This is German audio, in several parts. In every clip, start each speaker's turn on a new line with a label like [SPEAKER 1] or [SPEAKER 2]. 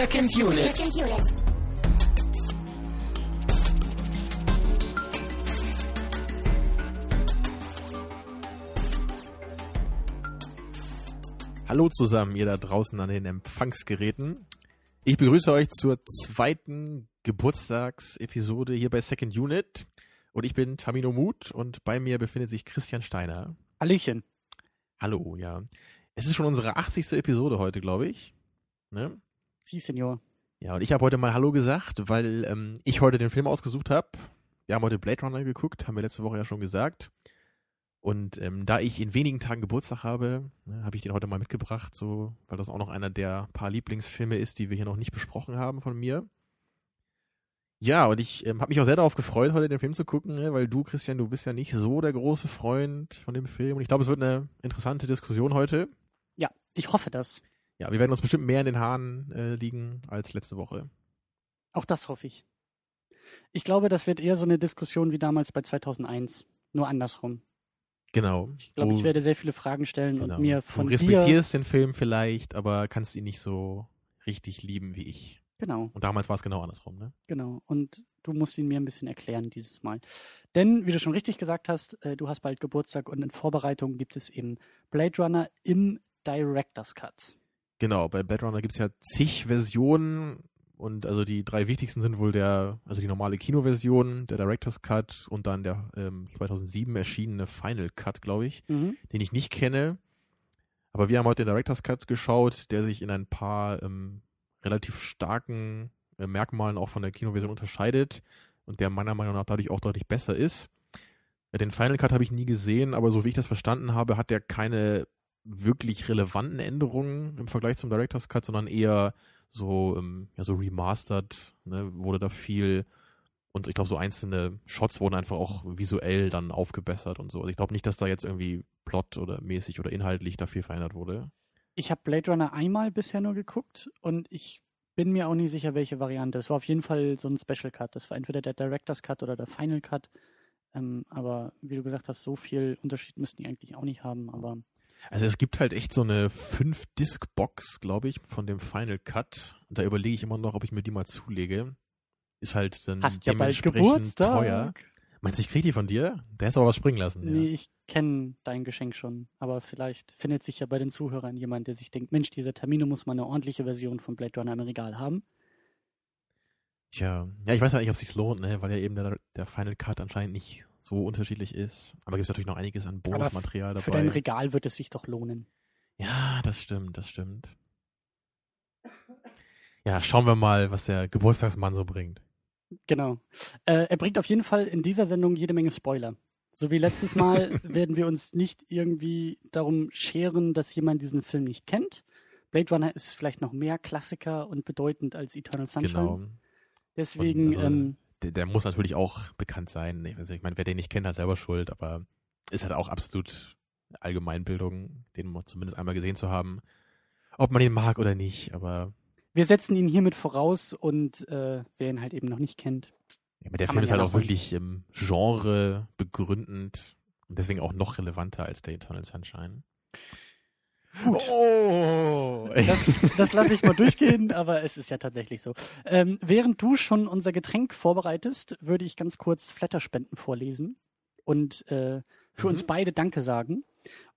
[SPEAKER 1] Second Unit.
[SPEAKER 2] Second unit.
[SPEAKER 3] Hallo zusammen, ihr da draußen an den Empfangsgeräten. Ich begrüße euch zur zweiten Geburtstagsepisode hier bei Second Unit. Und ich bin Tamino Mut und bei mir befindet sich Christian Steiner.
[SPEAKER 4] Hallöchen.
[SPEAKER 3] Hallo, ja. Es ist schon unsere 80. Episode heute, glaube ich. Ne?
[SPEAKER 4] Sie, Senior.
[SPEAKER 3] Ja, und ich habe heute mal Hallo gesagt, weil ähm, ich heute den Film ausgesucht habe. Wir haben heute Blade Runner geguckt, haben wir letzte Woche ja schon gesagt. Und ähm, da ich in wenigen Tagen Geburtstag habe, ne, habe ich den heute mal mitgebracht, so, weil das auch noch einer der paar Lieblingsfilme ist, die wir hier noch nicht besprochen haben von mir. Ja, und ich ähm, habe mich auch sehr darauf gefreut, heute den Film zu gucken, ne, weil du, Christian, du bist ja nicht so der große Freund von dem Film. Und ich glaube, es wird eine interessante Diskussion heute.
[SPEAKER 4] Ja, ich hoffe das.
[SPEAKER 3] Ja, wir werden uns bestimmt mehr in den Haaren äh, liegen als letzte Woche.
[SPEAKER 4] Auch das hoffe ich. Ich glaube, das wird eher so eine Diskussion wie damals bei 2001. Nur andersrum.
[SPEAKER 3] Genau.
[SPEAKER 4] Ich glaube, ich werde sehr viele Fragen stellen
[SPEAKER 3] genau.
[SPEAKER 4] und mir von
[SPEAKER 3] du
[SPEAKER 4] dir...
[SPEAKER 3] respektierst den Film vielleicht, aber kannst ihn nicht so richtig lieben wie ich.
[SPEAKER 4] Genau,
[SPEAKER 3] Und damals war es genau andersrum, ne?
[SPEAKER 4] genau. Und du musst ihn mir ein bisschen erklären dieses Mal. Denn, wie du schon richtig gesagt hast, äh, du hast bald Geburtstag und in Vorbereitung gibt es eben Blade Runner im Director's Cut.
[SPEAKER 3] Genau, bei Blade Runner gibt es ja zig Versionen und also die drei wichtigsten sind wohl der, also die normale Kinoversion, der Director's Cut und dann der ähm, 2007 erschienene Final Cut, glaube ich,
[SPEAKER 4] Mhm.
[SPEAKER 3] den ich nicht kenne. Aber wir haben heute den Director's Cut geschaut, der sich in ein paar ähm, relativ starken äh, Merkmalen auch von der Kinoversion unterscheidet und der meiner Meinung nach dadurch auch deutlich besser ist. Ja, den Final Cut habe ich nie gesehen, aber so wie ich das verstanden habe, hat der keine wirklich relevanten Änderungen im Vergleich zum Director's Cut, sondern eher so, ähm, ja, so remastered, ne, wurde da viel und ich glaube, so einzelne Shots wurden einfach auch visuell dann aufgebessert und so. Also ich glaube nicht, dass da jetzt irgendwie Plot oder mäßig oder inhaltlich da viel verändert wurde.
[SPEAKER 4] Ich habe Blade Runner einmal bisher nur geguckt und ich bin mir auch nicht sicher, welche Variante. Es war auf jeden Fall so ein Special Cut. Das war entweder der Director's Cut oder der Final Cut. Ähm, aber wie du gesagt hast, so viel Unterschied müssten die eigentlich auch nicht haben. Aber
[SPEAKER 3] Also es gibt halt echt so eine 5-Disc-Box, glaube ich, von dem Final Cut. Und da überlege ich immer noch, ob ich mir die mal zulege. Ist halt dann
[SPEAKER 4] hast ja
[SPEAKER 3] dementsprechend
[SPEAKER 4] Geburtstag?
[SPEAKER 3] teuer. Meinst du, ich krieg die von dir? Der ist aber was springen lassen.
[SPEAKER 4] Nee,
[SPEAKER 3] Ja.
[SPEAKER 4] ich kenne dein Geschenk schon. Aber vielleicht findet sich ja bei den Zuhörern jemand, der sich denkt, Mensch, dieser Termino muss mal eine ordentliche Version von Blade Runner im Regal haben.
[SPEAKER 3] Tja, ja, ich weiß ja nicht, ob es sich lohnt, ne, weil ja eben der, der Final Cut anscheinend nicht so unterschiedlich ist. Aber gibt es natürlich noch einiges an Bonusmaterial dabei.
[SPEAKER 4] Für dein Regal wird es sich doch lohnen.
[SPEAKER 3] Ja, das stimmt, das stimmt. Ja, schauen wir mal, was der Geburtstagsmann so bringt.
[SPEAKER 4] Genau. Äh, er bringt auf jeden Fall in dieser Sendung jede Menge Spoiler. So wie letztes Mal werden wir uns nicht irgendwie darum scheren, dass jemand diesen Film nicht kennt. Blade Runner ist vielleicht noch mehr Klassiker und bedeutend als Eternal Sunshine.
[SPEAKER 3] Genau.
[SPEAKER 4] Deswegen,
[SPEAKER 3] also-
[SPEAKER 4] ähm,
[SPEAKER 3] Der, der muss natürlich auch bekannt sein. Ich, nicht, ich meine, wer den nicht kennt, hat selber Schuld, aber ist halt auch absolut Allgemeinbildung, den zumindest einmal gesehen zu haben. Ob man ihn mag oder nicht, aber
[SPEAKER 4] wir setzen ihn hiermit voraus und äh, wer ihn halt eben noch nicht kennt.
[SPEAKER 3] ja, aber der Film ist
[SPEAKER 4] ja
[SPEAKER 3] halt auch wirklich im Genre begründend und deswegen auch noch relevanter als der Eternal Sunshine.
[SPEAKER 4] Gut.
[SPEAKER 3] Oh!
[SPEAKER 4] Das, das lasse ich mal durchgehen, aber es ist ja tatsächlich so. Ähm, während du schon unser Getränk vorbereitest, würde ich ganz kurz Flatterspenden vorlesen und äh, für uns
[SPEAKER 3] Mhm.
[SPEAKER 4] beide Danke sagen.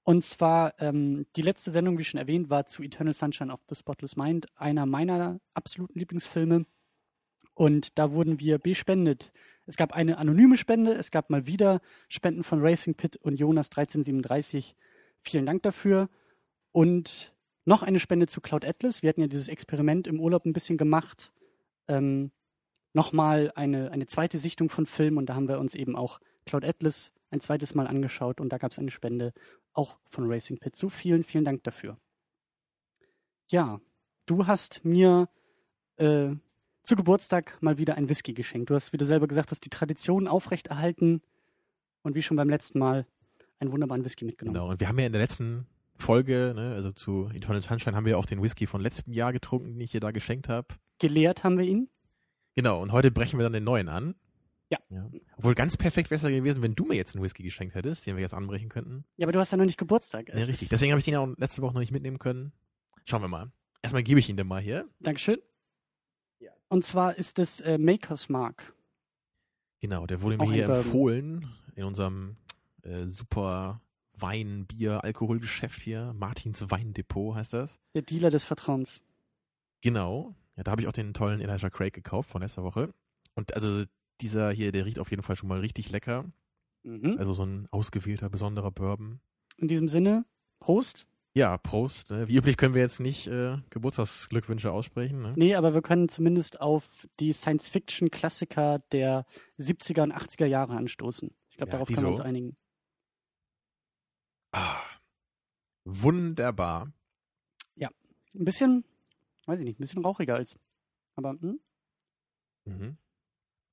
[SPEAKER 4] Und zwar, ähm, die letzte Sendung, wie schon erwähnt, war zu Eternal Sunshine of the Spotless Mind, einer meiner absoluten Lieblingsfilme. Und da wurden wir bespendet. Es gab eine anonyme Spende, es gab mal wieder Spenden von Racing Pit und Jonas 1337. Vielen Dank dafür. Und noch eine Spende zu Cloud Atlas. Wir hatten ja dieses Experiment im Urlaub ein bisschen gemacht. Ähm, Nochmal eine, eine zweite Sichtung von Filmen und da haben wir uns eben auch Cloud Atlas ein zweites Mal angeschaut und da gab es eine Spende auch von Racing Pit. So vielen, vielen Dank dafür. Ja, du hast mir äh, zu Geburtstag mal wieder ein Whisky geschenkt. Du hast, wie du selber gesagt hast, die Tradition aufrechterhalten und wie schon beim letzten Mal einen wunderbaren Whisky mitgenommen.
[SPEAKER 3] Genau, und wir haben ja in der letzten Folge, ne, also zu Eternal Sunshine, haben wir auch den Whisky von letztem Jahr getrunken, den ich dir da geschenkt habe.
[SPEAKER 4] Geleert haben wir ihn.
[SPEAKER 3] Genau, und heute brechen wir dann den neuen an.
[SPEAKER 4] Ja.
[SPEAKER 3] Obwohl ganz perfekt wäre es gewesen, wenn du mir jetzt einen Whisky geschenkt hättest, den wir jetzt anbrechen könnten.
[SPEAKER 4] Ja, aber du hast ja noch nicht Geburtstag.
[SPEAKER 3] Ja,
[SPEAKER 4] Es
[SPEAKER 3] richtig. Deswegen habe ich den ja auch letzte Woche noch nicht mitnehmen können. Schauen wir mal. Erstmal gebe ich ihn dir mal hier.
[SPEAKER 4] Dankeschön. Und zwar ist es äh, Maker's Mark.
[SPEAKER 3] Genau, der wurde mir
[SPEAKER 4] Auch
[SPEAKER 3] hier
[SPEAKER 4] Bourbon.
[SPEAKER 3] empfohlen in unserem äh, super Wein, Bier, Alkoholgeschäft hier. Martins Weindepot heißt das.
[SPEAKER 4] Der Dealer des Vertrauens.
[SPEAKER 3] Genau. Ja, da habe ich auch den tollen Elijah Craig gekauft von letzter Woche. Und also dieser hier, der riecht auf jeden Fall schon mal richtig lecker.
[SPEAKER 4] Mhm.
[SPEAKER 3] Also so ein ausgewählter, besonderer Bourbon.
[SPEAKER 4] In diesem Sinne, Prost.
[SPEAKER 3] Ja, Prost. Ne? Wie üblich können wir jetzt nicht äh, Geburtstagsglückwünsche aussprechen. Ne?
[SPEAKER 4] Nee, aber wir können zumindest auf die Science-Fiction-Klassiker der 70er und 80er Jahre anstoßen. Ich glaube,
[SPEAKER 3] Ja,
[SPEAKER 4] darauf können wir uns einigen.
[SPEAKER 3] Ah, wunderbar.
[SPEAKER 4] Ein bisschen, weiß ich nicht, ein bisschen rauchiger als. Aber hm?
[SPEAKER 3] Mhm.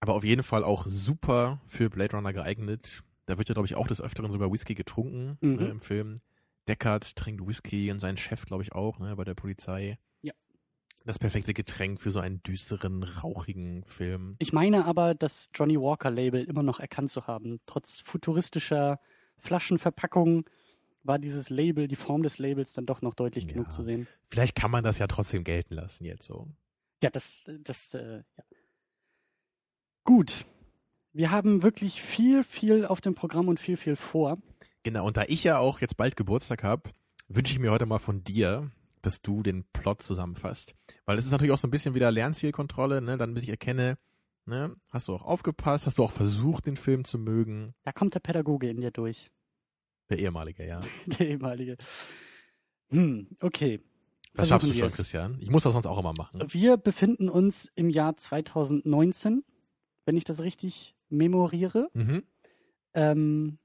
[SPEAKER 3] Aber auf jeden Fall auch super für Blade Runner geeignet. Da wird ja, glaube ich, auch des Öfteren sogar Whisky getrunken
[SPEAKER 4] Mhm.
[SPEAKER 3] ne, im Film. Deckard trinkt Whisky und sein Chef, glaube ich, auch, ne, bei der Polizei.
[SPEAKER 4] Ja.
[SPEAKER 3] Das perfekte Getränk für so einen düsteren, rauchigen Film.
[SPEAKER 4] Ich meine aber, das Johnny Walker-Label immer noch erkannt zu haben. Trotz futuristischer Flaschenverpackung war dieses Label, die Form des Labels dann doch noch deutlich
[SPEAKER 3] Ja.
[SPEAKER 4] genug zu sehen.
[SPEAKER 3] Vielleicht kann man das ja trotzdem gelten lassen jetzt so.
[SPEAKER 4] Ja, das, das, äh, ja. Gut. Wir haben wirklich viel, viel auf dem Programm und viel, viel vor.
[SPEAKER 3] Genau, und da ich ja auch jetzt bald Geburtstag habe, wünsche ich mir heute mal von dir, dass du den Plot zusammenfasst. Weil das ist natürlich auch so ein bisschen wieder Lernzielkontrolle, ne, damit ich erkenne, ne, hast du auch aufgepasst, hast du auch versucht, den Film zu mögen.
[SPEAKER 4] Da kommt der Pädagoge in dir durch.
[SPEAKER 3] Der ehemalige, ja.
[SPEAKER 4] Der ehemalige. Hm, okay.
[SPEAKER 3] Das schaffst du schon,
[SPEAKER 4] es.
[SPEAKER 3] Christian. Ich muss das sonst auch immer machen.
[SPEAKER 4] Wir befinden uns im Jahr 2019, wenn ich das richtig memoriere.
[SPEAKER 3] Mhm.
[SPEAKER 4] Ähm,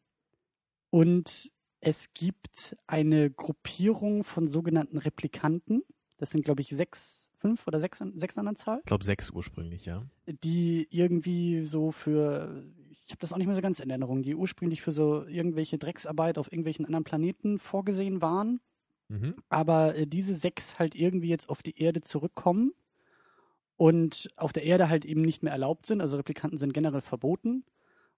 [SPEAKER 4] und es gibt eine Gruppierung von sogenannten Replikanten. Das sind, glaube ich, sechs, fünf oder sechs, sechs an der Zahl,
[SPEAKER 3] Ich glaube sechs ursprünglich, ja.
[SPEAKER 4] die irgendwie so für, ich habe das auch nicht mehr so ganz in Erinnerung, die ursprünglich für so irgendwelche Drecksarbeit auf irgendwelchen anderen Planeten vorgesehen waren.
[SPEAKER 3] Mhm.
[SPEAKER 4] aber äh, diese sechs halt irgendwie jetzt auf die Erde zurückkommen und auf der Erde halt eben nicht mehr erlaubt sind. Also Replikanten sind generell verboten.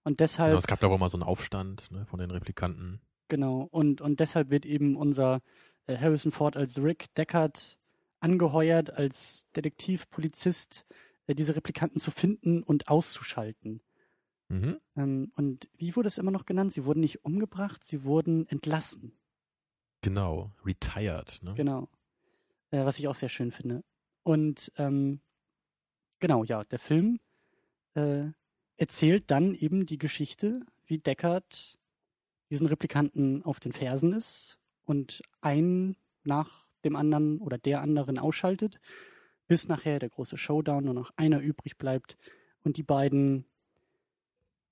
[SPEAKER 4] Und deshalb,
[SPEAKER 3] Genau, es gab da wohl mal so einen Aufstand ne, von den Replikanten.
[SPEAKER 4] genau, und, und deshalb wird eben unser äh, Harrison Ford als Rick Deckard angeheuert, als Detektiv, Polizist, äh, diese Replikanten zu finden und auszuschalten.
[SPEAKER 3] Mhm.
[SPEAKER 4] Ähm, und wie wurde es immer noch genannt? Sie wurden nicht umgebracht, sie wurden entlassen.
[SPEAKER 3] Genau, retired. Ne?
[SPEAKER 4] Genau. Äh, was ich auch sehr schön finde. Und ähm, genau, ja, der Film äh, erzählt dann eben die Geschichte, wie Deckard diesen Replikanten auf den Fersen ist und einen nach dem anderen oder der anderen ausschaltet, bis nachher der große Showdown nur noch einer übrig bleibt und die beiden,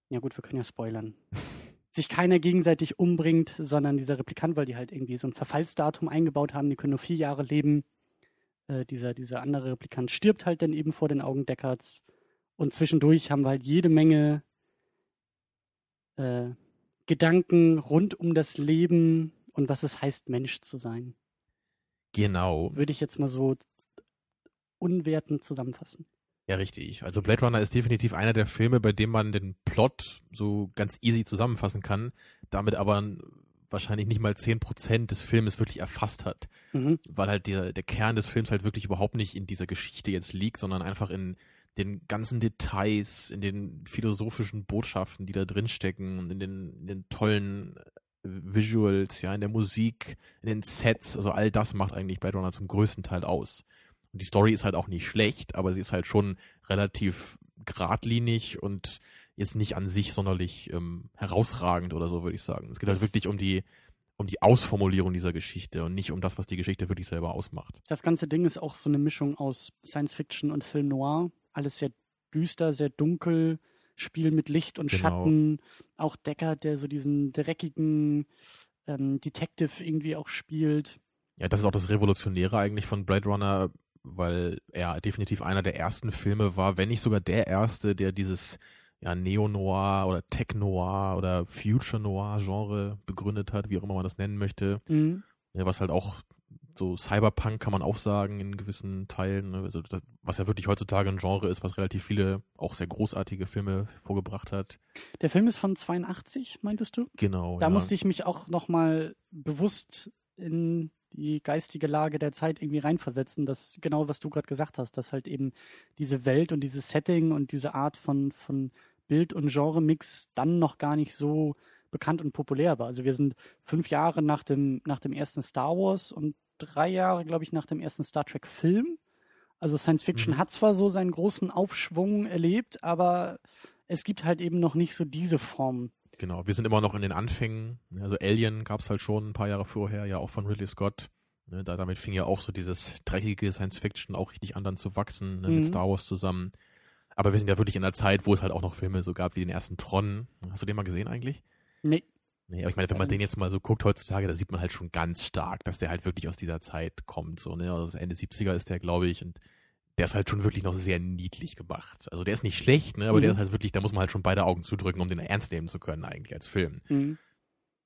[SPEAKER 4] ja gut, wir können ja spoilern, sich keiner gegenseitig umbringt, sondern dieser Replikant, weil die halt irgendwie so ein Verfallsdatum eingebaut haben, die können nur vier Jahre leben. Äh, dieser, dieser andere Replikant stirbt halt dann eben vor den Augen Deckards. Und zwischendurch haben wir halt jede Menge äh, Gedanken rund um das Leben und was es heißt, Mensch zu sein.
[SPEAKER 3] Genau.
[SPEAKER 4] Würde ich jetzt mal so unwertend zusammenfassen.
[SPEAKER 3] Ja, richtig. Also Blade Runner ist definitiv einer der Filme, bei dem man den Plot so ganz easy zusammenfassen kann, damit aber wahrscheinlich nicht mal 10% des Filmes wirklich erfasst hat.
[SPEAKER 4] Mhm.
[SPEAKER 3] Weil halt der, der Kern des Films halt wirklich überhaupt nicht in dieser Geschichte jetzt liegt, sondern einfach in den ganzen Details, in den philosophischen Botschaften, die da drin stecken und in den, in den tollen äh, Visuals, ja, in der Musik, in den Sets, also all das macht eigentlich Blade Runner zum größten Teil aus. Und die Story ist halt auch nicht schlecht, aber sie ist halt schon relativ geradlinig und jetzt nicht an sich sonderlich ähm, herausragend oder so, würde ich sagen. Es geht halt
[SPEAKER 4] Das-
[SPEAKER 3] wirklich um die, um die Ausformulierung dieser Geschichte und nicht um das, was die Geschichte wirklich selber ausmacht.
[SPEAKER 4] Das ganze Ding ist auch so eine Mischung aus Science Fiction und Film Noir. Alles sehr düster, sehr dunkel, Spiel mit Licht und
[SPEAKER 3] Genau.
[SPEAKER 4] Schatten. Auch Decker, der so diesen dreckigen ähm, Detective irgendwie auch spielt.
[SPEAKER 3] Ja, das ist auch das Revolutionäre eigentlich von Blade Runner, weil er definitiv einer der ersten Filme war, wenn nicht sogar der erste, der dieses ja, Neo-Noir oder Tech-Noir oder Future-Noir-Genre begründet hat, wie auch immer man das nennen möchte.
[SPEAKER 4] Mhm.
[SPEAKER 3] Ja, was halt auch so Cyberpunk kann man auch sagen in gewissen Teilen. ne? Also das, was ja wirklich heutzutage ein Genre ist, was relativ viele auch sehr großartige Filme vorgebracht hat.
[SPEAKER 4] Der Film ist von 82, meintest du?
[SPEAKER 3] Genau.
[SPEAKER 4] Da
[SPEAKER 3] ja.
[SPEAKER 4] musste ich mich auch nochmal bewusst in die geistige Lage der Zeit irgendwie reinversetzen. Das genau, was du gerade gesagt hast, dass halt eben diese Welt und dieses Setting und diese Art von, von Bild- und Genre-Mix dann noch gar nicht so bekannt und populär war. Also wir sind fünf Jahre nach dem, nach dem ersten Star Wars und drei Jahre, glaube ich, nach dem ersten Star Trek-Film. Also Science Fiction mhm. hat zwar so seinen großen Aufschwung erlebt, aber es gibt halt eben noch nicht so diese Form.
[SPEAKER 3] Genau, wir sind immer noch in den Anfängen. Also Alien gab es halt schon ein paar Jahre vorher, ja auch von Ridley Scott. Ne, da, damit fing ja auch so dieses dreckige Science Fiction auch richtig an dann zu wachsen, ne, mhm. mit Star Wars zusammen. Aber wir sind ja wirklich in einer Zeit, wo es halt auch noch Filme so gab wie den ersten Tron. Hast du den mal gesehen eigentlich?
[SPEAKER 4] Nee.
[SPEAKER 3] Nee, aber ich meine, wenn man den jetzt mal so guckt heutzutage, da sieht man halt schon ganz stark, dass der halt wirklich aus dieser Zeit kommt. So, ne? Also Ende 70er ist der, glaube ich, und der ist halt schon wirklich noch sehr niedlich gemacht. Also der ist nicht schlecht, ne, aber mhm. der ist halt wirklich, da muss man halt schon beide Augen zudrücken, um den ernst nehmen zu können, eigentlich als Film. Mhm.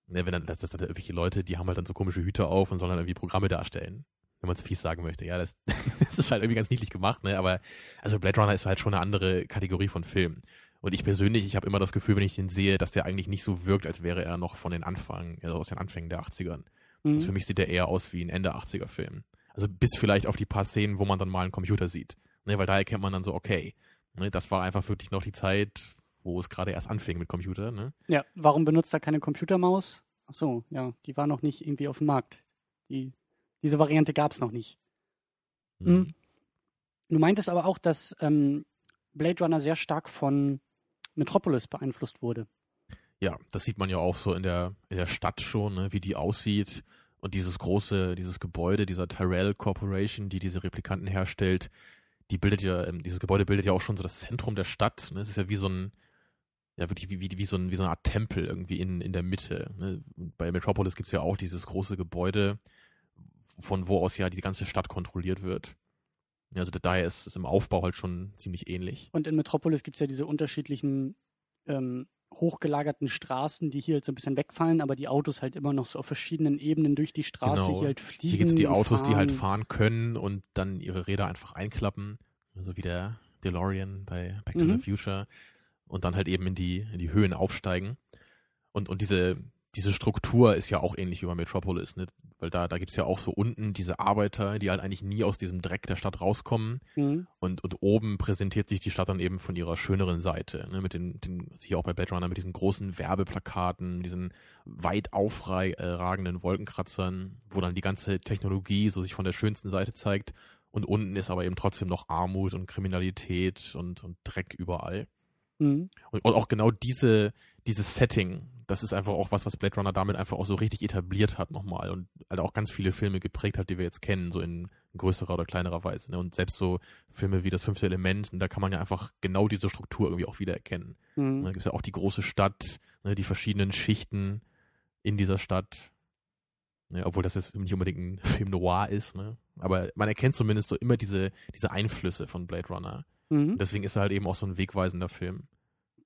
[SPEAKER 3] Ne, wenn dann, das, das sind irgendwelche Leute, die haben halt dann so komische Hüte auf und sollen dann irgendwie Programme darstellen. Wenn man es fies sagen möchte. Ja, das, das ist halt irgendwie ganz niedlich gemacht, ne, aber, also Blade Runner ist halt schon eine andere Kategorie von Film. Und ich persönlich, ich habe immer das Gefühl, wenn ich den sehe, dass der eigentlich nicht so wirkt, als wäre er noch von den Anfang, also aus den Anfängen der 80ern. Mhm. Also für mich sieht er eher aus wie ein Ende 80er Film. Also bis vielleicht auf die paar Szenen, wo man dann mal einen Computer sieht. Ne, weil da erkennt man dann so, okay, ne, das war einfach wirklich noch die Zeit, wo es gerade erst anfing mit Computer. Ne?
[SPEAKER 4] Ja, warum benutzt er keine Computermaus? Ach so, ja, die war noch nicht irgendwie auf dem Markt. Die, diese Variante gab es noch nicht. Mhm. Mhm. Du meintest aber auch, dass ähm, Blade Runner sehr stark von Metropolis beeinflusst wurde.
[SPEAKER 3] Ja, das sieht man ja auch so in der, in der Stadt schon, ne, wie die aussieht. Und dieses große, dieses Gebäude dieser Tyrell Corporation, die diese Replikanten herstellt, die bildet ja, ähm, dieses Gebäude bildet ja auch schon so das Zentrum der Stadt. Ne? Es ist ja wie so ein, ja wirklich wie, wie, wie, so, ein, wie so eine Art Tempel irgendwie in, in der Mitte. Ne? Bei Metropolis gibt's ja auch dieses große Gebäude, von wo aus ja die ganze Stadt kontrolliert wird. Also daher ist es im Aufbau halt schon ziemlich ähnlich.
[SPEAKER 4] Und in Metropolis gibt es ja diese unterschiedlichen ähm, hochgelagerten Straßen, die hier halt so ein bisschen wegfallen, aber die Autos halt immer noch so auf verschiedenen Ebenen durch die Straße genau. hier halt fliegen.
[SPEAKER 3] Hier gibt es die Autos, fahren. die halt fahren können und dann ihre Räder einfach einklappen, so wie der DeLorean bei Back to mhm. the Future und dann halt eben in die, in die Höhen aufsteigen. Und, und diese, diese Struktur ist ja auch ähnlich wie bei Metropolis, ne? Weil da, da gibt's ja auch so unten diese Arbeiter, die halt eigentlich nie aus diesem Dreck der Stadt rauskommen. Mhm. Und, und oben präsentiert sich die Stadt dann eben von ihrer schöneren Seite, ne? Mit den, den hier auch bei Blade Runner, mit diesen großen Werbeplakaten, diesen weit aufragenden Wolkenkratzern, wo dann die ganze Technologie so sich von der schönsten Seite zeigt. Und unten ist aber eben trotzdem noch Armut und Kriminalität und, und Dreck überall. Mhm. Und, und auch genau diese, dieses Setting, das ist einfach auch was, was Blade Runner damit einfach auch so richtig etabliert hat nochmal und halt auch ganz viele Filme geprägt hat, die wir jetzt kennen, so in größerer oder kleinerer Weise. Ne? Und selbst so Filme wie das fünfte Element, da kann man ja einfach genau diese Struktur irgendwie auch wiedererkennen. Mhm. Da gibt es ja auch die große Stadt, ne, die verschiedenen Schichten in dieser Stadt. Ne, obwohl das jetzt nicht unbedingt ein Film noir ist, ne? Aber man erkennt zumindest so immer diese, diese Einflüsse von Blade Runner. Mhm. Deswegen ist er halt eben auch so ein wegweisender Film.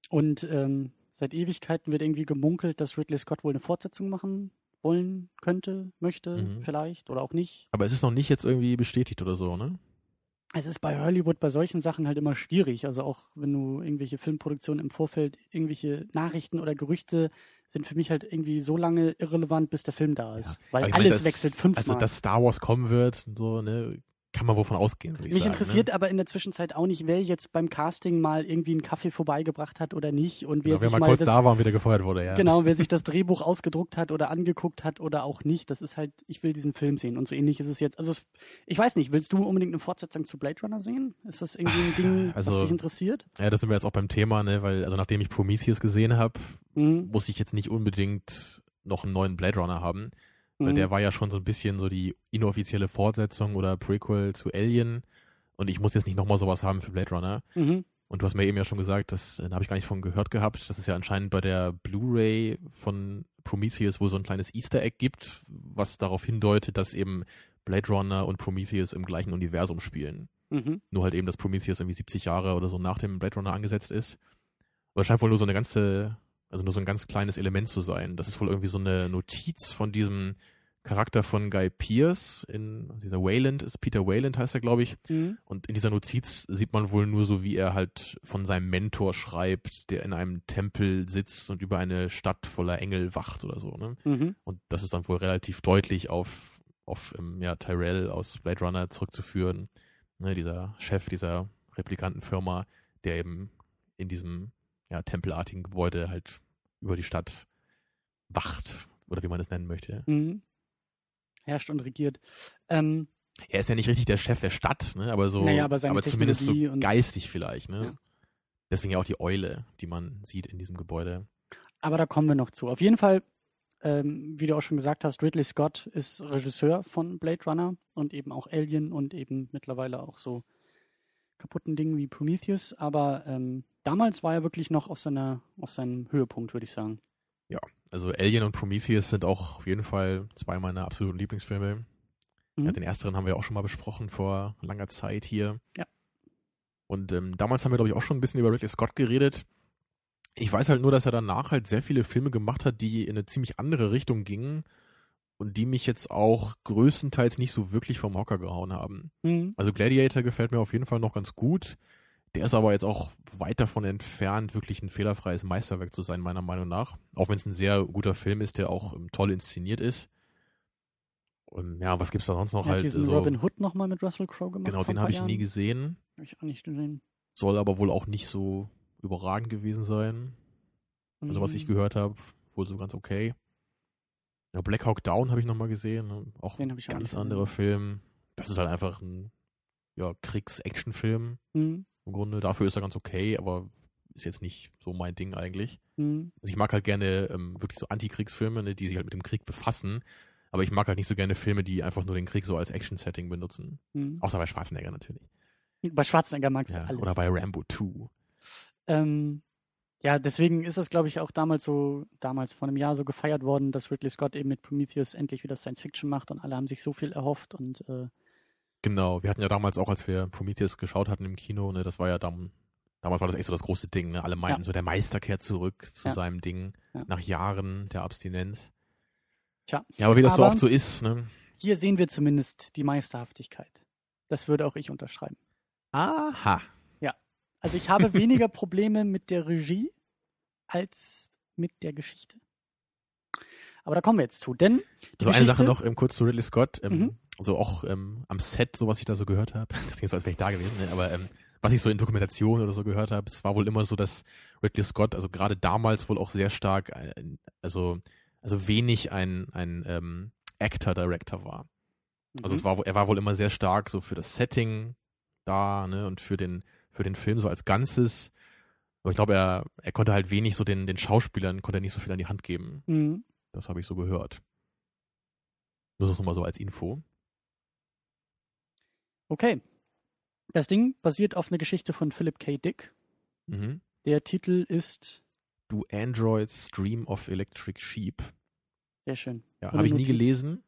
[SPEAKER 4] Und ähm, seit Ewigkeiten wird irgendwie gemunkelt, dass Ridley Scott wohl eine Fortsetzung machen wollen könnte, möchte, mhm. vielleicht oder auch nicht.
[SPEAKER 3] Aber es ist noch nicht jetzt irgendwie bestätigt oder so, ne?
[SPEAKER 4] Es ist bei Hollywood bei solchen Sachen halt immer schwierig. Also auch wenn du irgendwelche Filmproduktionen im Vorfeld, irgendwelche Nachrichten oder Gerüchte sind für mich halt irgendwie so lange irrelevant, bis der Film da ist. Ja. Weil alles meine, das, wechselt fünfmal.
[SPEAKER 3] Also, dass Star Wars kommen wird, so, ne, kann man wovon ausgehen.
[SPEAKER 4] Mich sagen, interessiert ne? aber in der Zwischenzeit auch nicht, wer jetzt beim Casting mal irgendwie einen Kaffee vorbeigebracht hat oder nicht und wer
[SPEAKER 3] genau,
[SPEAKER 4] sich
[SPEAKER 3] wer mal, kurz das, da war und wieder gefeuert wurde, ja.
[SPEAKER 4] Genau, wer sich das Drehbuch ausgedruckt hat oder angeguckt hat oder auch nicht, das ist halt, ich will diesen Film sehen und so ähnlich ist es jetzt. Also es, ich weiß nicht, willst du unbedingt eine Fortsetzung zu Blade Runner sehen? Ist das irgendwie ein Ding, also, was dich interessiert?
[SPEAKER 3] Ja, das sind wir jetzt auch beim Thema, ne, weil also nachdem ich Prometheus gesehen habe, mhm. muss ich jetzt nicht unbedingt noch einen neuen Blade Runner haben. Weil mhm. der war ja schon so ein bisschen so die inoffizielle Fortsetzung oder Prequel zu Alien. Und ich muss jetzt nicht nochmal sowas haben für Blade Runner. Mhm. Und du hast mir eben ja schon gesagt, das da habe ich gar nicht von gehört gehabt, dass es ja anscheinend bei der Blu-ray von Prometheus wohl so ein kleines Easter Egg gibt, was darauf hindeutet, dass eben Blade Runner und Prometheus im gleichen Universum spielen. Mhm. Nur halt eben, dass Prometheus irgendwie 70 Jahre oder so nach dem Blade Runner angesetzt ist. Aber scheint wohl nur so eine ganze also nur so ein ganz kleines Element zu sein. Das ist wohl irgendwie so eine Notiz von diesem Charakter von Guy Pierce in dieser Wayland ist Peter Wayland heißt er glaube ich mhm. und in dieser Notiz sieht man wohl nur so wie er halt von seinem Mentor schreibt der in einem Tempel sitzt und über eine Stadt voller Engel wacht oder so ne? Mhm. und das ist dann wohl relativ deutlich auf auf ähm, ja, Tyrell aus Blade Runner zurückzuführen. Ne, dieser Chef dieser Replikantenfirma, der eben in diesem ja, tempelartigen Gebäude halt über die Stadt wacht, oder wie man es nennen möchte.
[SPEAKER 4] Mhm. Herrscht und regiert. Ähm,
[SPEAKER 3] er ist ja nicht richtig der Chef der Stadt, ne? aber so,
[SPEAKER 4] Naja, aber
[SPEAKER 3] aber zumindest so geistig vielleicht. Ne?
[SPEAKER 4] Ja.
[SPEAKER 3] Deswegen ja auch die Eule, die man sieht in diesem Gebäude.
[SPEAKER 4] aber da kommen wir noch zu. Auf jeden Fall, ähm, wie du auch schon gesagt hast, Ridley Scott ist Regisseur von Blade Runner und eben auch Alien und eben mittlerweile auch so kaputten Dingen wie Prometheus. Aber ähm, damals war er wirklich noch auf seiner, auf seinem Höhepunkt, würde ich sagen.
[SPEAKER 3] Also Alien und Prometheus sind auch auf jeden Fall zwei meiner absoluten Lieblingsfilme.
[SPEAKER 4] Mhm.
[SPEAKER 3] Ja, den ersteren haben wir auch schon mal besprochen vor langer Zeit hier.
[SPEAKER 4] Ja.
[SPEAKER 3] Und ähm, damals haben wir, glaube ich, auch schon ein bisschen über Ridley Scott geredet. Ich weiß halt nur, dass er danach halt sehr viele Filme gemacht hat, die in eine ziemlich andere Richtung gingen und die mich jetzt auch größtenteils nicht so wirklich vom Hocker gehauen haben.
[SPEAKER 4] Mhm.
[SPEAKER 3] Also Gladiator gefällt mir auf jeden Fall noch ganz gut. Der ist aber jetzt auch weit davon entfernt, wirklich ein fehlerfreies Meisterwerk zu sein, meiner Meinung nach. Auch wenn es ein sehr guter Film ist, der auch ähm, toll inszeniert ist. Und ja, was gibt's da sonst noch
[SPEAKER 4] hat
[SPEAKER 3] halt?
[SPEAKER 4] diesen
[SPEAKER 3] so,
[SPEAKER 4] Robin Hood nochmal mit Russell Crowe gemacht.
[SPEAKER 3] genau, den habe ich nie gesehen.
[SPEAKER 4] Hab ich auch nicht gesehen.
[SPEAKER 3] Soll aber wohl auch nicht so überragend gewesen sein. Also was ich
[SPEAKER 4] Mhm.
[SPEAKER 3] gehört habe, wohl so ganz okay. Ja, Black Hawk Down habe ich nochmal gesehen. ne? Auch ein
[SPEAKER 4] auch
[SPEAKER 3] ganz anderer. Film. Das ist halt einfach ein ja, Kriegs-Action-Film.
[SPEAKER 4] Mhm.
[SPEAKER 3] Im Grunde, dafür ist er ganz okay, aber ist jetzt nicht so mein Ding eigentlich.
[SPEAKER 4] Mhm.
[SPEAKER 3] Also ich mag halt gerne ähm, wirklich so Antikriegsfilme, ne, die sich halt mit dem Krieg befassen. Aber ich mag halt nicht so gerne Filme, die einfach nur den Krieg so als Action-Setting benutzen.
[SPEAKER 4] Mhm.
[SPEAKER 3] Außer bei Schwarzenegger natürlich.
[SPEAKER 4] Bei Schwarzenegger magst du
[SPEAKER 3] Ja,
[SPEAKER 4] alles.
[SPEAKER 3] oder bei Rambo 2.
[SPEAKER 4] Ähm, ja, deswegen ist es, glaube ich, auch damals so, damals vor einem Jahr so gefeiert worden, dass Ridley Scott eben mit Prometheus endlich wieder Science Fiction macht und alle haben sich so viel erhofft und äh,
[SPEAKER 3] Genau, wir hatten ja damals auch, als wir Prometheus geschaut hatten im Kino, ne, das war ja dann, damals war das echt so das große Ding, ne? Alle meinten
[SPEAKER 4] Ja.
[SPEAKER 3] so, der Meister kehrt zurück zu
[SPEAKER 4] Ja.
[SPEAKER 3] seinem Ding
[SPEAKER 4] Ja.
[SPEAKER 3] nach Jahren der Abstinenz.
[SPEAKER 4] Tja,
[SPEAKER 3] Ja, aber wie das so
[SPEAKER 4] aber-
[SPEAKER 3] oft so ist, ne?
[SPEAKER 4] hier sehen wir zumindest die Meisterhaftigkeit. Das würde auch ich unterschreiben.
[SPEAKER 3] Aha.
[SPEAKER 4] Also ich habe weniger Probleme mit der Regie als mit der Geschichte. Aber da kommen wir jetzt zu, denn die
[SPEAKER 3] So eine Sache noch ähm, kurz zu Ridley Scott. Ähm,
[SPEAKER 4] Mhm.
[SPEAKER 3] Also auch ähm, am Set, so was ich da so gehört habe. Das klingt so, als wäre ich da gewesen, ne? aber ähm, was ich so in Dokumentationen oder so gehört habe, es war wohl immer so, dass Ridley Scott, also gerade damals wohl auch sehr stark, äh, also also wenig ein ein ähm, Actor-Director war. Also
[SPEAKER 4] Mhm.
[SPEAKER 3] es war, er war wohl immer sehr stark so für das Setting da, ne, und für den, für den Film so als Ganzes. Aber ich glaube, er, er konnte halt wenig so den, den Schauspielern, konnte er nicht so viel an die Hand geben.
[SPEAKER 4] Mhm.
[SPEAKER 3] Das habe ich so gehört. Nur das nochmal so als Info.
[SPEAKER 4] Okay. Das Ding basiert auf einer Geschichte von Philip K. Dick.
[SPEAKER 3] Mhm.
[SPEAKER 4] Der Titel ist
[SPEAKER 3] Du Androids Stream of Electric Sheep.
[SPEAKER 4] sehr schön.
[SPEAKER 3] Ja, habe ich nie gelesen.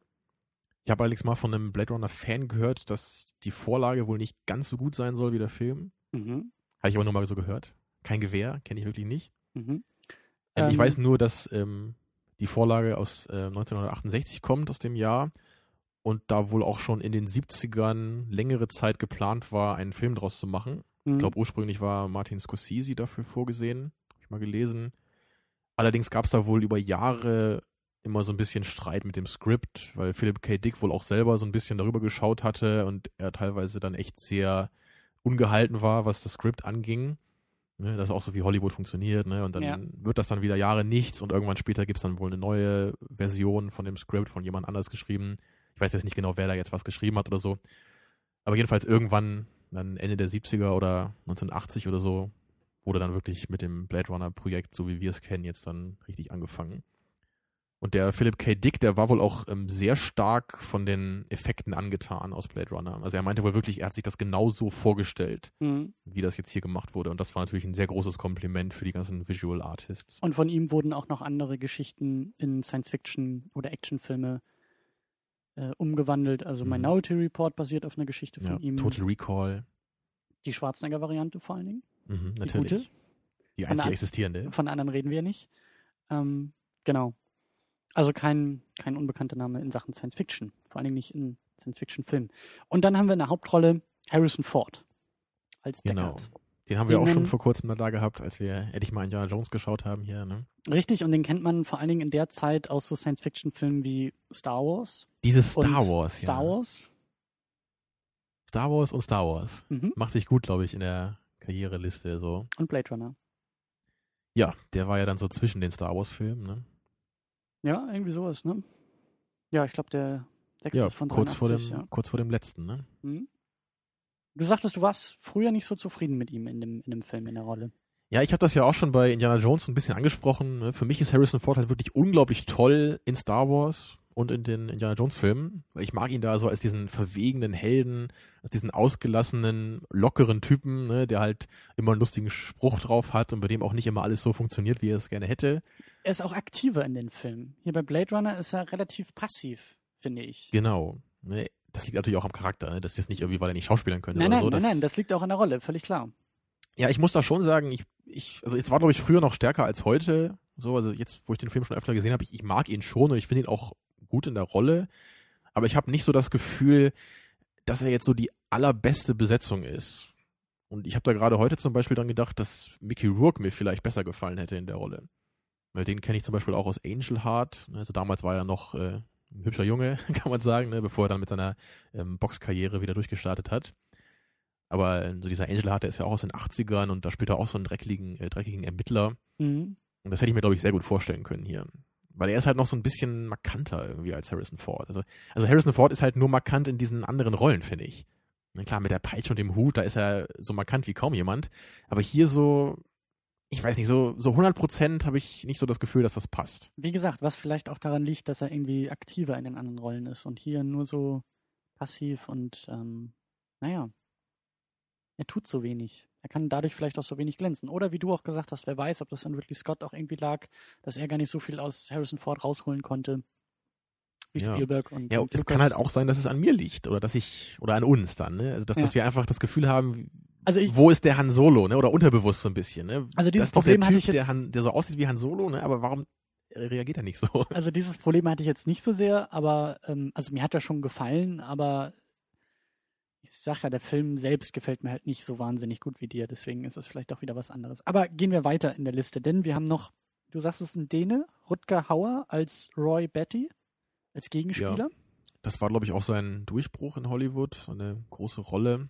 [SPEAKER 3] Ich habe allerdings mal von einem Blade Runner Fan gehört, dass die Vorlage wohl nicht ganz so gut sein soll wie der Film.
[SPEAKER 4] Mhm.
[SPEAKER 3] Habe ich aber nur mal so gehört. Kein Gewehr, kenne ich wirklich nicht.
[SPEAKER 4] Mhm.
[SPEAKER 3] Ähm, ich
[SPEAKER 4] Ähm,
[SPEAKER 3] weiß nur, dass ähm, die Vorlage aus äh, 1968 kommt, aus dem Jahr. Und da wohl auch schon in den 70ern längere Zeit geplant war, einen Film draus zu machen.
[SPEAKER 4] Mhm.
[SPEAKER 3] Ich glaube, ursprünglich war Martin Scorsese dafür vorgesehen. Habe ich mal gelesen. Allerdings gab es da wohl über Jahre immer so ein bisschen Streit mit dem Skript, weil Philip K. Dick wohl auch selber so ein bisschen darüber geschaut hatte und er teilweise dann echt sehr ungehalten war, was das Skript anging. Ne, das ist auch so wie Hollywood funktioniert, ne? Und dann
[SPEAKER 4] Ja.
[SPEAKER 3] wird das dann wieder Jahre nichts und irgendwann später gibt es dann wohl eine neue Version von dem Skript von jemand anders geschrieben. Ich weiß jetzt nicht genau, wer da jetzt was geschrieben hat oder so. Aber jedenfalls irgendwann, dann Ende der 70er oder 1980 oder so, wurde dann wirklich mit dem Blade Runner Projekt, so wie wir es kennen, jetzt dann richtig angefangen. Und der Philip K. Dick, der war wohl auch ähm, sehr stark von den Effekten angetan aus Blade Runner. Also er meinte wohl wirklich, er hat sich das genauso vorgestellt,
[SPEAKER 4] Mhm.
[SPEAKER 3] wie das jetzt hier gemacht wurde. Und das war natürlich ein sehr großes Kompliment für die ganzen Visual Artists.
[SPEAKER 4] Und von ihm wurden auch noch andere Geschichten in Science-Fiction- oder Actionfilme äh, umgewandelt. Also
[SPEAKER 3] Mhm.
[SPEAKER 4] Minority Report basiert auf einer Geschichte
[SPEAKER 3] Ja,
[SPEAKER 4] von ihm.
[SPEAKER 3] Total Recall.
[SPEAKER 4] Die Schwarzenegger-Variante vor allen Dingen.
[SPEAKER 3] Mhm,
[SPEAKER 4] Die
[SPEAKER 3] natürlich.
[SPEAKER 4] gute.
[SPEAKER 3] Die
[SPEAKER 4] Eine
[SPEAKER 3] einzig
[SPEAKER 4] an-
[SPEAKER 3] existierende.
[SPEAKER 4] Von der anderen reden wir nicht. Ähm, genau. Also kein, kein unbekannter Name in Sachen Science Fiction. Vor allen Dingen nicht in Science Fiction Filmen. Und dann haben wir in der Hauptrolle Harrison Ford als
[SPEAKER 3] Genau. Den haben wir
[SPEAKER 4] Den
[SPEAKER 3] auch schon vor kurzem mal da gehabt, als wir endlich mal Indiana Jones geschaut haben hier. Ne?
[SPEAKER 4] Richtig, und den kennt man vor allen Dingen in der Zeit aus so Science-Fiction-Filmen wie Star Wars.
[SPEAKER 3] Dieses Star Wars.
[SPEAKER 4] Star
[SPEAKER 3] ja.
[SPEAKER 4] Wars.
[SPEAKER 3] Star Wars und Star Wars.
[SPEAKER 4] Mhm.
[SPEAKER 3] Macht sich gut, glaube ich, in der Karriereliste so.
[SPEAKER 4] Und Blade Runner.
[SPEAKER 3] Ja, der war ja dann so zwischen den Star Wars-Filmen. Ne?
[SPEAKER 4] Ja, irgendwie sowas, ne? Ja, ich glaube, der sechste
[SPEAKER 3] Ja,
[SPEAKER 4] von
[SPEAKER 3] kurz vor, dem,
[SPEAKER 4] 83, ja.
[SPEAKER 3] kurz vor dem letzten. Ne?
[SPEAKER 4] Mhm. Du sagtest, du warst früher nicht so zufrieden mit ihm in dem, in dem Film, in der Rolle.
[SPEAKER 3] Ja, ich habe das ja auch schon bei Indiana Jones ein bisschen angesprochen. ne? Für mich ist Harrison Ford halt wirklich unglaublich toll in Star Wars und in den Indiana Jones Filmen, weil ich mag ihn da so als diesen verwegenen Helden, als diesen ausgelassenen, lockeren Typen, ne, der halt immer einen lustigen Spruch drauf hat und bei dem auch nicht immer alles so funktioniert, wie er es gerne hätte.
[SPEAKER 4] Er ist auch aktiver in den Filmen. Hier bei Blade Runner ist er relativ passiv, finde ich.
[SPEAKER 3] Genau. Ne, das liegt natürlich auch am Charakter, ne? Das ist jetzt nicht irgendwie, weil er nicht schauspielern könnte
[SPEAKER 4] Nein,
[SPEAKER 3] oder
[SPEAKER 4] nein,
[SPEAKER 3] so.
[SPEAKER 4] nein,
[SPEAKER 3] das,
[SPEAKER 4] nein, das liegt auch in der Rolle, völlig klar.
[SPEAKER 3] Ja, ich muss da schon sagen, ich, ich, also es war, glaube ich, früher noch stärker als heute. So, also jetzt, wo ich den Film schon öfter gesehen habe, ich, ich mag ihn schon und ich finde ihn auch gut in der Rolle. Aber ich habe nicht so das Gefühl, dass er jetzt so die allerbeste Besetzung ist. Und ich habe da gerade heute zum Beispiel dran gedacht, dass Mickey Rourke mir vielleicht besser gefallen hätte in der Rolle. Weil den kenne ich zum Beispiel auch aus Angel Heart. Also damals war er noch äh, hübscher Junge, kann man sagen, ne, bevor er dann mit seiner ähm, Boxkarriere wieder durchgestartet hat. Aber äh, so dieser Angel Heart, der ist ja auch aus den 80ern und da spielt er auch so einen dreckigen, äh, dreckigen Ermittler.
[SPEAKER 4] Mhm.
[SPEAKER 3] Und das hätte ich mir, glaube ich, sehr gut vorstellen können hier. Weil er ist halt noch so ein bisschen markanter irgendwie als Harrison Ford. Also, also Harrison Ford ist halt nur markant in diesen anderen Rollen, finde ich. Na klar, mit der Peitsche und dem Hut, da ist er so markant wie kaum jemand. Aber hier so, ich weiß nicht, so, so 100 Prozent habe ich nicht so das Gefühl, dass das passt.
[SPEAKER 4] Wie gesagt, was vielleicht auch daran liegt, dass er irgendwie aktiver in den anderen Rollen ist und hier nur so passiv und ähm, naja, er tut so wenig. Er kann dadurch vielleicht auch so wenig glänzen. Oder wie du auch gesagt hast, wer weiß, ob das an Ridley Scott auch irgendwie lag, dass er gar nicht so viel aus Harrison Ford rausholen konnte. Wie
[SPEAKER 3] Ja.
[SPEAKER 4] Spielberg und,
[SPEAKER 3] Ja,
[SPEAKER 4] und
[SPEAKER 3] es
[SPEAKER 4] Lucas.
[SPEAKER 3] kann halt auch sein, dass es an mir liegt oder dass ich, oder an uns dann, ne? Also, dass,
[SPEAKER 4] Ja.
[SPEAKER 3] dass wir einfach das Gefühl haben,
[SPEAKER 4] Also ich,
[SPEAKER 3] wo ist der Han Solo, ne? Oder unterbewusst so ein bisschen, ne?
[SPEAKER 4] Also dieses
[SPEAKER 3] doch
[SPEAKER 4] Problem
[SPEAKER 3] der
[SPEAKER 4] hatte
[SPEAKER 3] Typ,
[SPEAKER 4] ich jetzt-
[SPEAKER 3] der, Han, der so aussieht wie Han Solo, ne? Aber warum reagiert er nicht so?
[SPEAKER 4] Also dieses Problem hatte ich jetzt nicht so sehr, aber ähm, also mir hat er schon gefallen, aber ich sag ja, der Film selbst gefällt mir halt nicht so wahnsinnig gut wie dir, deswegen ist es vielleicht auch wieder was anderes. Aber gehen wir weiter in der Liste, denn wir haben noch, du sagst es ein Däne, Rutger Hauer als Roy Betty, als Gegenspieler.
[SPEAKER 3] Das war, glaube ich, auch sein Durchbruch in Hollywood, so eine große Rolle.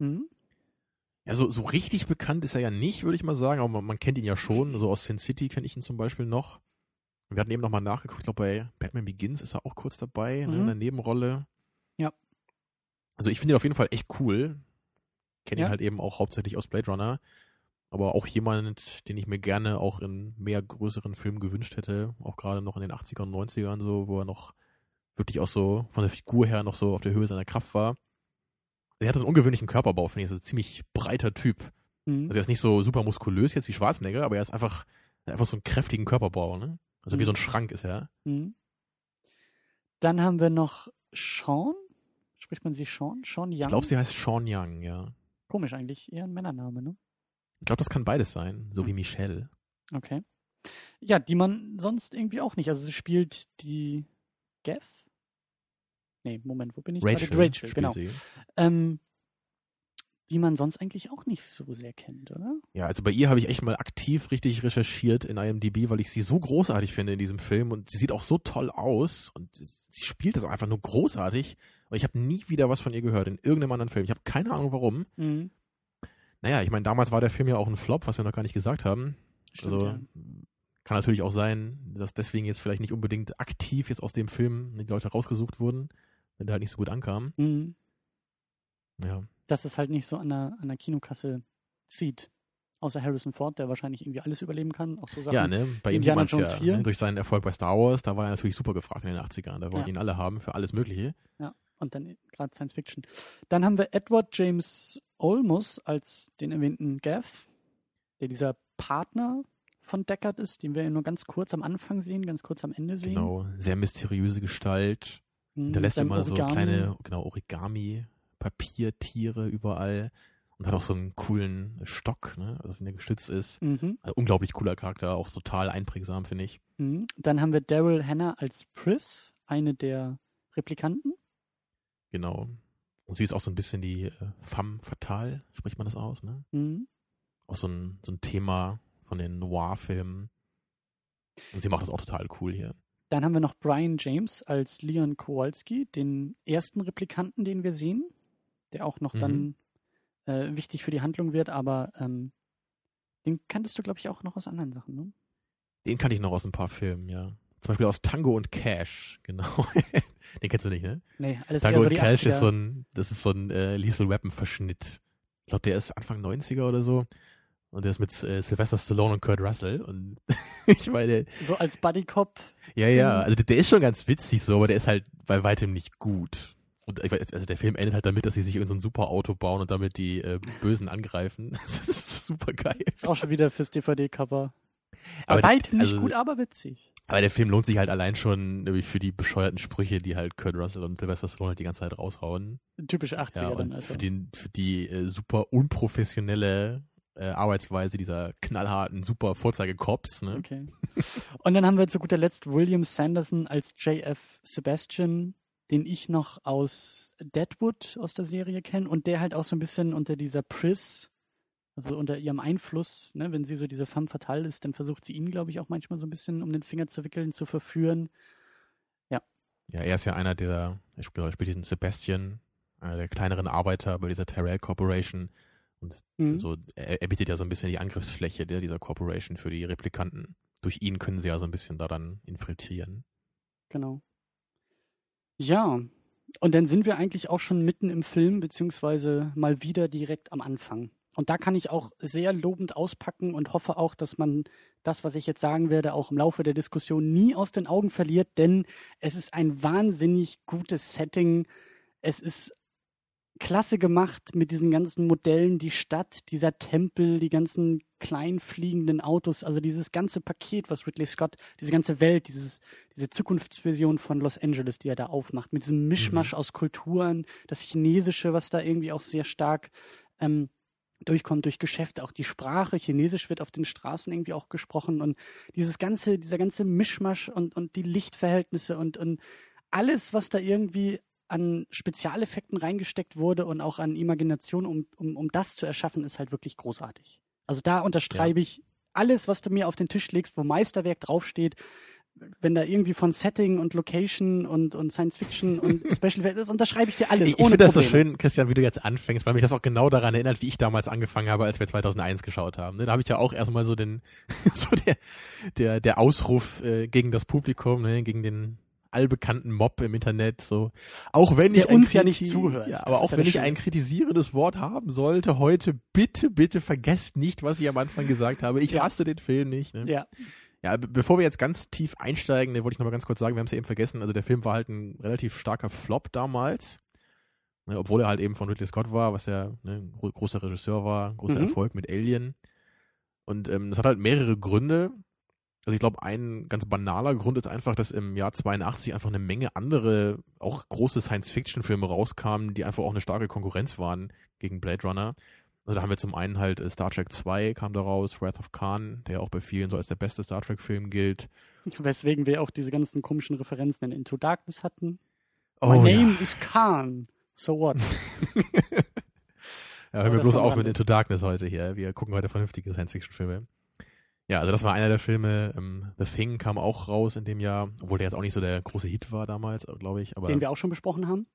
[SPEAKER 4] Mhm.
[SPEAKER 3] Ja, so, so richtig bekannt ist er ja nicht, würde ich mal sagen, aber man, man kennt ihn ja schon. So aus Sin City kenne ich ihn zum Beispiel noch. Wir hatten eben nochmal nachgeguckt, ich glaube, bei Batman Begins ist er auch kurz dabei, ne,
[SPEAKER 4] Mhm.
[SPEAKER 3] in der Nebenrolle.
[SPEAKER 4] Ja.
[SPEAKER 3] Also ich finde ihn auf jeden Fall echt cool. Kenne ihn
[SPEAKER 4] Ja.
[SPEAKER 3] halt eben auch hauptsächlich aus Blade Runner. Aber auch jemand, den ich mir gerne auch in mehr größeren Filmen gewünscht hätte. Auch gerade noch in den 80ern und 90ern so, wo er noch wirklich auch so von der Figur her noch so auf der Höhe seiner Kraft war. Er hatte einen ungewöhnlichen Körperbau, finde ich. Er ist ein ziemlich breiter Typ.
[SPEAKER 4] Mhm.
[SPEAKER 3] Also er ist nicht so super muskulös jetzt wie Schwarzenegger, aber er ist einfach, hat einfach so einen kräftigen Körperbau, ne? Also wie
[SPEAKER 4] Mhm.
[SPEAKER 3] so ein Schrank ist er.
[SPEAKER 4] Mhm. Dann haben wir noch Sean. Spricht man sie Sean? Sean Young?
[SPEAKER 3] Ich glaube, sie heißt Sean Young, ja.
[SPEAKER 4] Komisch eigentlich, eher ein Männername, ne?
[SPEAKER 3] Ich glaube, das kann beides sein, so
[SPEAKER 4] Hm.
[SPEAKER 3] wie Michelle.
[SPEAKER 4] Okay. Ja, die man sonst irgendwie auch nicht. Also sie spielt die Gav? Nee, Moment, wo bin ich
[SPEAKER 3] Rachel?
[SPEAKER 4] Rachel, genau.
[SPEAKER 3] sie.
[SPEAKER 4] Ähm, die man sonst eigentlich auch nicht so sehr kennt, oder?
[SPEAKER 3] Ja, also bei ihr habe ich echt mal aktiv richtig recherchiert in IMDb, weil ich sie so großartig finde in diesem Film und sie sieht auch so toll aus und sie spielt das einfach nur großartig. Und ich habe nie wieder was von ihr gehört in irgendeinem anderen Film. Ich habe keine Ahnung warum.
[SPEAKER 4] Mhm.
[SPEAKER 3] Naja, ich meine, damals war der Film ja auch ein Flop, was wir noch gar nicht gesagt haben.
[SPEAKER 4] Stimmt,
[SPEAKER 3] also
[SPEAKER 4] ja.
[SPEAKER 3] kann natürlich auch sein, dass deswegen jetzt vielleicht nicht unbedingt aktiv jetzt aus dem Film die Leute rausgesucht wurden, wenn der halt nicht so gut ankam.
[SPEAKER 4] Mhm.
[SPEAKER 3] Ja.
[SPEAKER 4] Dass es halt nicht so an der, an der Kinokasse zieht. Außer Harrison Ford, der wahrscheinlich irgendwie alles überleben kann. Auch so Sachen.
[SPEAKER 3] Ja, ne? Bei ihm sieht man ja.
[SPEAKER 4] 4.
[SPEAKER 3] Ne? Durch seinen Erfolg bei Star Wars, da war er natürlich super gefragt in den 80ern. Da wollten
[SPEAKER 4] Ja.
[SPEAKER 3] ihn alle haben für alles Mögliche.
[SPEAKER 4] Und dann gerade Science Fiction. Dann haben wir Edward James Olmos als den erwähnten Gav, der dieser Partner von Deckard ist, den wir ja nur ganz kurz am Anfang sehen, ganz kurz am Ende sehen.
[SPEAKER 3] Genau. Sehr mysteriöse Gestalt. Hinterlässt
[SPEAKER 4] seinem
[SPEAKER 3] immer so
[SPEAKER 4] Origami.
[SPEAKER 3] kleine, genau, Origami, Papiertiere überall. Und hat auch so einen coolen Stock, ne? Also wenn der gestützt ist.
[SPEAKER 4] Mhm.
[SPEAKER 3] Also, unglaublich cooler Charakter, auch total einprägsam, finde ich.
[SPEAKER 4] Mhm. Dann haben wir Daryl Hannah als Pris, eine der Replikanten.
[SPEAKER 3] Genau. Und sie ist auch so ein bisschen die äh, femme fatale, spricht man das aus, ne?
[SPEAKER 4] Mhm.
[SPEAKER 3] auch so ein, so ein Thema von den Noir-Filmen. Und sie macht das auch total cool hier.
[SPEAKER 4] Dann haben wir noch Brian James als Leon Kowalski, den ersten Replikanten, den wir sehen, der auch noch
[SPEAKER 3] Mhm.
[SPEAKER 4] dann äh, wichtig für die Handlung wird, aber ähm, den kanntest du, glaube ich, auch noch aus anderen Sachen, ne?
[SPEAKER 3] Den kann ich noch aus ein paar Filmen, ja. Zum Beispiel aus Tango und Cash, genau. Den kennst du nicht, ne?
[SPEAKER 4] Nee, alles
[SPEAKER 3] Tango
[SPEAKER 4] so
[SPEAKER 3] und Cash
[SPEAKER 4] 80er.
[SPEAKER 3] ist so ein, das ist so ein äh, Lethal Weapon Verschnitt. Ich glaube, der ist Anfang 90er oder so. Und der ist mit äh, Sylvester Stallone und Kurt Russell. Und ich meine,
[SPEAKER 4] so als Buddy Cop.
[SPEAKER 3] ja, ja,
[SPEAKER 4] Mhm.
[SPEAKER 3] also der, der ist schon ganz witzig so, aber der ist halt bei weitem nicht gut. Und ich weiß, also der Film endet halt damit, dass sie sich irgendein so ein super Auto bauen und damit die äh, Bösen angreifen. Das ist super geil.
[SPEAKER 4] Ist auch schon wieder fürs DVD-Cover.
[SPEAKER 3] Aber
[SPEAKER 4] Aber weitem nicht
[SPEAKER 3] also-
[SPEAKER 4] gut, aber witzig.
[SPEAKER 3] Aber der Film lohnt sich halt allein schon für die bescheuerten Sprüche, die halt Kurt Russell und Sylvester Stallone halt die ganze Zeit raushauen.
[SPEAKER 4] Typische 80er
[SPEAKER 3] Ja, und
[SPEAKER 4] Also.
[SPEAKER 3] für, den, für die äh, super unprofessionelle äh, Arbeitsweise dieser knallharten, super Vorzeigecops. Ne?
[SPEAKER 4] Okay. Und dann haben wir zu guter Letzt William Sanderson als JF Sebastian, den ich noch aus Deadwood aus der Serie kenne und der halt auch so ein bisschen unter dieser Pris, also unter ihrem Einfluss, ne, wenn sie so diese femme fatale ist, dann versucht sie ihn, glaube ich, auch manchmal so ein bisschen um den Finger zu wickeln, zu verführen.
[SPEAKER 3] Ja, er ist ja einer der, er spielt, er spielt diesen Sebastian, einer der kleineren Arbeiter bei dieser Terrell Corporation. Und
[SPEAKER 4] Mhm.
[SPEAKER 3] so, er, er bietet ja so ein bisschen die Angriffsfläche der, dieser Corporation für die Replikanten. Durch ihn können sie ja so ein bisschen daran infiltrieren.
[SPEAKER 4] Genau. Ja, und dann sind wir eigentlich auch schon mitten im Film, beziehungsweise mal wieder direkt am Anfang. Und da kann ich auch sehr lobend auspacken und hoffe auch, dass man das, was ich jetzt sagen werde, auch im Laufe der Diskussion nie aus den Augen verliert, denn es ist ein wahnsinnig gutes Setting. Es ist klasse gemacht mit diesen ganzen Modellen, die Stadt, dieser Tempel, die ganzen klein fliegenden Autos, also dieses ganze Paket, was Ridley Scott, diese ganze Welt, dieses, diese Zukunftsvision von Los Angeles, die er da aufmacht, mit diesem Mischmasch aus Kulturen, das Chinesische, was da irgendwie auch sehr stark ähm, durchkommt durch Geschäfte, auch die Sprache, Chinesisch wird auf den Straßen irgendwie auch gesprochen und dieses ganze, dieser ganze Mischmasch und, und die Lichtverhältnisse und, und alles, was da irgendwie an Spezialeffekten reingesteckt wurde und auch an Imagination, um, um, um das zu erschaffen, ist halt wirklich großartig. Also da unterschreibe ich alles, was du mir auf den Tisch legst, wo Meisterwerk draufsteht, wenn da irgendwie von Setting und Location und, und Science Fiction und Special Effects, das unterschreibe ich dir alles.
[SPEAKER 3] Ich, ich
[SPEAKER 4] ohne
[SPEAKER 3] finde das so schön, Christian, wie du jetzt anfängst, weil mich das auch genau daran erinnert, wie ich damals angefangen habe, als wir 2001 geschaut haben. Ne? Da habe ich ja auch erstmal so den, so der, der, der Ausruf äh, gegen das Publikum, ne? gegen den allbekannten Mob im Internet, so. Auch wenn
[SPEAKER 4] Der
[SPEAKER 3] ich
[SPEAKER 4] uns ja nicht zuhört.
[SPEAKER 3] Ja, aber auch wenn ich ein kritisierendes Wort haben sollte, heute bitte, bitte vergesst nicht, was ich am Anfang gesagt habe. Ich
[SPEAKER 4] Ja.
[SPEAKER 3] hasse den Film nicht. Ne?
[SPEAKER 4] Ja,
[SPEAKER 3] Ja, be bevor wir jetzt ganz tief einsteigen, ne, wollte ich noch mal ganz kurz sagen, wir haben es ja eben vergessen, also der Film war halt ein relativ starker Flop damals. Ne, obwohl er halt eben von Ridley Scott war, was ja ne, großer Regisseur war, großer
[SPEAKER 4] Mhm.
[SPEAKER 3] Erfolg mit Alien. Und ähm, das hat halt mehrere Gründe. Also ich glaube, ein ganz banaler Grund ist einfach, dass im Jahr 82 einfach eine Menge andere, auch große Science-Fiction-Filme rauskamen, die einfach auch eine starke Konkurrenz waren gegen Blade Runner. Also da haben wir zum einen halt äh, Star Trek 2 kam da raus, Wrath of Khan, der auch bei vielen so als der beste Star Trek-Film gilt.
[SPEAKER 4] weswegen wir auch diese ganzen komischen Referenzen in Into Darkness hatten.
[SPEAKER 3] Oh,
[SPEAKER 4] My name is Khan. So what?
[SPEAKER 3] Ja, wir
[SPEAKER 4] das
[SPEAKER 3] bloß auf mit Into Darkness heute hier. Wir gucken heute vernünftige Science-Fiction-Filme. Ja, also das war einer der Filme. Ähm, The Thing kam auch raus in dem Jahr, obwohl der jetzt auch nicht so der große Hit war damals, glaube ich. Aber
[SPEAKER 4] Den wir auch schon besprochen haben.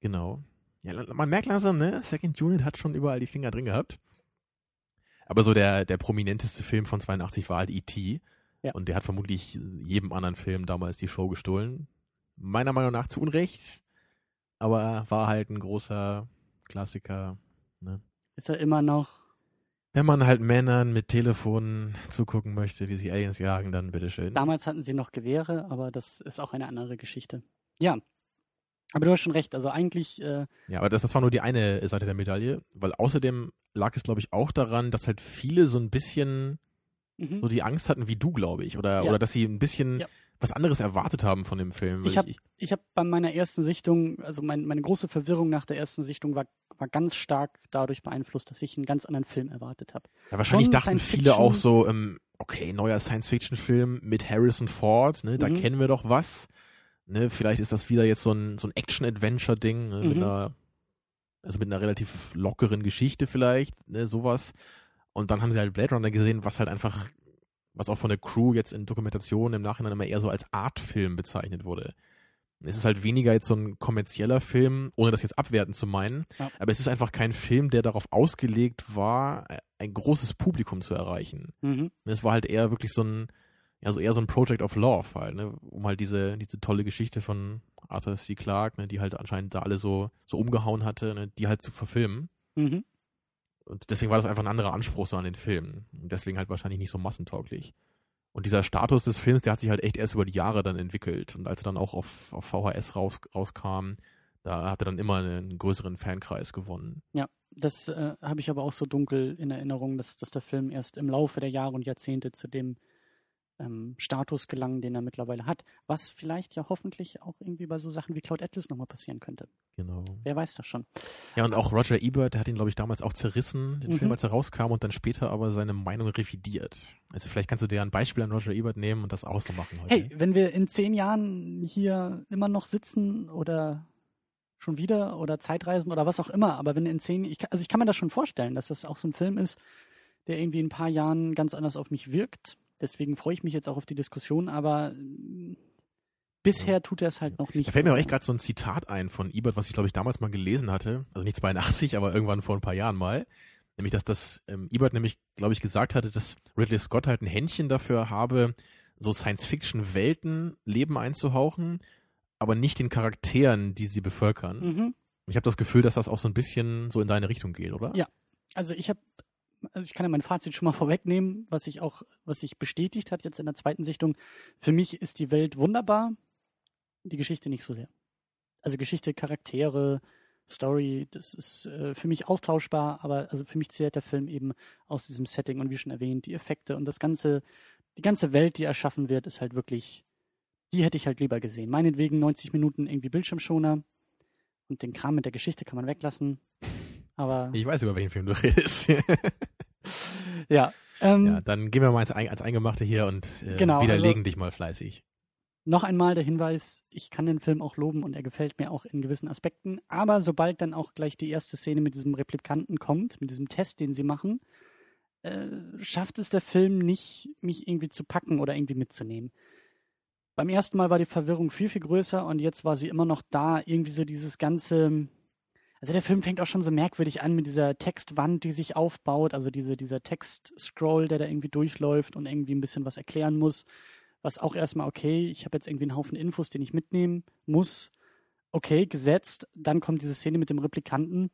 [SPEAKER 3] genau. Ja, man merkt langsam, ne? Second Unit hat schon überall die Finger drin gehabt. Aber so der, der prominenteste Film von 82 war halt E.T.
[SPEAKER 4] Ja.
[SPEAKER 3] Und der hat vermutlich jedem anderen Film damals die Show gestohlen. Meiner Meinung nach zu Unrecht. Aber war halt ein großer Klassiker.
[SPEAKER 4] Ist er immer noch.
[SPEAKER 3] Wenn man halt Männern mit Telefonen zugucken möchte, wie sie Aliens jagen, dann bitteschön.
[SPEAKER 4] Damals hatten sie noch Gewehre, aber das ist auch eine andere Geschichte. Ja. Aber du hast schon recht. Also eigentlich, äh,
[SPEAKER 3] Ja, aber das, das war nur die eine Seite der Medaille, weil außerdem lag es, glaube ich, auch daran, dass halt viele so ein bisschen
[SPEAKER 4] mhm.
[SPEAKER 3] so die Angst hatten wie du, glaube ich. Oder,
[SPEAKER 4] Ja.
[SPEAKER 3] oder dass sie ein bisschen
[SPEAKER 4] Ja.
[SPEAKER 3] Was anderes erwartet haben von dem Film.
[SPEAKER 4] Ich hab- ich habe bei meiner ersten Sichtung, also mein, meine große Verwirrung nach der ersten Sichtung war, war ganz stark dadurch beeinflusst, dass ich einen ganz anderen Film erwartet habe.
[SPEAKER 3] ja, wahrscheinlich
[SPEAKER 4] schon
[SPEAKER 3] dachten viele auch so, ähm, okay, neuer Science-Fiction-Film mit Harrison Ford, ne, da
[SPEAKER 4] Mhm.
[SPEAKER 3] kennen wir doch was. Ne, vielleicht ist das wieder jetzt so ein, so ein Action-Adventure-Ding, ne, mit
[SPEAKER 4] Mhm.
[SPEAKER 3] einer, also mit einer relativ lockeren Geschichte vielleicht, ne, sowas. Und dann haben sie halt Blade Runner gesehen, was halt einfach, was auch von der Crew jetzt in Dokumentationen im Nachhinein immer eher so als Artfilm bezeichnet wurde. Es ist halt weniger jetzt so ein kommerzieller Film, ohne das jetzt abwerten zu meinen.
[SPEAKER 4] Ja.
[SPEAKER 3] Aber es ist einfach kein Film, der darauf ausgelegt war, ein großes Publikum zu erreichen.
[SPEAKER 4] Mhm.
[SPEAKER 3] Es war halt eher wirklich so ein, ja, so eher so ein Project of Love halt, ne? Um halt diese, diese tolle Geschichte von Arthur C. Clarke, ne, die halt anscheinend da alle so, so umgehauen hatte, ne, die halt zu verfilmen.
[SPEAKER 4] Mhm.
[SPEAKER 3] Und deswegen war das einfach ein anderer Anspruch so an den Film. Und deswegen halt wahrscheinlich nicht so massentauglich. Und dieser Status des Films, der hat sich halt echt erst über die Jahre dann entwickelt. Und als er dann auch auf, auf VHS raus, rauskam, da hat er dann immer einen größeren Fankreis gewonnen.
[SPEAKER 4] Ja, das äh, habe ich aber auch so dunkel in Erinnerung, dass, dass der Film erst im Laufe der Jahre und Jahrzehnte zu dem ähm, Status gelangen, den er mittlerweile hat. Was vielleicht ja hoffentlich auch irgendwie bei so Sachen wie Cloud Atlas nochmal passieren könnte.
[SPEAKER 3] Genau.
[SPEAKER 4] Wer weiß das schon.
[SPEAKER 3] Ja, und auch Roger Ebert, der hat ihn, glaube ich, damals auch zerrissen, den
[SPEAKER 4] Mhm.
[SPEAKER 3] Film, als er rauskam, und dann später aber seine Meinung revidiert. Also vielleicht kannst du dir ein Beispiel an Roger Ebert nehmen und das auch so machen heute.
[SPEAKER 4] Hey, wenn wir in zehn Jahren hier immer noch sitzen oder schon wieder oder Zeitreisen oder was auch immer, aber wenn in zehn, ich, also ich kann mir das schon vorstellen, dass das auch so ein Film ist, der irgendwie in ein paar Jahren ganz anders auf mich wirkt. Deswegen freue ich mich jetzt auch auf die Diskussion, aber mm, bisher tut er es halt noch nicht.
[SPEAKER 3] Da fällt mir auch echt gerade so ein Zitat ein von Ebert, was ich glaube ich damals mal gelesen hatte. Also nicht 82, aber irgendwann vor ein paar Jahren mal. Nämlich, dass das ähm, Ebert nämlich, glaube ich, gesagt hatte, dass Ridley Scott halt ein Händchen dafür habe, so Science-Fiction-Welten Leben einzuhauchen, aber nicht den Charakteren, die sie bevölkern.
[SPEAKER 4] Mhm.
[SPEAKER 3] Ich habe das Gefühl, dass das auch so ein bisschen so in deine Richtung geht, oder?
[SPEAKER 4] Ja. Also ich habe, also ich kann ja mein Fazit schon mal vorwegnehmen, was sich auch, was sich bestätigt hat jetzt in der zweiten Sichtung. Für mich ist die Welt wunderbar, die Geschichte nicht so sehr. Also Geschichte, Charaktere, Story, das ist äh, für mich austauschbar, aber also für mich zählt der Film eben aus diesem Setting und wie schon erwähnt, die Effekte und das ganze, die ganze Welt, die erschaffen wird, ist halt wirklich, die hätte ich halt lieber gesehen. Meinetwegen 90 Minuten irgendwie Bildschirmschoner und den Kram mit der Geschichte kann man weglassen. Aber
[SPEAKER 3] Ich weiß, über welchen Film du redest.
[SPEAKER 4] ja, ähm,
[SPEAKER 3] ja, dann gehen wir mal als, Ein- als Eingemachte hier und äh,
[SPEAKER 4] Genau,
[SPEAKER 3] widerlegen
[SPEAKER 4] also-
[SPEAKER 3] dich mal fleißig.
[SPEAKER 4] noch einmal der Hinweis, ich kann den Film auch loben und er gefällt mir auch in gewissen Aspekten. Aber sobald dann auch gleich die erste Szene mit diesem Replikanten kommt, mit diesem Test, den sie machen, äh, schafft es der Film nicht, mich irgendwie zu packen oder irgendwie mitzunehmen. Beim ersten Mal war die Verwirrung viel, viel größer und jetzt war sie immer noch da. Irgendwie so dieses ganze. Also der Film fängt auch schon so merkwürdig an mit dieser Textwand, die sich aufbaut, also diese, dieser Text-Scroll, der da irgendwie durchläuft und irgendwie ein bisschen was erklären muss was auch erstmal, okay, ich habe jetzt irgendwie einen Haufen Infos, den ich mitnehmen muss. Okay, gesetzt. Dann kommt diese Szene mit dem Replikanten.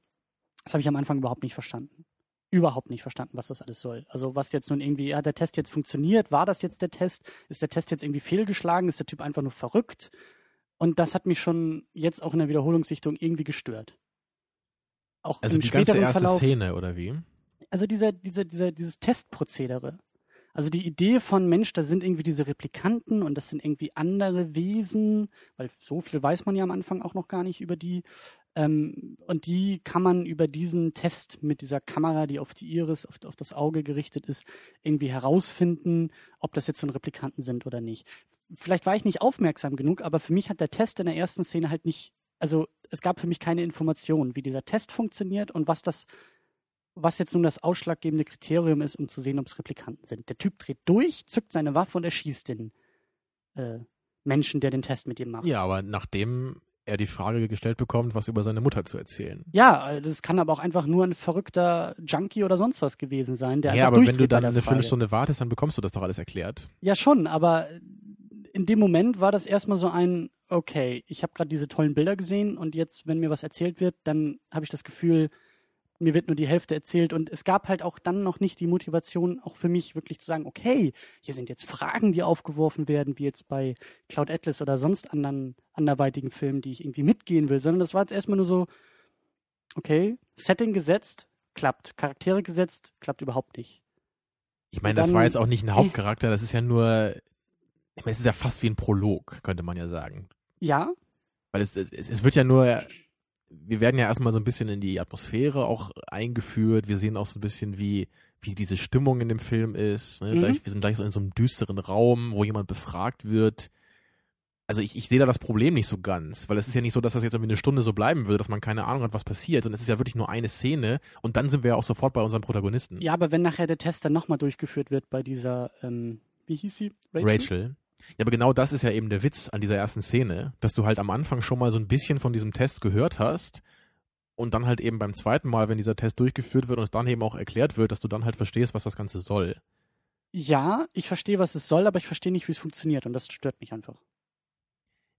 [SPEAKER 4] Das habe ich am Anfang überhaupt nicht verstanden. Überhaupt nicht verstanden, was das alles soll. Also was jetzt nun irgendwie, hat der Test jetzt funktioniert? War das jetzt der Test? Ist der Test jetzt irgendwie fehlgeschlagen? Ist der Typ einfach nur verrückt? Und das hat mich schon jetzt auch in der Wiederholungssichtung irgendwie gestört. Auch
[SPEAKER 3] Also
[SPEAKER 4] im
[SPEAKER 3] die ganze erste
[SPEAKER 4] Verlauf
[SPEAKER 3] Szene, oder wie?
[SPEAKER 4] also dieser, dieser, dieser, dieses Testprozedere. Also die Idee von Mensch, da sind irgendwie diese Replikanten und das sind irgendwie andere Wesen, weil so viel weiß man ja am Anfang auch noch gar nicht über die. Ähm, und die kann man über diesen Test mit dieser Kamera, die auf die Iris, auf, auf das Auge gerichtet ist, irgendwie herausfinden, ob das jetzt so ein Replikanten sind oder nicht. Vielleicht war ich nicht aufmerksam genug, aber für mich hat der Test in der ersten Szene halt nicht, also es gab für mich keine Informationen, wie dieser Test funktioniert und was das was jetzt nun das ausschlaggebende Kriterium ist, um zu sehen, ob es Replikanten sind. Der Typ dreht durch, zückt seine Waffe und erschießt den äh, Menschen, der den Test mit ihm macht.
[SPEAKER 3] Ja, aber nachdem er die Frage gestellt bekommt, was über seine Mutter zu erzählen.
[SPEAKER 4] Ja, äh, das kann aber auch einfach nur ein verrückter Junkie oder sonst was gewesen sein, der
[SPEAKER 3] ja, aber wenn du dann eine. Viertelstunde wartest, dann bekommst du das doch alles erklärt.
[SPEAKER 4] Ja, schon, aber in dem Moment war das erstmal so ein, okay, ich habe gerade diese tollen Bilder gesehen und jetzt, wenn mir was erzählt wird, dann habe ich das Gefühl, mir wird nur die Hälfte erzählt und es gab halt auch dann noch nicht die Motivation, auch für mich wirklich zu sagen, okay, hier sind jetzt Fragen, die aufgeworfen werden, wie jetzt bei Cloud Atlas oder sonst anderen anderweitigen Filmen, die ich irgendwie mitgehen will, sondern das war jetzt erstmal nur so, okay, Setting gesetzt, klappt, Charaktere gesetzt, klappt überhaupt nicht.
[SPEAKER 3] Ich meine,
[SPEAKER 4] Dann-
[SPEAKER 3] das war jetzt auch nicht ein Hauptcharakter, das ist ja nur, ich meine, es ist ja fast wie ein Prolog, könnte man ja sagen.
[SPEAKER 4] Ja,
[SPEAKER 3] Weil es, es, es wird ja nur, wir werden ja erstmal so ein bisschen in die Atmosphäre auch eingeführt. Wir sehen auch so ein bisschen, wie, wie diese Stimmung in dem Film ist. Ne?
[SPEAKER 4] Mhm.
[SPEAKER 3] Gleich, wir sind gleich so in so einem düsteren Raum, wo jemand befragt wird. also ich, ich sehe da das Problem nicht so ganz, weil es ist ja nicht so, dass das jetzt irgendwie eine Stunde so bleiben würde, dass man keine Ahnung hat, was passiert, sondern es ist ja wirklich nur eine Szene und dann sind wir ja auch sofort bei unserem Protagonisten.
[SPEAKER 4] Ja, aber wenn nachher der Test dann nochmal durchgeführt wird bei dieser, ähm, wie hieß sie?
[SPEAKER 3] Rachel? Rachel. Ja, aber genau das ist ja eben der Witz an dieser ersten Szene, dass du halt am Anfang schon mal so ein bisschen von diesem Test gehört hast und dann halt eben beim zweiten Mal, wenn dieser Test durchgeführt wird und es dann eben auch erklärt wird, dass du dann halt verstehst, was das Ganze soll.
[SPEAKER 4] Ja, ich verstehe, was es soll, aber ich verstehe nicht, wie es funktioniert und das stört mich einfach.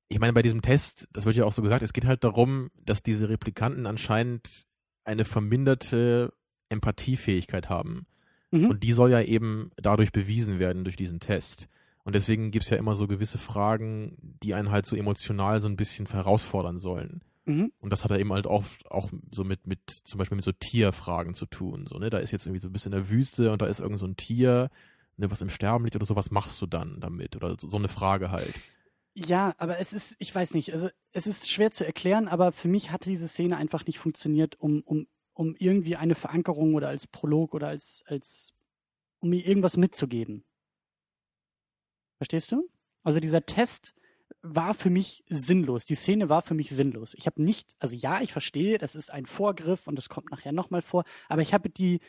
[SPEAKER 3] Ich meine, bei diesem Test, das wird ja auch so gesagt, es geht halt darum, dass diese Replikanten anscheinend eine verminderte Empathiefähigkeit haben. Mhm. Und die soll ja eben dadurch bewiesen werden, durch diesen Test. Und deswegen gibt es ja immer so gewisse Fragen, die einen halt so emotional so ein bisschen herausfordern sollen. Mhm. Und das hat er eben halt oft auch so mit, mit, zum Beispiel mit so Tierfragen zu tun. So, ne? Da ist jetzt irgendwie so ein bisschen in der Wüste und da ist irgend so ein Tier, ne, was im Sterben liegt oder so, was machst du dann damit? Oder so, so eine Frage halt.
[SPEAKER 4] Ja, aber es ist, ich weiß nicht, also es ist schwer zu erklären, aber für mich hat diese Szene einfach nicht funktioniert, um, um, um irgendwie eine Verankerung oder als Prolog oder als, als, um mir irgendwas mitzugeben. Verstehst du? Also dieser Test war für mich sinnlos. Die Szene war für mich sinnlos. Ich habe nicht, also ja, ich verstehe, das ist ein Vorgriff und das kommt nachher nochmal vor, aber ich habe die,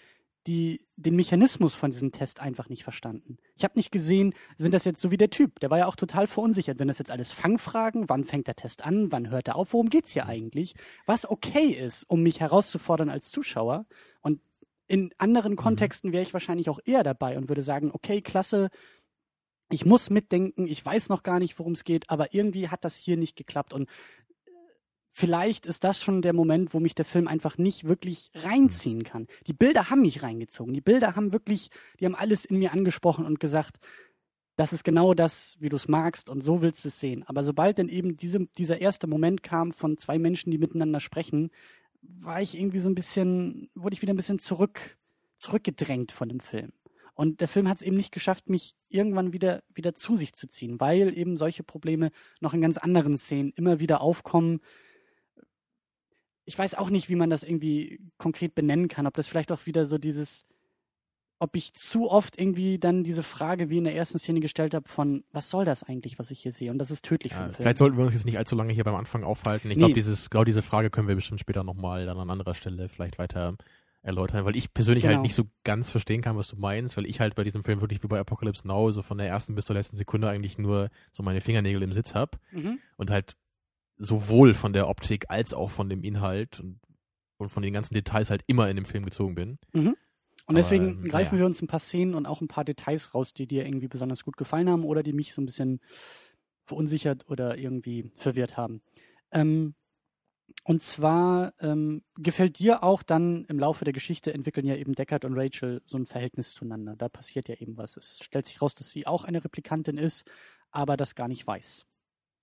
[SPEAKER 4] die, den Mechanismus von diesem Test einfach nicht verstanden. Ich habe nicht gesehen, sind das jetzt so wie der Typ, der war ja auch total verunsichert. Sind das jetzt alles Fangfragen? Wann fängt der Test an? Wann hört er auf? Worum geht's hier eigentlich? Was okay ist, um mich herauszufordern als Zuschauer. Und in anderen mhm. Kontexten wäre ich wahrscheinlich auch eher dabei und würde sagen, okay, klasse, ich muss mitdenken, ich weiß noch gar nicht, worum es geht, aber irgendwie hat das hier nicht geklappt und äh, vielleicht ist das schon der Moment, wo mich der Film einfach nicht wirklich reinziehen kann. Die Bilder haben mich reingezogen. Die Bilder haben wirklich, die haben alles in mir angesprochen und gesagt, das ist genau das, wie du es magst und so willst du es sehen. Aber sobald dann eben diese, dieser erste Moment kam von zwei Menschen, die miteinander sprechen, war ich irgendwie so ein bisschen, wurde ich wieder ein bisschen zurück, zurückgedrängt von dem Film. Und der Film hat es eben nicht geschafft, mich irgendwann wieder, wieder zu sich zu ziehen, weil eben solche Probleme noch in ganz anderen Szenen immer wieder aufkommen. Ich weiß auch nicht, wie man das irgendwie konkret benennen kann, ob das vielleicht auch wieder so dieses, ob ich zu oft irgendwie dann diese Frage wie in der ersten Szene gestellt habe von, was soll das eigentlich, was ich hier sehe? Und das ist tödlich ja, für den
[SPEAKER 3] Film. Vielleicht sollten wir uns jetzt nicht allzu lange hier beim Anfang aufhalten. Ich nee. glaube, dieses, genau diese Frage können wir bestimmt später nochmal dann an anderer Stelle vielleicht weiter erläutern, weil ich persönlich halt genau. halt nicht so ganz verstehen kann, was du meinst, weil ich halt bei diesem Film wirklich wie bei Apocalypse Now so von der ersten bis zur letzten Sekunde eigentlich nur so meine Fingernägel im Sitz hab mhm. und halt sowohl von der Optik als auch von dem Inhalt und, und von den ganzen Details halt immer in dem Film gezogen bin.
[SPEAKER 4] Mhm. Und deswegen Aber, ähm, greifen ja. wir uns ein paar Szenen und auch ein paar Details raus, die dir irgendwie besonders gut gefallen haben oder die mich so ein bisschen verunsichert oder irgendwie verwirrt haben. Ähm, und zwar ähm, gefällt dir auch dann im Laufe der Geschichte entwickeln ja eben Deckard und Rachel so ein Verhältnis zueinander. Da passiert ja eben was. Es stellt sich raus, dass sie auch eine Replikantin ist, aber das gar nicht weiß.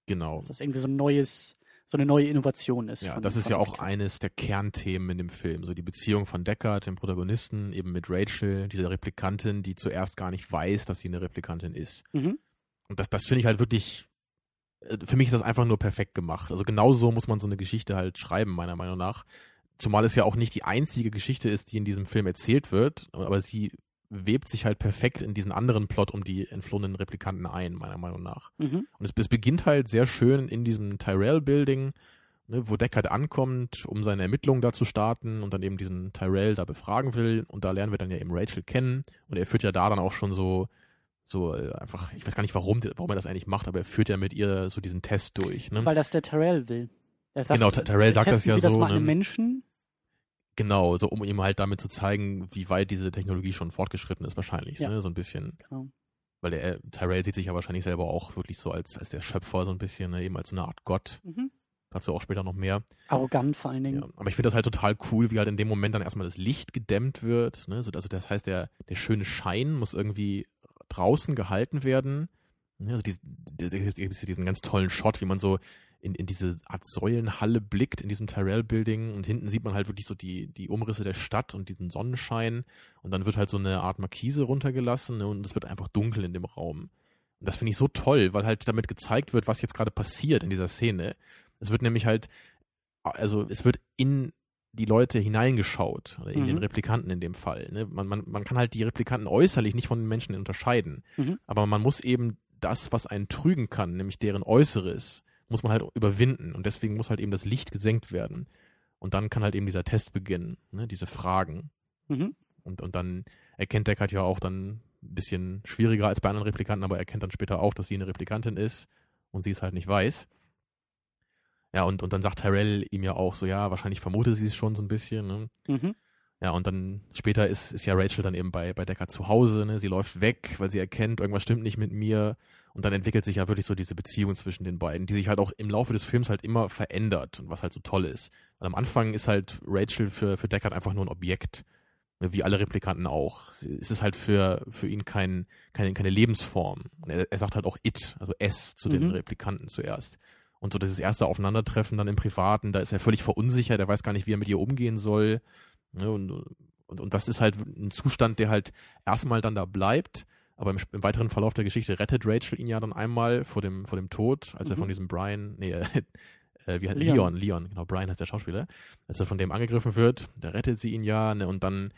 [SPEAKER 3] Genau.
[SPEAKER 4] Dass das irgendwie so ein neues, so eine neue Innovation ist.
[SPEAKER 3] Ja, von, das ist ja auch Deckard. eines der Kernthemen in dem Film. So die Beziehung von Deckard, dem Protagonisten, eben mit Rachel, dieser Replikantin, die zuerst gar nicht weiß, dass sie eine Replikantin ist. Mhm. Und das, das finde ich halt wirklich für mich ist das einfach nur perfekt gemacht. Also genauso muss man so eine Geschichte halt schreiben, meiner Meinung nach. Zumal es ja auch nicht die einzige Geschichte ist, die in diesem Film erzählt wird, aber sie webt sich halt perfekt in diesen anderen Plot um die entflohenen Replikanten ein, meiner Meinung nach. Mhm. Und es, es, beginnt halt sehr schön in diesem Tyrell-Building, ne, wo Deckard ankommt, um seine Ermittlungen da zu starten und dann eben diesen Tyrell da befragen will. Und da lernen wir dann ja eben Rachel kennen. Und er führt ja da dann auch schon so so äh, einfach, ich weiß gar nicht, warum, warum er das eigentlich macht, aber er führt ja mit ihr so diesen Test durch. Ne?
[SPEAKER 4] Weil das der Tyrell will.
[SPEAKER 3] Sagt, genau, Tyrell sagt das ja
[SPEAKER 4] Sie
[SPEAKER 3] so.
[SPEAKER 4] Das mal
[SPEAKER 3] ne?
[SPEAKER 4] Menschen?
[SPEAKER 3] Genau, so um ihm halt damit zu zeigen, wie weit diese Technologie schon fortgeschritten ist, wahrscheinlich,
[SPEAKER 4] ja.
[SPEAKER 3] ne? So ein bisschen. Genau. Weil der Tyrell sieht sich ja wahrscheinlich selber auch wirklich so als, als der Schöpfer, so ein bisschen, ne? eben als eine Art Gott. Mhm. Dazu auch später noch mehr.
[SPEAKER 4] Arrogant vor allen Dingen. Ja,
[SPEAKER 3] aber ich finde das halt total cool, wie halt in dem Moment dann erstmal das Licht gedämmt wird. Ne? Also das heißt, der, der schöne Schein muss irgendwie draußen gehalten werden. Also die, diesen ganz tollen Shot, wie man so in, in diese Art Säulenhalle blickt, in diesem Tyrell-Building und hinten sieht man halt wirklich so die, die Umrisse der Stadt und diesen Sonnenschein und dann wird halt so eine Art Markise runtergelassen ne, und es wird einfach dunkel in dem Raum. Und das finde ich so toll, weil halt damit gezeigt wird, was jetzt gerade passiert in dieser Szene. Es wird nämlich halt, also es wird in die Leute hineingeschaut, oder in mhm. den Replikanten in dem Fall. Ne? Man, man, man kann halt die Replikanten äußerlich nicht von den Menschen unterscheiden. Mhm. Aber man muss eben das, was einen trügen kann, nämlich deren Äußeres, muss man halt überwinden. Und deswegen muss halt eben das Licht gesenkt werden. Und dann kann halt eben dieser Test beginnen, ne, diese Fragen.
[SPEAKER 4] Mhm.
[SPEAKER 3] Und, und dann erkennt Deckard ja auch dann ein bisschen schwieriger als bei anderen Replikanten, aber er erkennt dann später auch, dass sie eine Replikantin ist und sie es halt nicht weiß. Ja, und, und dann sagt Tyrell ihm ja auch so, ja, wahrscheinlich vermutet sie es schon so ein bisschen. Ne?
[SPEAKER 4] Mhm.
[SPEAKER 3] Ja, und dann später ist, ist ja Rachel dann eben bei, bei Deckard zu Hause, ne? Sie läuft weg, weil sie erkennt, irgendwas stimmt nicht mit mir. Und dann entwickelt sich ja wirklich so diese Beziehung zwischen den beiden, die sich halt auch im Laufe des Films halt immer verändert und was halt so toll ist. Weil am Anfang ist halt Rachel für, für Deckard einfach nur ein Objekt. ne, Wie alle Replikanten auch. Es ist halt für, für ihn kein, keine, keine Lebensform. Und er, er sagt halt auch it, also es zu den
[SPEAKER 4] Mhm.
[SPEAKER 3] Replikanten zuerst. Und so dieses erste Aufeinandertreffen dann im Privaten, da ist er völlig verunsichert, er weiß gar nicht, wie er mit ihr umgehen soll. Ne, und, und, und das ist halt ein Zustand, der halt erstmal dann da bleibt, aber im, im weiteren Verlauf der Geschichte rettet Rachel ihn ja dann einmal vor dem, vor dem Tod, als er
[SPEAKER 4] Mhm.
[SPEAKER 3] von diesem Brian, nee, äh, wie heißt
[SPEAKER 4] Leon.
[SPEAKER 3] Leon. Leon, genau, Brian heißt der Schauspieler, als er von dem angegriffen wird, da rettet sie ihn ja, ne, und dann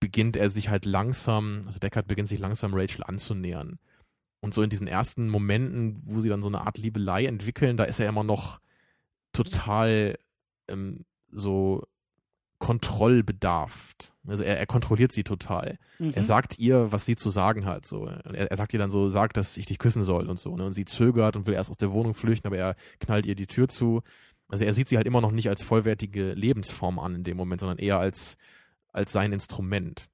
[SPEAKER 3] beginnt er sich halt langsam, also Deckard beginnt sich langsam Rachel anzunähern. Und so in diesen ersten Momenten, wo sie dann so eine Art Liebelei entwickeln, da ist er immer noch total ähm, so kontrollbedarft. Also er, er kontrolliert sie total.
[SPEAKER 4] Mhm.
[SPEAKER 3] Er sagt ihr, was sie zu sagen hat. So. Er, er sagt ihr dann so, sag, dass ich dich küssen soll und so. Ne? Und sie zögert und will erst aus der Wohnung flüchten, aber er knallt ihr die Tür zu. Also er sieht sie halt immer noch nicht als vollwertige Lebensform an in dem Moment, sondern eher als, als sein Instrument.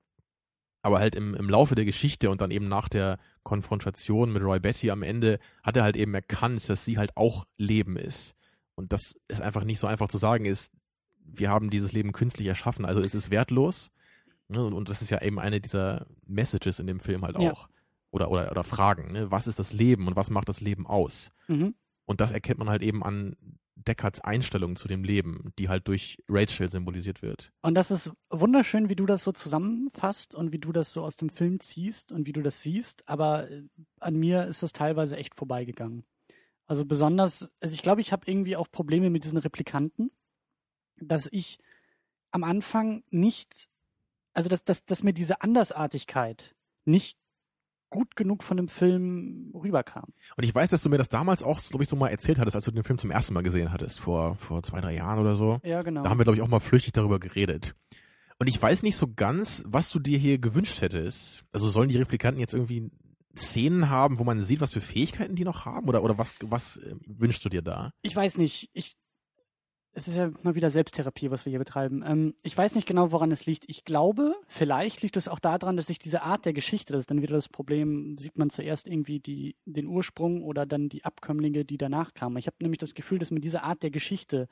[SPEAKER 3] Aber halt im, im Laufe der Geschichte und dann eben nach der Konfrontation mit Roy Betty am Ende hat er halt eben erkannt, dass sie halt auch Leben ist. Und dass es einfach nicht so einfach zu sagen ist, wir haben dieses Leben künstlich erschaffen, also es ist wertlos. Ne? Und, und das ist ja eben eine dieser Messages in dem Film halt
[SPEAKER 4] Ja.
[SPEAKER 3] auch. Oder, oder, oder Fragen, ne? was ist das Leben und was macht das Leben aus?
[SPEAKER 4] Mhm.
[SPEAKER 3] Und das erkennt man halt eben an Deckards Einstellung zu dem Leben, die halt durch Rachel symbolisiert wird.
[SPEAKER 4] Und das ist wunderschön, wie du das so zusammenfasst und wie du das so aus dem Film ziehst und wie du das siehst. Aber äh, an mir ist das teilweise echt vorbeigegangen. Also besonders, also ich glaube, ich habe irgendwie auch Probleme mit diesen Replikanten, dass ich am Anfang nicht, also dass, dass, dass mir diese Andersartigkeit nicht gut genug von dem Film rüberkam.
[SPEAKER 3] Und ich weiß, dass du mir das damals auch, glaube ich, so mal erzählt hattest, als du den Film zum ersten Mal gesehen hattest, vor, vor zwei, drei Jahren oder so.
[SPEAKER 4] Ja, genau.
[SPEAKER 3] Da haben wir, glaube ich, auch mal flüchtig darüber geredet. Und ich weiß nicht so ganz, was du dir hier gewünscht hättest. Also sollen die Replikanten jetzt irgendwie Szenen haben, wo man sieht, was für Fähigkeiten die noch haben? Oder, oder was, was äh, wünschst du dir da?
[SPEAKER 4] ich weiß nicht, ich, es ist ja mal wieder Selbsttherapie, was wir hier betreiben. Ähm, ich weiß nicht genau, woran es liegt. Ich glaube, vielleicht liegt es auch daran, dass sich diese Art der Geschichte, das ist dann wieder das Problem, sieht man zuerst irgendwie die, den Ursprung oder dann die Abkömmlinge, die danach kamen. Ich habe nämlich das Gefühl, dass mir diese Art der Geschichte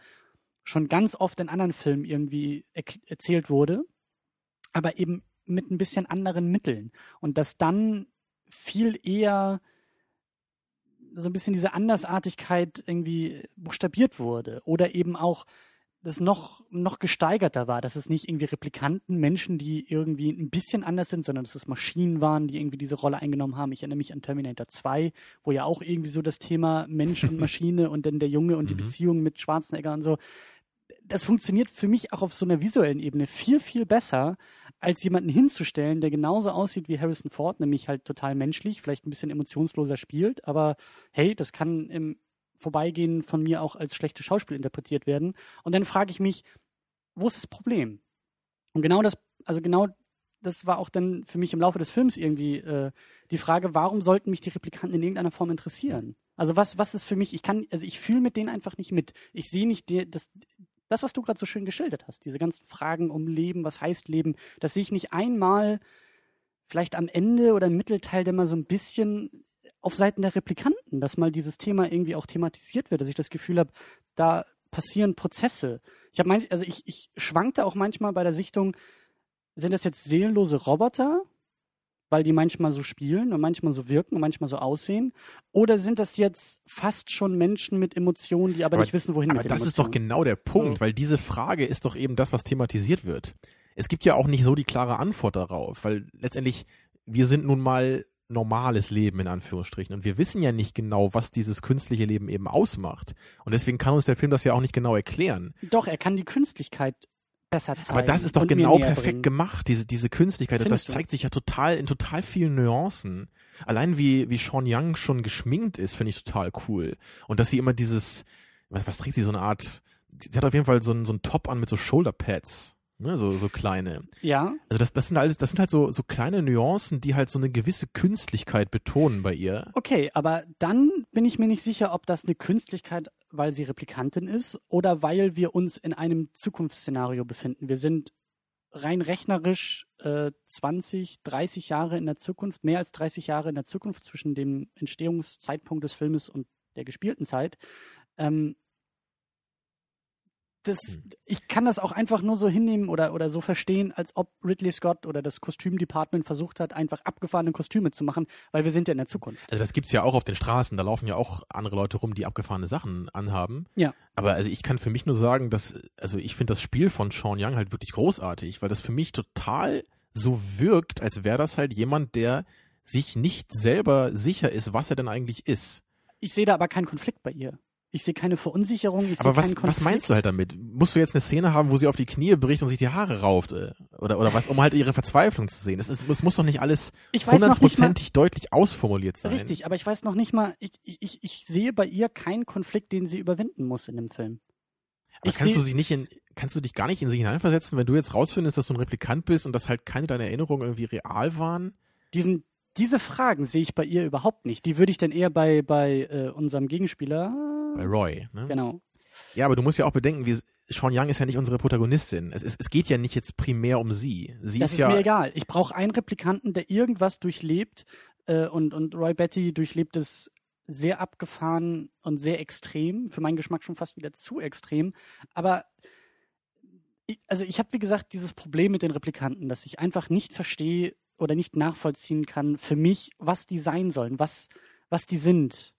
[SPEAKER 4] schon ganz oft in anderen Filmen irgendwie erk- erzählt wurde, aber eben mit ein bisschen anderen Mitteln. Und dass dann viel eher so ein bisschen diese Andersartigkeit irgendwie buchstabiert wurde oder eben auch das noch, noch gesteigerter war, dass es nicht irgendwie Replikanten, Menschen, die irgendwie ein bisschen anders sind, sondern dass es Maschinen waren, die irgendwie diese Rolle eingenommen haben. Ich erinnere mich an Terminator 2, wo ja auch irgendwie so das Thema Mensch und Maschine und dann der Junge und die
[SPEAKER 3] Mhm.
[SPEAKER 4] Beziehung mit Schwarzenegger und so. Das funktioniert für mich auch auf so einer visuellen Ebene viel, viel besser, als jemanden hinzustellen, der genauso aussieht wie Harrison Ford, nämlich halt total menschlich, vielleicht ein bisschen emotionsloser spielt, aber hey, das kann im Vorbeigehen von mir auch als schlechtes Schauspiel interpretiert werden. Und dann frage ich mich, wo ist das Problem? Und genau das, also genau das war auch dann für mich im Laufe des Films irgendwie äh, die Frage, warum sollten mich die Replikanten in irgendeiner Form interessieren? Also was, was ist für mich, ich kann, also ich fühle mit denen einfach nicht mit. Ich sehe nicht die, das, das, was du gerade so schön geschildert hast, diese ganzen Fragen um Leben, was heißt Leben, das sehe ich nicht einmal vielleicht am Ende oder im Mittelteil der mal so ein bisschen auf Seiten der Replikanten, dass mal dieses Thema irgendwie auch thematisiert wird, dass ich das Gefühl habe, da passieren Prozesse. Ich habe also ich, ich schwankte auch manchmal bei der Sichtung, sind das jetzt seelenlose Roboter, weil die manchmal so spielen und manchmal so wirken und manchmal so aussehen? Oder sind das jetzt fast schon Menschen mit Emotionen, die aber,
[SPEAKER 3] Aber-
[SPEAKER 4] nicht wissen, wohin
[SPEAKER 3] Aber
[SPEAKER 4] mit den
[SPEAKER 3] das ist doch
[SPEAKER 4] Emotionen?
[SPEAKER 3] genau der Punkt,
[SPEAKER 4] So.
[SPEAKER 3] weil diese Frage ist doch eben das, was thematisiert wird. Es gibt ja auch nicht so die klare Antwort darauf, weil letztendlich wir sind nun mal normales Leben in Anführungsstrichen und wir wissen ja nicht genau, was dieses künstliche Leben eben ausmacht. Und deswegen kann uns der Film das ja auch nicht genau erklären.
[SPEAKER 4] Doch, er kann die Künstlichkeit besser zeigen.
[SPEAKER 3] Aber das ist doch genau perfekt
[SPEAKER 4] bringen.
[SPEAKER 3] gemacht, diese, diese Künstlichkeit. Das, das
[SPEAKER 4] Findest du?
[SPEAKER 3] zeigt sich ja total in total vielen Nuancen. Allein wie, wie Sean Young schon geschminkt ist, finde ich total cool. Und dass sie immer dieses, was, was trägt sie, so eine Art, sie hat auf jeden Fall so einen, so einen Top an mit so Shoulderpads. Ne, so, so kleine.
[SPEAKER 4] Ja,
[SPEAKER 3] Also das, das sind alles, das sind halt so, so kleine Nuancen, die halt so eine gewisse Künstlichkeit betonen bei ihr.
[SPEAKER 4] okay, aber dann bin ich mir nicht sicher, ob das eine Künstlichkeit, weil sie Replikantin ist oder weil wir uns in einem Zukunftsszenario befinden. Wir sind rein rechnerisch äh, 20, 30 Jahre in der Zukunft, mehr als 30 Jahre in der Zukunft zwischen dem Entstehungszeitpunkt des Filmes und der gespielten Zeit. Ähm, das,
[SPEAKER 3] Hm.
[SPEAKER 4] ich kann das auch einfach nur so hinnehmen oder, oder so verstehen, als ob Ridley Scott oder das Kostümdepartment versucht hat, einfach abgefahrene Kostüme zu machen, weil wir sind ja in der Zukunft.
[SPEAKER 3] Also das gibt's ja auch auf den Straßen, da laufen ja auch andere Leute rum, die abgefahrene Sachen anhaben.
[SPEAKER 4] Ja.
[SPEAKER 3] Aber also ich kann für mich nur sagen, dass, also ich finde das Spiel von Sean Young halt wirklich großartig, weil das für mich total so wirkt, als wäre das halt jemand, der sich nicht selber sicher ist, was er denn eigentlich ist.
[SPEAKER 4] Ich sehe da aber keinen Konflikt bei ihr. Ich sehe keine Verunsicherung, ich
[SPEAKER 3] Aber
[SPEAKER 4] sehe
[SPEAKER 3] was, was meinst du halt damit? Musst du jetzt eine Szene haben, wo sie auf die Knie bricht und sich die Haare rauft? äh, Oder, oder was, um halt ihre Verzweiflung zu sehen? Es, ist, es muss doch nicht alles hundertprozentig deutlich ausformuliert sein.
[SPEAKER 4] richtig, aber ich weiß noch nicht mal, ich, ich, ich- sehe bei ihr keinen Konflikt, den sie überwinden muss in dem Film.
[SPEAKER 3] Aber
[SPEAKER 4] Ich
[SPEAKER 3] kannst du sie nicht in, kannst du dich gar nicht in sie hineinversetzen, wenn du jetzt rausfindest, dass du ein Replikant bist und dass halt keine deiner Erinnerungen irgendwie real waren?
[SPEAKER 4] Diesen, diese Fragen sehe ich bei ihr überhaupt nicht. Die würde ich dann eher bei, bei äh, unserem Gegenspieler.
[SPEAKER 3] Bei Roy, ne?
[SPEAKER 4] Genau.
[SPEAKER 3] Ja, aber du musst ja auch bedenken, wie, Sean Young ist ja nicht unsere Protagonistin. Es, ist, es geht ja nicht jetzt primär um sie. Sie
[SPEAKER 4] Das
[SPEAKER 3] ist,
[SPEAKER 4] ist
[SPEAKER 3] ja.
[SPEAKER 4] mir egal. Ich brauche einen Replikanten, der irgendwas durchlebt. Äh, und, und Roy Betty durchlebt es sehr abgefahren und sehr extrem. Für meinen Geschmack schon fast wieder zu extrem. Aber ich, also ich habe, wie gesagt, dieses Problem mit den Replikanten, dass ich einfach nicht verstehe oder nicht nachvollziehen kann für mich, was die sein sollen, was, was die sind.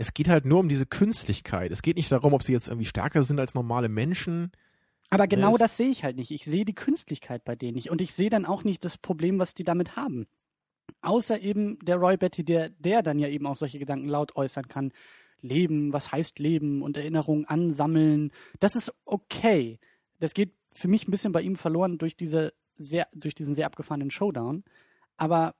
[SPEAKER 3] Es geht halt nur um diese Künstlichkeit. Es geht nicht darum, ob sie jetzt irgendwie stärker sind als normale Menschen.
[SPEAKER 4] Aber genau
[SPEAKER 3] es-
[SPEAKER 4] das sehe ich halt nicht. Ich sehe die Künstlichkeit bei denen nicht. Und ich sehe dann auch nicht das Problem, was die damit haben. Außer eben der Roy Betty, der, der dann ja eben auch solche Gedanken laut äußern kann. Leben, was heißt Leben und Erinnerungen ansammeln. Das ist okay. Das geht für mich ein bisschen bei ihm verloren durch diese sehr, durch diesen sehr abgefahrenen Showdown. Aber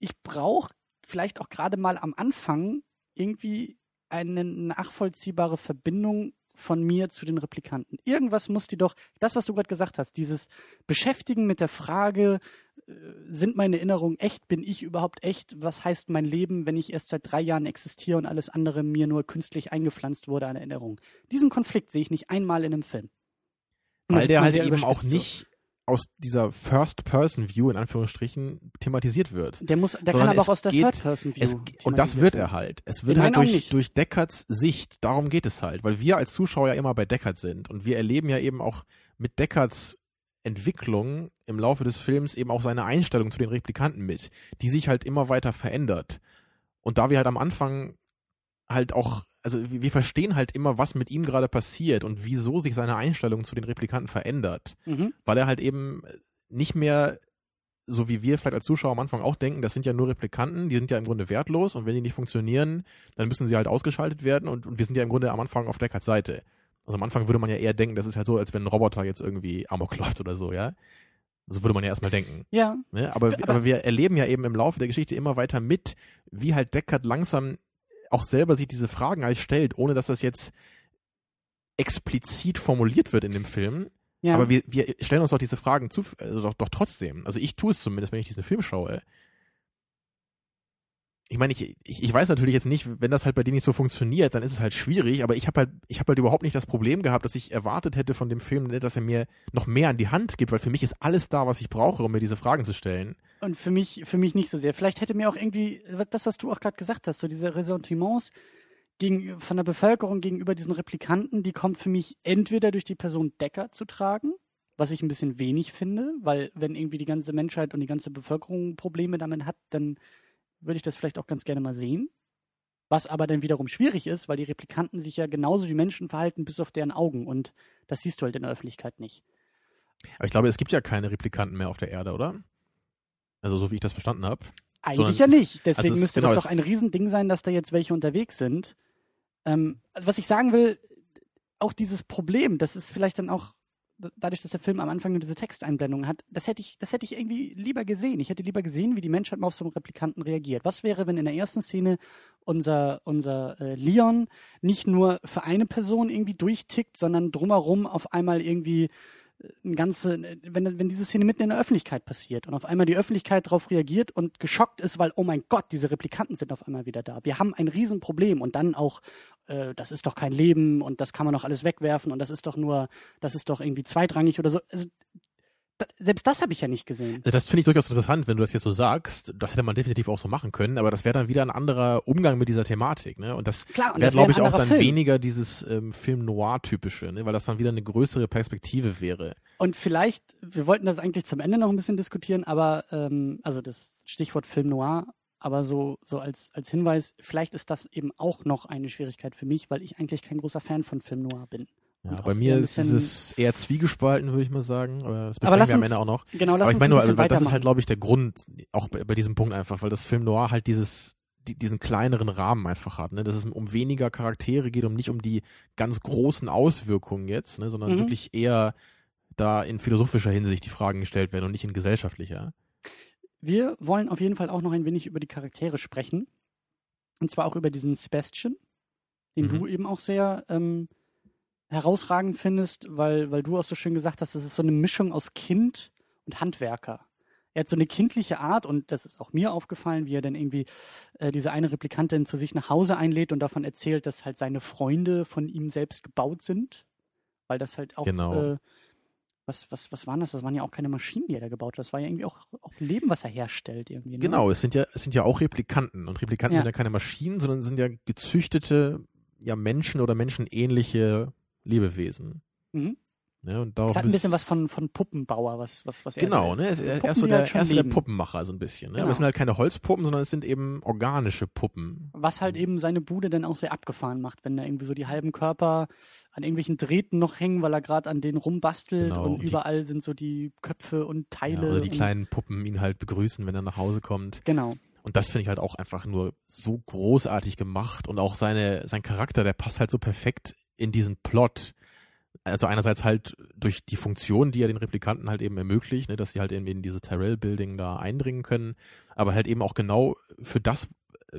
[SPEAKER 4] ich brauche vielleicht auch gerade mal am Anfang irgendwie eine nachvollziehbare Verbindung von mir zu den Replikanten. Irgendwas muss die doch, das, was du gerade gesagt hast, dieses Beschäftigen mit der Frage, äh, sind meine Erinnerungen echt, bin ich überhaupt echt, was heißt mein Leben, wenn ich erst seit drei Jahren existiere und alles andere mir nur künstlich eingepflanzt wurde an Erinnerungen. Diesen Konflikt sehe ich nicht einmal in einem Film.
[SPEAKER 3] Weil der halt eben auch
[SPEAKER 4] so-
[SPEAKER 3] nicht aus dieser First-Person-View in Anführungsstrichen thematisiert wird.
[SPEAKER 4] Der muss, der
[SPEAKER 3] sondern
[SPEAKER 4] kann aber auch aus der Third-Person-View.
[SPEAKER 3] Und das wird er halt. Es wird halt durch, durch Deckards Sicht. Darum geht es halt. Weil wir als Zuschauer ja immer bei Deckard sind. Und wir erleben ja eben auch mit Deckards Entwicklung im Laufe des Films eben auch seine Einstellung zu den Replikanten mit, die sich halt immer weiter verändert. Und da wir halt am Anfang halt auch, also wir verstehen halt immer, was mit ihm gerade passiert und wieso sich seine Einstellung zu den Replikanten verändert.
[SPEAKER 4] Mhm.
[SPEAKER 3] weil er halt eben nicht mehr, so wie wir vielleicht als Zuschauer am Anfang auch denken, das sind ja nur Replikanten, die sind ja im Grunde wertlos und wenn die nicht funktionieren, dann müssen sie halt ausgeschaltet werden und, und wir sind ja im Grunde am Anfang auf Deckards Seite. Also am Anfang würde man ja eher denken, das ist halt so, als wenn ein Roboter jetzt irgendwie Amok läuft oder so, ja. So würde man ja erstmal denken.
[SPEAKER 4] Ja,
[SPEAKER 3] Ne? Aber,
[SPEAKER 4] Aber-
[SPEAKER 3] aber, wir erleben ja eben im Laufe der Geschichte immer weiter mit, wie halt Deckard langsam auch selber sich diese Fragen als stellt, ohne dass das jetzt explizit formuliert wird in dem Film.
[SPEAKER 4] ja.
[SPEAKER 3] Aber wir, wir stellen uns doch diese Fragen zu, also doch, doch trotzdem. Also ich tue es zumindest, wenn ich diesen Film schaue. Ich meine, ich, ich, ich weiß natürlich jetzt nicht, wenn das halt bei dir nicht so funktioniert, dann ist es halt schwierig, aber ich habe halt, ich habe halt überhaupt nicht das Problem gehabt, dass ich erwartet hätte von dem Film, dass er mir noch mehr an die Hand gibt, weil für mich ist alles da, was ich brauche, um mir diese Fragen zu stellen.
[SPEAKER 4] Und für mich, für mich nicht so sehr. Vielleicht hätte mir auch irgendwie das, was du auch gerade gesagt hast, so diese Ressentiments gegen, von der Bevölkerung gegenüber diesen Replikanten, die kommt für mich entweder durch die Person Decker zu tragen, was ich ein bisschen wenig finde, weil wenn irgendwie die ganze Menschheit und die ganze Bevölkerung Probleme damit hat, dann würde ich das vielleicht auch ganz gerne mal sehen. Was aber dann wiederum schwierig ist, weil die Replikanten sich ja genauso wie Menschen verhalten, bis auf deren Augen. Und das siehst du halt in der Öffentlichkeit nicht.
[SPEAKER 3] Aber ich glaube, es gibt ja keine Replikanten mehr auf der Erde, oder? Also so wie ich das verstanden habe.
[SPEAKER 4] Eigentlich ja nicht. Deswegen
[SPEAKER 3] also es-
[SPEAKER 4] müsste
[SPEAKER 3] genau,
[SPEAKER 4] das doch ein Riesending sein, dass da jetzt welche unterwegs sind. Ähm, was ich sagen will, auch dieses Problem, das ist vielleicht dann auch dadurch, dass der Film am Anfang nur diese Texteinblendungen hat, das hätte ich, das hätte ich irgendwie lieber gesehen. Ich hätte lieber gesehen, wie die Menschheit mal auf so einen Replikanten reagiert. Was wäre, wenn in der ersten Szene unser, unser äh, Leon nicht nur für eine Person irgendwie durchtickt, sondern drumherum auf einmal irgendwie ein ganze, wenn, wenn diese Szene mitten in der Öffentlichkeit passiert und auf einmal die Öffentlichkeit darauf reagiert und geschockt ist, weil, oh mein Gott, diese Replikanten sind auf einmal wieder da. Wir haben ein Riesenproblem und dann auch, äh, das ist doch kein Leben und das kann man doch alles wegwerfen und das ist doch nur, das ist doch irgendwie zweitrangig oder so. Also selbst das habe ich ja nicht gesehen.
[SPEAKER 3] Also das finde ich durchaus interessant, wenn du das jetzt so sagst. Das hätte man definitiv auch so machen können, aber das wäre dann wieder ein anderer Umgang mit dieser Thematik. Ne? Und das wäre, glaube ich, auch dann Film. weniger dieses ähm, Film Noir-typische, ne? weil das dann wieder eine größere Perspektive wäre.
[SPEAKER 4] Und vielleicht, wir wollten das eigentlich zum Ende noch ein bisschen diskutieren, aber ähm, also das Stichwort Film Noir, aber so, so als, als Hinweis, vielleicht ist das eben auch noch eine Schwierigkeit für mich, weil ich eigentlich kein großer Fan von Film Noir bin.
[SPEAKER 3] Ja, bei mir ist es eher zwiegespalten, würde ich mal sagen. Aber das besprechen wir am Ende auch noch.
[SPEAKER 4] Genau, lass
[SPEAKER 3] aber ich
[SPEAKER 4] meine
[SPEAKER 3] nur, also, das ist halt, glaube ich, der Grund, auch bei, bei, diesem Punkt einfach, weil das Film Noir halt dieses, die, diesen kleineren Rahmen einfach hat, ne? Dass es um weniger Charaktere geht, um nicht um die ganz großen Auswirkungen jetzt, ne? sondern mhm. wirklich eher da in philosophischer Hinsicht die Fragen gestellt werden und nicht in gesellschaftlicher.
[SPEAKER 4] Wir wollen auf jeden Fall auch noch ein wenig über die Charaktere sprechen. Und zwar auch über diesen Sebastian, den mhm. du eben auch sehr ähm, herausragend findest, weil, weil du auch so schön gesagt hast, das ist so eine Mischung aus Kind und Handwerker. Er hat so eine kindliche Art und das ist auch mir aufgefallen, wie er dann irgendwie äh, diese eine Replikantin zu sich nach Hause einlädt und davon erzählt, dass halt seine Freunde von ihm selbst gebaut sind, weil das halt auch
[SPEAKER 3] genau.
[SPEAKER 4] äh, was, was, was waren das? Das waren ja auch keine Maschinen, die er da gebaut hat. Das war ja irgendwie auch, auch Leben, was er herstellt irgendwie. Ne?
[SPEAKER 3] Genau, es sind ja, es sind ja auch Replikanten. Und Replikanten ja. sind ja keine Maschinen, sondern sind ja gezüchtete, ja Menschen oder menschenähnliche Lebewesen. Mhm.
[SPEAKER 4] Ne, und es hat ein bisschen was von, von Puppenbauer, was, was, was
[SPEAKER 3] er Genau, so ne? Er, er, er ist so der, halt er ist so der Puppenmacher, so ein bisschen. Ne? Genau. Aber es sind halt keine Holzpuppen, sondern es sind eben organische Puppen.
[SPEAKER 4] Was halt eben seine Bude dann auch sehr abgefahren macht, wenn da irgendwie so die halben Körper an irgendwelchen Drähten noch hängen, weil er gerade an denen rumbastelt genau, und, und überall sind so die Köpfe und Teile. Ja,
[SPEAKER 3] oder die kleinen Puppen ihn halt begrüßen, wenn er nach Hause kommt.
[SPEAKER 4] Genau.
[SPEAKER 3] Und das finde ich halt auch einfach nur so großartig gemacht und auch seine, sein Charakter, der passt halt so perfekt in diesen Plot. Also einerseits halt durch die Funktion, die er den Replikanten halt eben ermöglicht, ne, dass sie halt in, in dieses Tyrell-Building da eindringen können, aber halt eben auch genau für das,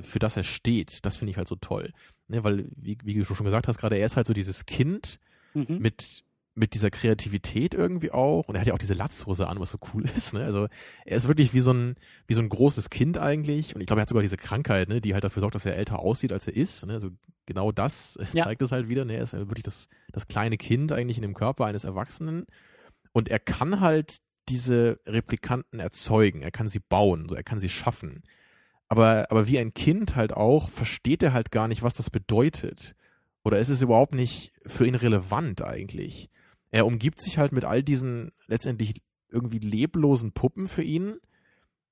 [SPEAKER 3] für das er steht. Das finde ich halt so toll. Ne, weil, wie, wie du schon gesagt hast, gerade er ist halt so dieses Kind mhm. mit mit dieser Kreativität irgendwie auch. Und er hat ja auch diese Latzhose an, was so cool ist. Ne? Also er ist wirklich wie so ein wie so ein großes Kind eigentlich. Und ich glaube, er hat sogar diese Krankheit, ne, die halt dafür sorgt, dass er älter aussieht, als er ist. Ne? Also genau das ja. zeigt es halt wieder. Ne? Er ist wirklich das das kleine Kind eigentlich in dem Körper eines Erwachsenen. Und er kann halt diese Replikanten erzeugen. Er kann sie bauen. So er kann sie schaffen. Aber aber wie ein Kind halt auch versteht er halt gar nicht, was das bedeutet. Oder ist es überhaupt nicht für ihn relevant eigentlich? Er umgibt sich halt mit all diesen letztendlich irgendwie leblosen Puppen für ihn.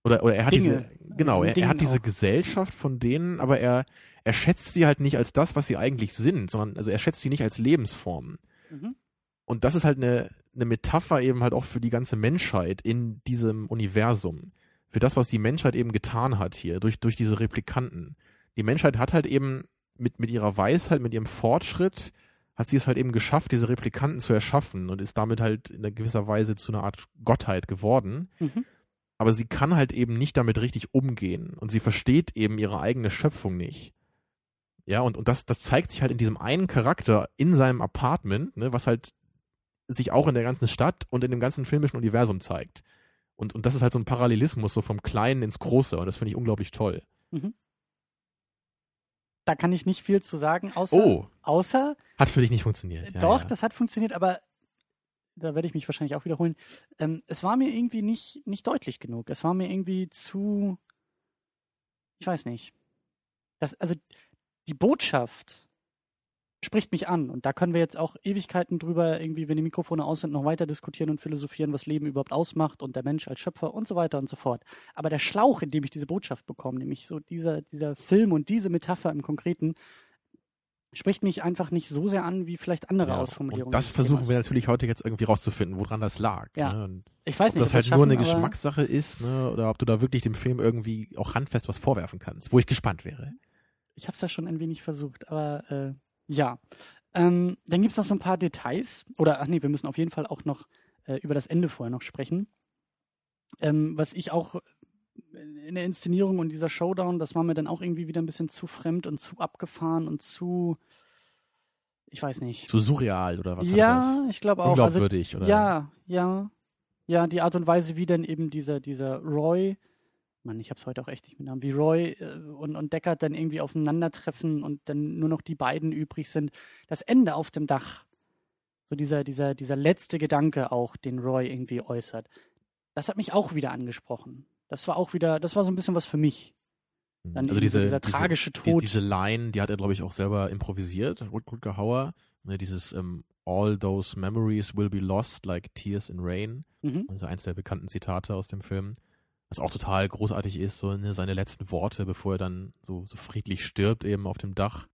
[SPEAKER 3] Oder, oder er hat Dinge. diese, genau, er, er, hat diese auch. Gesellschaft von denen, aber er, er schätzt sie halt nicht als das, was sie eigentlich sind, sondern, also er schätzt sie nicht als Lebensformen. Mhm. Und das ist halt eine, eine Metapher eben halt auch für die ganze Menschheit in diesem Universum. Für das, was die Menschheit eben getan hat hier, durch, durch diese Replikanten. Die Menschheit hat halt eben mit, mit ihrer Weisheit, mit ihrem Fortschritt, hat sie es halt eben geschafft, diese Replikanten zu erschaffen und ist damit halt in gewisser Weise zu einer Art Gottheit geworden. Mhm. Aber sie kann halt eben nicht damit richtig umgehen und sie versteht eben ihre eigene Schöpfung nicht. Ja, und, und das, das zeigt sich halt in diesem einen Charakter in seinem Apartment, ne, was halt sich auch in der ganzen Stadt und in dem ganzen filmischen Universum zeigt. Und, und das ist halt so ein Parallelismus, so vom Kleinen ins Große. Und das finde ich unglaublich toll. Mhm
[SPEAKER 4] da kann ich nicht viel zu sagen, außer,
[SPEAKER 3] oh,
[SPEAKER 4] außer
[SPEAKER 3] hat für dich nicht funktioniert.
[SPEAKER 4] Ja, doch, ja. das hat funktioniert, aber da werde ich mich wahrscheinlich auch wiederholen. Ähm, es war mir irgendwie nicht, nicht deutlich genug. Es war mir irgendwie zu, ich weiß nicht. Das, also die Botschaft spricht mich an. Und da können wir jetzt auch Ewigkeiten drüber, irgendwie, wenn die Mikrofone aus sind, noch weiter diskutieren und philosophieren, was Leben überhaupt ausmacht und der Mensch als Schöpfer und so weiter und so fort. Aber der Schlauch, in dem ich diese Botschaft bekomme, nämlich so dieser, dieser Film und diese Metapher im Konkreten, spricht mich einfach nicht so sehr an wie vielleicht andere ja, Ausformulierungen.
[SPEAKER 3] Das versuchen Themas. wir natürlich heute jetzt irgendwie rauszufinden, woran das lag.
[SPEAKER 4] Ja.
[SPEAKER 3] Ne?
[SPEAKER 4] Ich weiß nicht,
[SPEAKER 3] ob das halt nur eine Geschmackssache ist, ne? oder ob du da wirklich dem Film irgendwie auch handfest was vorwerfen kannst, wo ich gespannt wäre.
[SPEAKER 4] Ich habe es ja schon ein wenig versucht, aber äh, ja. Ähm, dann gibt es noch so ein paar Details. Oder, ach nee, wir müssen auf jeden Fall auch noch äh, über das Ende vorher noch sprechen. Ähm, was ich auch in der Inszenierung und dieser Showdown, das war mir dann auch irgendwie wieder ein bisschen zu fremd und zu abgefahren und zu, ich weiß nicht.
[SPEAKER 3] Zu surreal oder was?
[SPEAKER 4] Ja, ich glaube auch.
[SPEAKER 3] Unglaubwürdig,
[SPEAKER 4] also,
[SPEAKER 3] oder?
[SPEAKER 4] Ja, ja. Ja, die Art und Weise, wie dann eben dieser, dieser Roy, Mann, ich hab's heute auch echt nicht mit Namen, wie Roy äh, und, und Deckard dann irgendwie aufeinandertreffen und dann nur noch die beiden übrig sind. Das Ende auf dem Dach, so dieser, dieser, dieser letzte Gedanke auch, den Roy irgendwie äußert, das hat mich auch wieder angesprochen. Das war auch wieder, das war so ein bisschen was für mich. Dann
[SPEAKER 3] also diese,
[SPEAKER 4] dieser
[SPEAKER 3] diese,
[SPEAKER 4] tragische Tod.
[SPEAKER 3] Diese Line, die hat er, glaube ich, auch selber improvisiert, Rutger Hauer. Ne, dieses ähm, All those memories will be lost like tears in rain.
[SPEAKER 4] mhm.
[SPEAKER 3] Also eins der bekannten Zitate aus dem Film. Was auch total großartig ist, so ne, seine letzten Worte, bevor er dann so, so friedlich stirbt, eben auf dem Dach.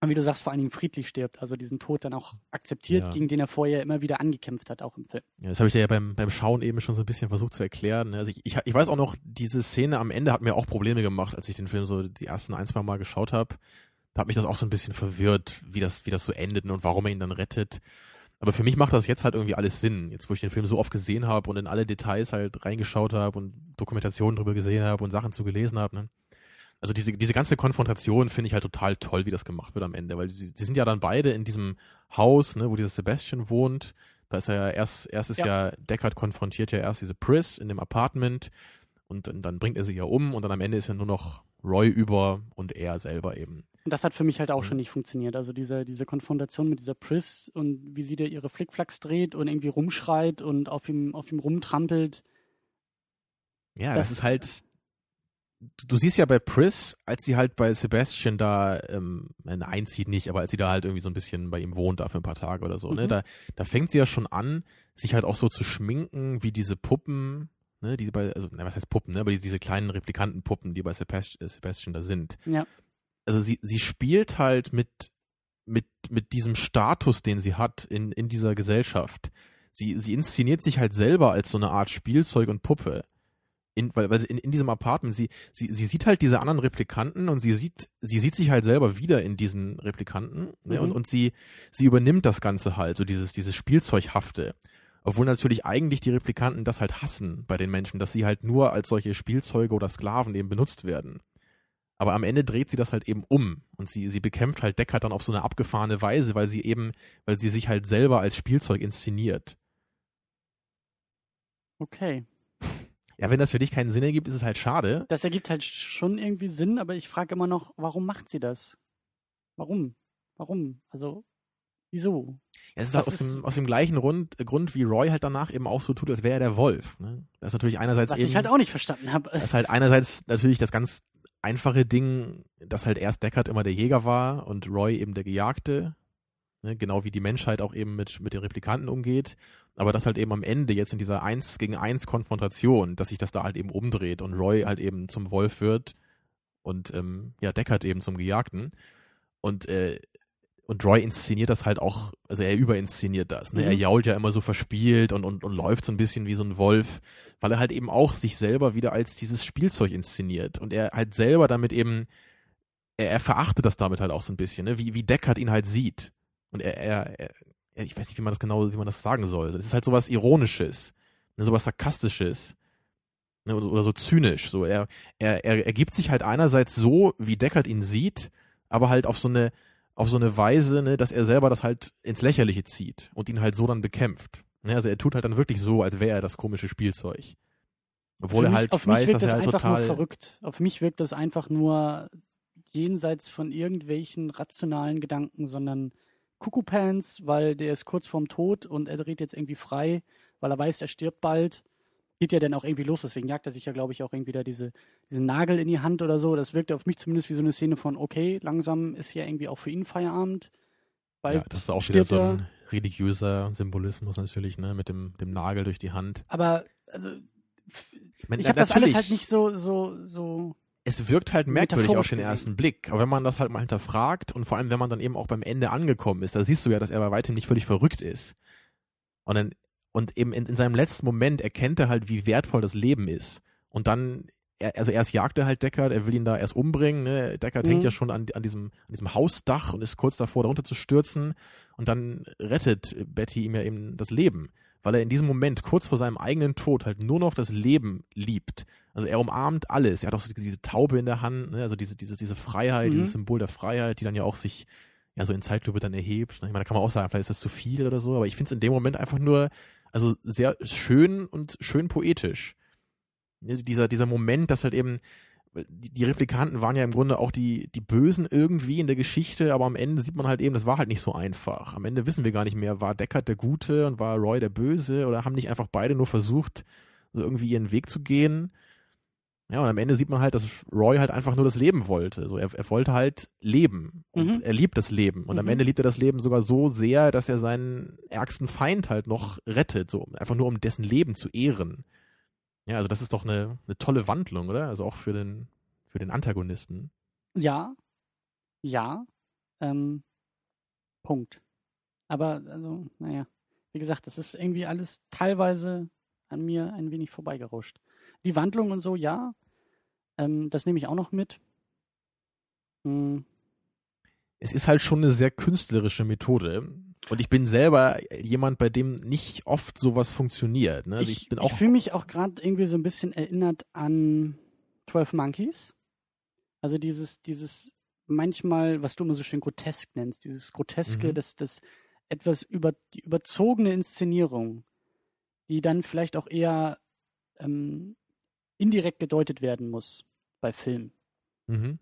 [SPEAKER 4] Und wie du sagst, vor allen Dingen friedlich stirbt, also diesen Tod dann auch akzeptiert,
[SPEAKER 3] Ja.
[SPEAKER 4] gegen den er vorher immer wieder angekämpft hat, auch im Film.
[SPEAKER 3] Ja, das habe ich dir ja beim, beim Schauen eben schon so ein bisschen versucht zu erklären. ne. Also ich, ich, ich weiß auch noch, diese Szene am Ende hat mir auch Probleme gemacht, als ich den Film so die ersten ein, zwei Mal geschaut habe. Da hat mich das auch so ein bisschen verwirrt, wie das, wie das so endet und warum er ihn dann rettet. Aber für mich macht das jetzt halt irgendwie alles Sinn. Jetzt, wo ich den Film so oft gesehen habe und in alle Details halt reingeschaut habe und Dokumentationen drüber gesehen habe und Sachen zu gelesen habe. Ne? Also diese, diese ganze Konfrontation finde ich halt total toll, wie das gemacht wird am Ende, weil die, die sind ja dann beide in diesem Haus, ne, wo dieser Sebastian wohnt. Da ist er ja erst, erst ist ja, Deckard konfrontiert ja erst diese Pris in dem Apartment und dann, dann bringt er sie ja um und dann am Ende ist ja nur noch Roy über und er selber eben.
[SPEAKER 4] Und das hat für mich halt auch
[SPEAKER 3] Mhm.
[SPEAKER 4] schon nicht funktioniert. Also diese, diese Konfrontation mit dieser Pris und wie sie da ihre Flickflacks dreht und irgendwie rumschreit und auf ihm, auf ihm rumtrampelt.
[SPEAKER 3] Ja,
[SPEAKER 4] Das-
[SPEAKER 3] das, ist halt. Du, siehst ja bei Pris, als sie halt bei Sebastian da ähm, nein, einzieht nicht, aber als sie da halt irgendwie so ein bisschen bei ihm wohnt, da für ein paar Tage oder so, ne,
[SPEAKER 4] Mhm.
[SPEAKER 3] da, da fängt sie ja schon an, sich halt auch so zu schminken, wie diese Puppen, ne, die bei, also, na, was heißt Puppen, ne, aber die, diese kleinen Replikantenpuppen, die bei Sebastian, Sebastian da sind.
[SPEAKER 4] Ja.
[SPEAKER 3] Also sie, sie spielt halt mit, mit, mit diesem Status, den sie hat in, in dieser Gesellschaft. Sie, sie inszeniert sich halt selber als so eine Art Spielzeug und Puppe. In, weil, weil sie in, in diesem Apartment, sie, sie, sie sieht halt diese anderen Replikanten und sie sieht, sie sieht sich halt selber wieder in diesen Replikanten ne?
[SPEAKER 4] Mhm.
[SPEAKER 3] und, und sie, sie übernimmt das Ganze halt, so dieses, dieses Spielzeughafte. Obwohl natürlich eigentlich die Replikanten das halt hassen bei den Menschen, dass sie halt nur als solche Spielzeuge oder Sklaven eben benutzt werden. Aber am Ende dreht sie das halt eben um und sie, sie bekämpft halt Deckard dann auf so eine abgefahrene Weise, weil sie eben, weil sie sich halt selber als Spielzeug inszeniert.
[SPEAKER 4] Okay.
[SPEAKER 3] Ja, wenn das für dich keinen Sinn ergibt, ist es halt schade.
[SPEAKER 4] Das ergibt halt schon irgendwie Sinn, aber ich frage immer noch, warum macht sie das? Warum? Warum? Also, wieso?
[SPEAKER 3] Ja, es ist halt aus,
[SPEAKER 4] ist-
[SPEAKER 3] dem, aus dem gleichen Grund, Grund, wie Roy halt danach eben auch so tut, als wäre er der Wolf. Ne? Das ist natürlich einerseits
[SPEAKER 4] Was
[SPEAKER 3] eben,
[SPEAKER 4] ich halt auch nicht verstanden habe.
[SPEAKER 3] das ist halt einerseits natürlich das ganz einfache Ding, dass halt erst Deckard immer der Jäger war und Roy eben der Gejagte. Ne? Genau wie die Menschheit auch eben mit, mit den Replikanten umgeht. Aber dass halt eben am Ende jetzt in dieser Eins gegen Eins Konfrontation, dass sich das da halt eben umdreht und Roy halt eben zum Wolf wird und ähm, ja, Deckard eben zum Gejagten. Und äh, und Roy inszeniert das halt auch, also er überinszeniert das. Ne?
[SPEAKER 4] Mhm.
[SPEAKER 3] Er jault ja immer so verspielt und, und, und läuft so ein bisschen wie so ein Wolf, weil er halt eben auch sich selber wieder als dieses Spielzeug inszeniert. Und er halt selber damit eben, er, er verachtet das damit halt auch so ein bisschen, ne? wie, wie Deckard ihn halt sieht. Und er, er, er, ich weiß nicht, wie man das genau, wie man das sagen soll. Das ist halt sowas Ironisches, ne? sowas Sarkastisches. Ne? Oder, oder so zynisch. So, er, er, er, er gibt sich halt einerseits so, wie Deckard ihn sieht, aber halt auf so eine, auf so eine Weise, ne, dass er selber das halt ins Lächerliche zieht und ihn halt so dann bekämpft. Ne, also er tut halt dann wirklich so, als wäre er das komische Spielzeug. Obwohl er
[SPEAKER 4] mich-
[SPEAKER 3] halt
[SPEAKER 4] auf mich
[SPEAKER 3] weiß,
[SPEAKER 4] wirkt
[SPEAKER 3] dass
[SPEAKER 4] das
[SPEAKER 3] er halt
[SPEAKER 4] einfach
[SPEAKER 3] total.
[SPEAKER 4] nur verrückt. Auf mich wirkt das einfach nur jenseits von irgendwelchen rationalen Gedanken, sondern Kuckuckpants, weil der ist kurz vorm Tod und er dreht jetzt irgendwie frei, weil er weiß, er stirbt bald. Geht ja dann auch irgendwie los, deswegen jagt er sich ja, glaube ich, auch irgendwie da diese, diesen Nagel in die Hand oder so. Das wirkte auf mich zumindest wie so eine Szene von, okay, langsam ist ja irgendwie auch für ihn Feierabend.
[SPEAKER 3] Ja, das ist auch wieder so ein religiöser Symbolismus natürlich, ne, mit dem, dem Nagel durch die Hand.
[SPEAKER 4] Aber, also,
[SPEAKER 3] meine,
[SPEAKER 4] ich habe das alles halt nicht so, so, so
[SPEAKER 3] Es wirkt halt merkwürdig auf den
[SPEAKER 4] gesehen.
[SPEAKER 3] ersten Blick. Aber wenn man das halt mal hinterfragt und vor allem, wenn man dann eben auch beim Ende angekommen ist, da siehst du ja, dass er bei weitem nicht völlig verrückt ist. Und dann, und eben in, in seinem letzten Moment erkennt er halt, wie wertvoll das Leben ist. Und dann er, also erst jagt er halt Deckard, er will ihn da erst umbringen, ne? Deckard
[SPEAKER 4] Mhm.
[SPEAKER 3] hängt ja schon an, an diesem, an diesem Hausdach und ist kurz davor, darunter zu stürzen und dann rettet Betty ihm ja eben das Leben, weil er in diesem Moment, kurz vor seinem eigenen Tod, halt nur noch das Leben liebt. Also er umarmt alles. Er hat auch so diese Taube in der Hand, ne? also diese, diese, diese Freiheit,
[SPEAKER 4] Mhm.
[SPEAKER 3] dieses Symbol der Freiheit, die dann ja auch sich ja so in Zeitlupe dann erhebt. Ich meine, da kann man auch sagen, vielleicht ist das zu viel oder so, aber ich finde es in dem Moment einfach nur, also sehr schön und schön poetisch. Ne, Dieser, dieser Moment, dass halt eben, die, Replikanten waren ja im Grunde auch die, die Bösen irgendwie in der Geschichte, aber am Ende sieht man halt eben, das war halt nicht so einfach. Am Ende wissen wir gar nicht mehr, war Deckard der Gute und war Roy der Böse oder haben nicht einfach beide nur versucht, so irgendwie ihren Weg zu gehen. Ja, und am Ende sieht man halt, dass Roy halt einfach nur das Leben wollte. So, er, er wollte halt leben und
[SPEAKER 4] Mhm.
[SPEAKER 3] er liebt das Leben. Und am
[SPEAKER 4] Mhm.
[SPEAKER 3] Ende liebt er das Leben sogar so sehr, dass er seinen ärgsten Feind halt noch rettet, so einfach nur um dessen Leben zu ehren. Ja, also das ist doch eine, eine tolle Wandlung, oder? Also auch für den, für den Antagonisten.
[SPEAKER 4] Ja, ja, ähm, Punkt. Aber, also, naja, wie gesagt, das ist irgendwie alles teilweise an mir ein wenig vorbeigerauscht. Die Wandlung und so, ja, ähm, das nehme ich auch noch mit. Hm,
[SPEAKER 3] Es ist halt schon eine sehr künstlerische Methode. Und ich bin selber jemand, bei dem nicht oft sowas funktioniert. Ne? Also ich,
[SPEAKER 4] ich ich fühle mich auch gerade irgendwie so ein bisschen erinnert an 12 Monkeys. Also dieses, dieses manchmal, was du immer so schön grotesk nennst, dieses Groteske,
[SPEAKER 3] Mhm.
[SPEAKER 4] das, das etwas über die überzogene Inszenierung, die dann vielleicht auch eher ähm, indirekt gedeutet werden muss bei Filmen.
[SPEAKER 3] mhm.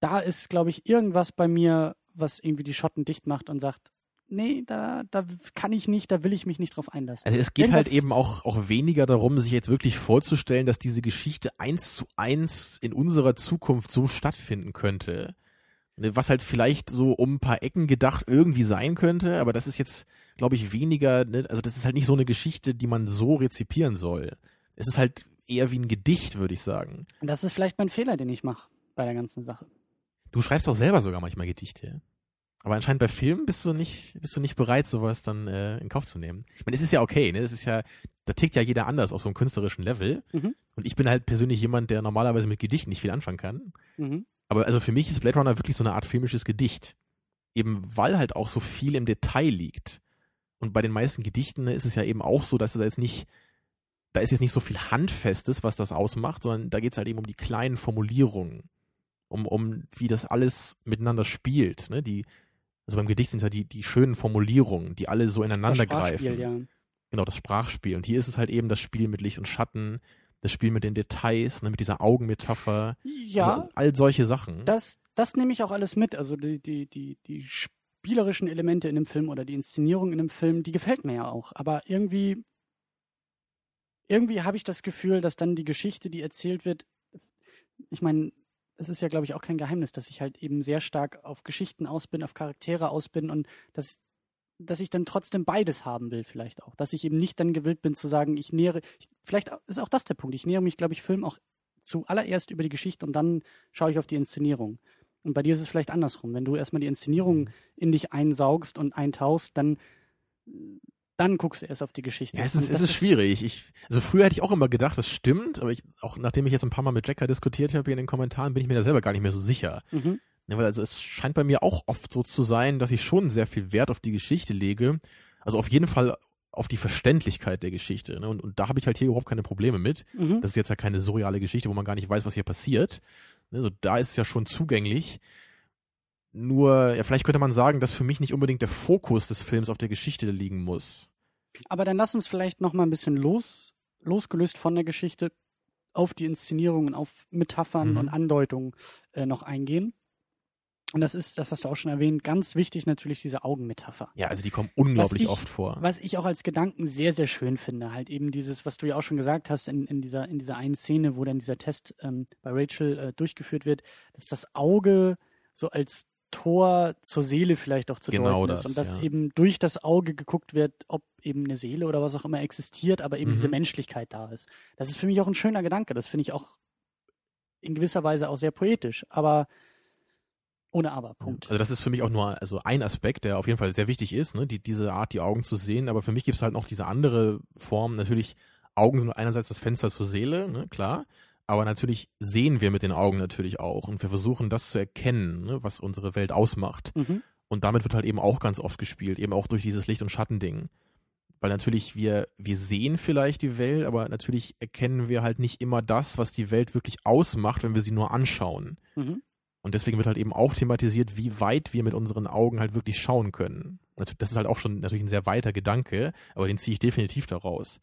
[SPEAKER 4] Da ist, glaube ich, irgendwas bei mir, was irgendwie die Schotten dicht macht und sagt, nee, da, da kann ich nicht, da will ich mich nicht drauf einlassen.
[SPEAKER 3] Also es geht halt
[SPEAKER 4] Irgendwas-
[SPEAKER 3] eben auch, auch weniger darum, sich jetzt wirklich vorzustellen, dass diese Geschichte eins zu eins in unserer Zukunft so stattfinden könnte. Ne, Was halt vielleicht so um ein paar Ecken gedacht irgendwie sein könnte, aber das ist jetzt, glaube ich, weniger, ne, also das ist halt nicht so eine Geschichte, die man so rezipieren soll. Es ist halt eher wie ein Gedicht, würde ich sagen.
[SPEAKER 4] Und das ist vielleicht mein Fehler, den ich mache bei der ganzen Sache.
[SPEAKER 3] Du schreibst doch selber sogar manchmal Gedichte. Aber anscheinend bei Filmen bist du nicht, bist du nicht bereit, sowas dann äh, in Kauf zu nehmen. Ich meine, es ist ja okay, ne? Das ist ja, da tickt ja jeder anders auf so einem künstlerischen Level.
[SPEAKER 4] Mhm.
[SPEAKER 3] Und ich bin halt persönlich jemand, der normalerweise mit Gedichten nicht viel anfangen kann.
[SPEAKER 4] Mhm.
[SPEAKER 3] Aber also für mich ist Blade Runner wirklich so eine Art filmisches Gedicht. Eben weil halt auch so viel im Detail liegt. Und bei den meisten Gedichten ne, ist es ja eben auch so, dass es jetzt nicht, da ist jetzt nicht so viel Handfestes, was das ausmacht, sondern da geht es halt eben um die kleinen Formulierungen. Um, um wie das alles miteinander spielt. Ne? Die, also beim Gedicht sind es ja die, die schönen Formulierungen, die alle so ineinander
[SPEAKER 4] Das Sprachspiel,
[SPEAKER 3] greifen.
[SPEAKER 4] ja.
[SPEAKER 3] Genau, das Sprachspiel. Und hier ist es halt eben das Spiel mit Licht und Schatten, das Spiel mit den Details, ne, mit dieser Augenmetapher.
[SPEAKER 4] Ja,
[SPEAKER 3] Also all solche Sachen.
[SPEAKER 4] das, das nehme ich auch alles mit. Also die, die, die, die spielerischen Elemente in dem Film oder die Inszenierung in dem Film, die gefällt mir ja auch. Aber irgendwie, irgendwie habe ich das Gefühl, dass dann die Geschichte, die erzählt wird, ich meine, es ist ja, glaube ich, auch kein Geheimnis, dass ich halt eben sehr stark auf Geschichten aus bin, auf Charaktere aus bin und dass, dass ich dann trotzdem beides haben will, vielleicht auch. Dass ich eben nicht dann gewillt bin zu sagen, ich nähere, ich, vielleicht ist auch das der Punkt. Ich nähere mich, glaube ich, Film auch zuallererst über die Geschichte und dann schaue ich auf die Inszenierung. Und bei dir ist es vielleicht andersrum. Wenn du erstmal die Inszenierung in dich einsaugst und eintauchst, dann, dann guckst du erst auf die Geschichte.
[SPEAKER 3] Ja, es ist, es ist schwierig. Ich, also früher hätte ich auch immer gedacht, das stimmt, aber ich, auch nachdem ich jetzt ein paar Mal mit Jacker diskutiert habe in den Kommentaren, bin ich mir da selber gar nicht mehr so sicher.
[SPEAKER 4] Mhm.
[SPEAKER 3] Ja, weil also es scheint bei mir auch oft so zu sein, dass ich schon sehr viel Wert auf die Geschichte lege. Also auf jeden Fall auf die Verständlichkeit der Geschichte. Ne? Und, und da habe ich halt hier überhaupt keine Probleme mit.
[SPEAKER 4] Mhm.
[SPEAKER 3] Das ist jetzt ja keine surreale Geschichte, wo man gar nicht weiß, was hier passiert. Also da ist es ja schon zugänglich. Nur, ja, vielleicht könnte man sagen, dass für mich nicht unbedingt der Fokus des Films auf der Geschichte liegen muss.
[SPEAKER 4] Aber dann lass uns vielleicht noch mal ein bisschen los, losgelöst von der Geschichte auf die Inszenierungen, auf Metaphern
[SPEAKER 3] Mhm.
[SPEAKER 4] und Andeutungen äh, noch eingehen. Und das ist, das hast du auch schon erwähnt, ganz wichtig natürlich diese Augenmetapher.
[SPEAKER 3] Ja, also die kommen unglaublich
[SPEAKER 4] ich-
[SPEAKER 3] oft vor.
[SPEAKER 4] Was ich auch als Gedanken sehr, sehr schön finde, halt eben dieses, was du ja auch schon gesagt hast in, in, dieser, in dieser einen Szene, wo dann dieser Test ähm, bei Rachel äh, durchgeführt wird, dass das Auge so als Tor zur Seele vielleicht auch zu
[SPEAKER 3] Genau
[SPEAKER 4] deuten ist
[SPEAKER 3] das,
[SPEAKER 4] und dass
[SPEAKER 3] ja.
[SPEAKER 4] eben durch das Auge geguckt wird, ob eben eine Seele oder was auch immer existiert, aber eben
[SPEAKER 3] Mhm.
[SPEAKER 4] diese Menschlichkeit da ist. Das ist für mich auch ein schöner Gedanke. Das finde ich auch in gewisser Weise auch sehr poetisch, aber ohne Aber, Punkt.
[SPEAKER 3] Also das ist für mich auch nur also ein Aspekt, der auf jeden Fall sehr wichtig ist, ne? die, diese Art, die Augen zu sehen. Aber für mich gibt es halt noch diese andere Form. Natürlich, Augen sind einerseits das Fenster zur Seele, ne? klar. Aber natürlich sehen wir mit den Augen natürlich auch und wir versuchen das zu erkennen, ne, was unsere Welt ausmacht.
[SPEAKER 4] Mhm.
[SPEAKER 3] Und damit wird halt eben auch ganz oft gespielt, eben auch durch dieses Licht- und Schattending. Weil natürlich wir, wir sehen vielleicht die Welt, aber natürlich erkennen wir halt nicht immer das, was die Welt wirklich ausmacht, wenn wir sie nur anschauen.
[SPEAKER 4] Mhm.
[SPEAKER 3] Und deswegen wird halt eben auch thematisiert, wie weit wir mit unseren Augen halt wirklich schauen können. Das ist halt auch schon natürlich ein sehr weiter Gedanke, aber den ziehe ich definitiv daraus.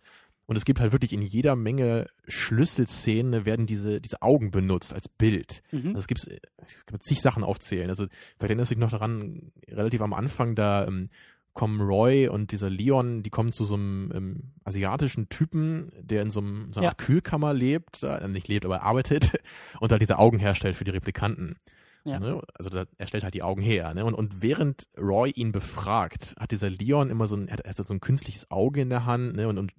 [SPEAKER 3] Und es gibt halt wirklich in jeder Menge Schlüsselszenen werden diese, diese Augen benutzt als Bild.
[SPEAKER 4] Mhm.
[SPEAKER 3] Also es gibt, es gibt zig Sachen aufzählen. Also vielleicht erinnerst du dich noch daran, relativ am Anfang, da ähm, kommen Roy und dieser Leon, die kommen zu so einem ähm, asiatischen Typen, der in so, einem, so einer
[SPEAKER 4] Ja.
[SPEAKER 3] Kühlkammer lebt, äh, nicht lebt, aber arbeitet und da diese Augen herstellt für die Replikanten.
[SPEAKER 4] Ja.
[SPEAKER 3] Ne? Also da, er stellt halt die Augen her. Ne? Und, und während Roy ihn befragt, hat dieser Leon immer so ein, hat, er hat so ein künstliches Auge in der Hand ne? und, und,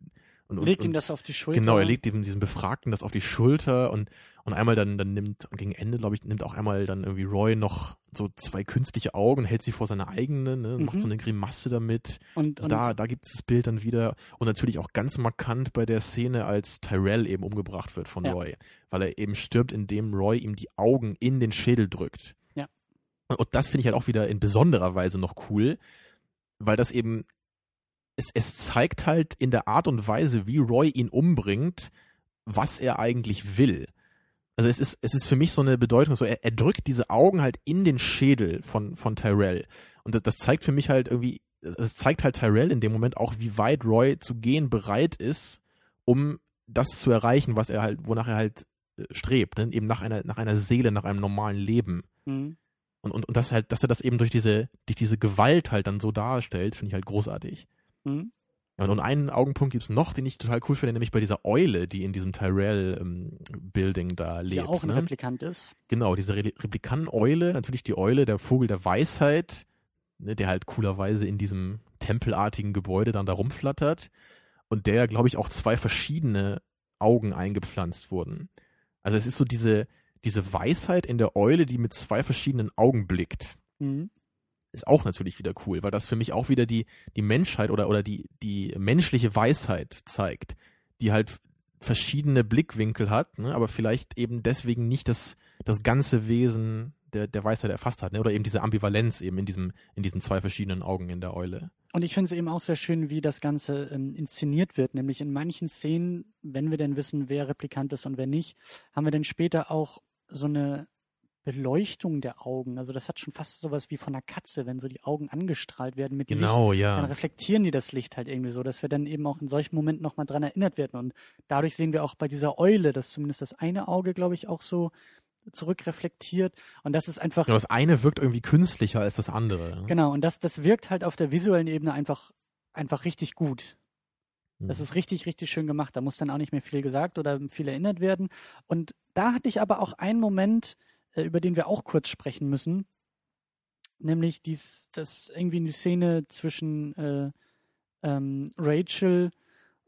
[SPEAKER 3] und und-
[SPEAKER 4] Legt ihm das auf die Schulter.
[SPEAKER 3] Genau, er legt ihm diesen Befragten das auf die Schulter und, und einmal dann, dann nimmt, gegen Ende, glaube ich, nimmt auch einmal dann irgendwie Roy noch so zwei künstliche Augen, hält sie vor seine eigenen, ne,
[SPEAKER 4] Mhm.
[SPEAKER 3] macht so eine Grimasse damit.
[SPEAKER 4] Und,
[SPEAKER 3] Also
[SPEAKER 4] und
[SPEAKER 3] da, da gibt es das Bild dann wieder. Und natürlich auch ganz markant bei der Szene, als Tyrell eben umgebracht wird von
[SPEAKER 4] Ja.
[SPEAKER 3] Roy. Weil er eben stirbt, indem Roy ihm die Augen in den Schädel drückt.
[SPEAKER 4] Ja.
[SPEAKER 3] Und, und das finde ich halt auch wieder in besonderer Weise noch cool, weil das eben, es, es zeigt halt in der Art und Weise, wie Roy ihn umbringt, was er eigentlich will. Also es ist, es ist für mich so eine Bedeutung, so er, er drückt diese Augen halt in den Schädel von, von Tyrell. Und das, das zeigt für mich halt irgendwie, es zeigt halt Tyrell in dem Moment auch, wie weit Roy zu gehen bereit ist, um das zu erreichen, was er halt, wonach er halt äh, strebt, ne? eben nach einer, nach einer Seele, nach einem normalen Leben.
[SPEAKER 4] Mhm.
[SPEAKER 3] Und, und, und das halt, dass er das eben durch diese, durch diese Gewalt halt dann so darstellt, finde ich halt großartig.
[SPEAKER 4] Mhm.
[SPEAKER 3] Und einen Augenpunkt gibt es noch, den ich total cool finde, nämlich bei dieser Eule, die in diesem Tyrell-Building da
[SPEAKER 4] Die
[SPEAKER 3] lebt.
[SPEAKER 4] auch ein
[SPEAKER 3] ne?
[SPEAKER 4] Replikant ist.
[SPEAKER 3] Genau, diese Re Replikanten-Eule, natürlich die Eule, der Vogel der Weisheit, ne, der halt coolerweise in diesem tempelartigen Gebäude dann da rumflattert und der, glaube ich, auch zwei verschiedene Augen eingepflanzt wurden. Also es ist so diese, diese Weisheit in der Eule, die mit zwei verschiedenen Augen blickt
[SPEAKER 4] Mhm.
[SPEAKER 3] Ist auch natürlich wieder cool, weil das für mich auch wieder die, die Menschheit oder, oder die, die menschliche Weisheit zeigt, die halt verschiedene Blickwinkel hat, ne, aber vielleicht eben deswegen nicht das, das ganze Wesen der, der Weisheit erfasst hat, ne, oder eben diese Ambivalenz eben in diesem, in diesen zwei verschiedenen Augen in der Eule.
[SPEAKER 4] Und ich finde es eben auch sehr schön, wie das Ganze ähm, inszeniert wird. Nämlich in manchen Szenen, wenn wir denn wissen, wer Replikant ist und wer nicht, haben wir dann später auch so eine Beleuchtung der Augen. Also das hat schon fast sowas wie von einer Katze, wenn so die Augen angestrahlt werden mit Licht.
[SPEAKER 3] Genau,
[SPEAKER 4] Dann
[SPEAKER 3] ja.
[SPEAKER 4] reflektieren die das Licht halt irgendwie so, dass wir dann eben auch in solchen Momenten nochmal dran erinnert werden. Und dadurch sehen wir auch bei dieser Eule, dass zumindest das eine Auge, glaube ich, auch so zurückreflektiert. Und das ist einfach
[SPEAKER 3] Genau, das eine wirkt irgendwie künstlicher als das andere. ne?
[SPEAKER 4] Genau, und das, das wirkt halt auf der visuellen Ebene einfach, einfach richtig gut. Das
[SPEAKER 3] Mhm.
[SPEAKER 4] ist richtig, richtig schön gemacht. Da muss dann auch nicht mehr viel gesagt oder viel erinnert werden. Und da hatte ich aber auch einen Moment, über den wir auch kurz sprechen müssen. Nämlich dies, das irgendwie in die Szene zwischen äh, ähm, Rachel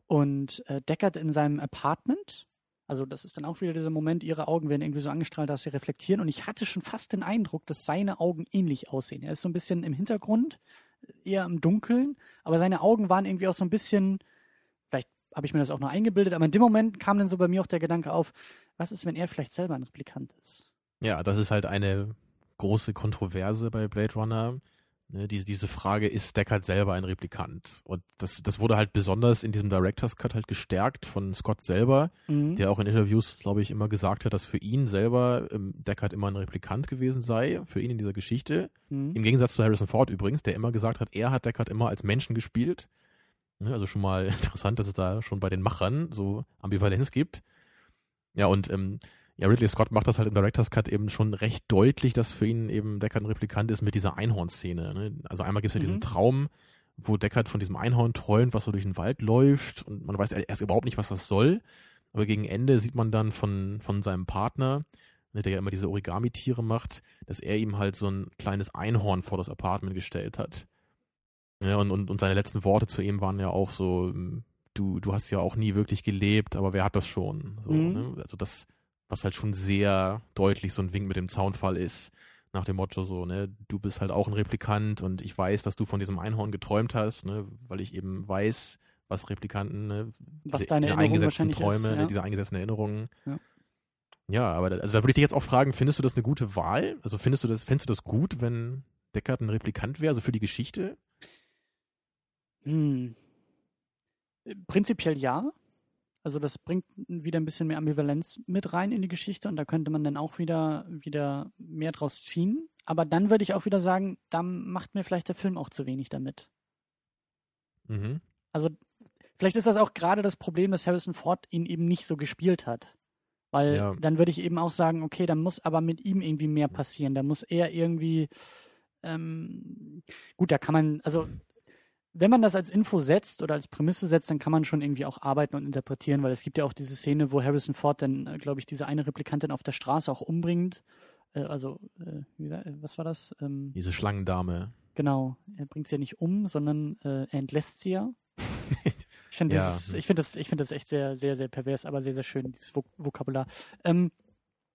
[SPEAKER 4] und äh, Deckard in seinem Apartment. Also das ist dann auch wieder dieser Moment, ihre Augen werden irgendwie so angestrahlt, dass sie reflektieren. Und ich hatte schon fast den Eindruck, dass seine Augen ähnlich aussehen. Er ist so ein bisschen im Hintergrund, eher im Dunkeln, aber seine Augen waren irgendwie auch so ein bisschen, vielleicht habe ich mir das auch nur eingebildet, aber in dem Moment kam dann so bei mir auch der Gedanke auf, was ist, wenn er vielleicht selber ein Replikant ist?
[SPEAKER 3] Ja, das ist halt eine große Kontroverse bei Blade Runner. Ne, diese, diese Frage, ist Deckard selber ein Replikant? Und das, das wurde halt besonders in diesem Director's Cut halt gestärkt von Scott selber,
[SPEAKER 4] Mhm.
[SPEAKER 3] der auch in Interviews, glaube ich, immer gesagt hat, dass für ihn selber ähm, Deckard immer ein Replikant gewesen sei, für ihn in dieser Geschichte.
[SPEAKER 4] Mhm.
[SPEAKER 3] Im Gegensatz zu Harrison Ford übrigens, der immer gesagt hat, er hat Deckard immer als Menschen gespielt. Ne, also schon mal interessant, dass es da schon bei den Machern so Ambivalenz gibt. Ja, und ähm, ja, Ridley Scott macht das halt im Director's Cut eben schon recht deutlich, dass für ihn eben Deckard ein Replikant ist mit dieser Einhornszene. Ne? Also einmal gibt es ja diesen
[SPEAKER 4] Mhm.
[SPEAKER 3] Traum, wo Deckard von diesem Einhorn träumt, was so durch den Wald läuft und man weiß erst überhaupt nicht, was das soll. Aber gegen Ende sieht man dann von, von seinem Partner, ne, der ja immer diese Origami-Tiere macht, dass er ihm halt so ein kleines Einhorn vor das Apartment gestellt hat. Ja, und, und, und seine letzten Worte zu ihm waren ja auch so, du, du hast ja auch nie wirklich gelebt, aber wer hat das schon? So,
[SPEAKER 4] Mhm.
[SPEAKER 3] ne? Also das, was halt schon sehr deutlich so ein Wink mit dem Zaunfall ist, nach dem Motto so, ne, du bist halt auch ein Replikant und ich weiß, dass du von diesem Einhorn geträumt hast, ne, weil ich eben weiß, was Replikanten, ne,
[SPEAKER 4] Was
[SPEAKER 3] diese,
[SPEAKER 4] deine
[SPEAKER 3] diese eingesetzten
[SPEAKER 4] wahrscheinlich ist,
[SPEAKER 3] Träume,
[SPEAKER 4] ja.
[SPEAKER 3] diese eingesetzten Erinnerungen.
[SPEAKER 4] Ja.
[SPEAKER 3] Ja, aber da, also da würde ich dich jetzt auch fragen, findest du das eine gute Wahl? Also findest du das, findest du das gut, wenn Deckard ein Replikant wäre, also für die Geschichte?
[SPEAKER 4] Hm. Prinzipiell ja. Also das bringt wieder ein bisschen mehr Ambivalenz mit rein in die Geschichte und da könnte man dann auch wieder, wieder mehr draus ziehen. Aber dann würde ich auch wieder sagen, da macht mir vielleicht der Film auch zu wenig damit.
[SPEAKER 3] Mhm.
[SPEAKER 4] Also vielleicht ist das auch gerade das Problem, dass Harrison Ford ihn eben nicht so gespielt hat. Weil
[SPEAKER 3] Ja.
[SPEAKER 4] dann würde ich eben auch sagen, okay, da muss aber mit ihm irgendwie mehr passieren. Da muss er irgendwie, ähm, gut, da kann man, also wenn man das als Info setzt oder als Prämisse setzt, dann kann man schon irgendwie auch arbeiten und interpretieren, weil es gibt ja auch diese Szene, wo Harrison Ford dann, äh, glaube ich, diese eine Replikantin auf der Straße auch umbringt. Äh, also, äh, was war das? Ähm,
[SPEAKER 3] Diese Schlangendame.
[SPEAKER 4] Genau, er bringt sie ja nicht um, sondern er entlässt sie ja. Ich finde
[SPEAKER 3] Ja.
[SPEAKER 4] das, ich finde das, ich finde das echt sehr, sehr, sehr pervers, aber sehr, sehr schön, dieses Vok Vokabular. Ähm,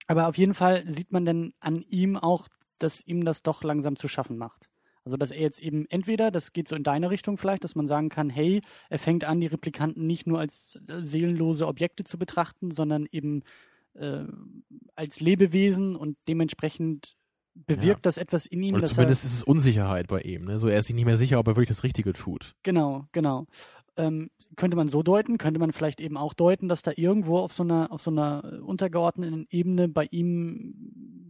[SPEAKER 4] aber auf jeden Fall sieht man dann an ihm auch, dass ihm das doch langsam zu schaffen macht. Also, dass er jetzt eben entweder, das geht so in deine Richtung vielleicht, dass man sagen kann, hey, er fängt an, die Replikanten nicht nur als äh, seelenlose Objekte zu betrachten, sondern eben äh, als Lebewesen und dementsprechend bewirkt das etwas in ihm,
[SPEAKER 3] Oder zumindest
[SPEAKER 4] er
[SPEAKER 3] ist es Unsicherheit bei ihm. Ne? So, er ist sich nicht mehr sicher, ob er wirklich das Richtige tut.
[SPEAKER 4] Genau, genau. Ähm, könnte man so deuten, könnte man vielleicht eben auch deuten, dass da irgendwo auf so einer, auf so einer äh, untergeordneten Ebene bei ihm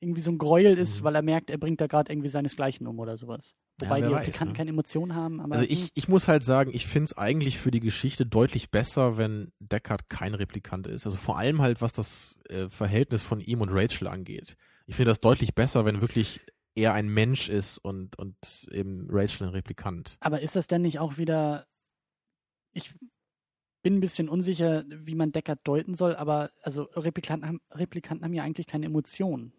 [SPEAKER 4] irgendwie so ein Gräuel ist,
[SPEAKER 3] Mhm.
[SPEAKER 4] weil er merkt, er bringt da gerade irgendwie seinesgleichen um oder sowas.
[SPEAKER 3] Ja,
[SPEAKER 4] Wobei
[SPEAKER 3] wer
[SPEAKER 4] die Replikanten
[SPEAKER 3] ne?
[SPEAKER 4] keine Emotionen haben,
[SPEAKER 3] Also ich, ich muss halt sagen, ich finde es eigentlich für die Geschichte deutlich besser, wenn Deckard kein Replikant ist. Also vor allem halt, was das äh, Verhältnis von ihm und Rachel angeht. Ich finde das deutlich besser, wenn wirklich er ein Mensch ist und, und eben Rachel ein Replikant.
[SPEAKER 4] aber ist das denn nicht auch wieder ich bin ein bisschen unsicher, wie man Deckard deuten soll, aber also Replikanten haben, Replikanten haben ja eigentlich keine Emotionen.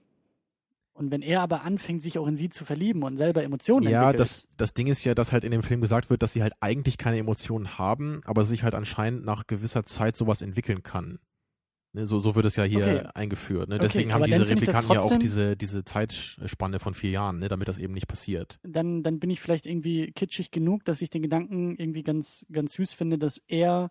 [SPEAKER 4] Und wenn er aber anfängt, sich auch in sie zu verlieben und selber Emotionen
[SPEAKER 3] Ja,
[SPEAKER 4] entwickelt,
[SPEAKER 3] das, das Ding ist ja, dass halt in dem Film gesagt wird, dass sie halt eigentlich keine Emotionen haben, aber sich halt anscheinend nach gewisser Zeit sowas entwickeln kann. Ne, so, so wird es ja hier
[SPEAKER 4] Okay.
[SPEAKER 3] eingeführt. Ne?
[SPEAKER 4] Okay,
[SPEAKER 3] Deswegen haben diese Replikanten ja auch diese, diese Zeitspanne von vier Jahren, ne? damit das eben nicht passiert.
[SPEAKER 4] dann, dann bin ich vielleicht irgendwie kitschig genug, dass ich den Gedanken irgendwie ganz, ganz süß finde, dass er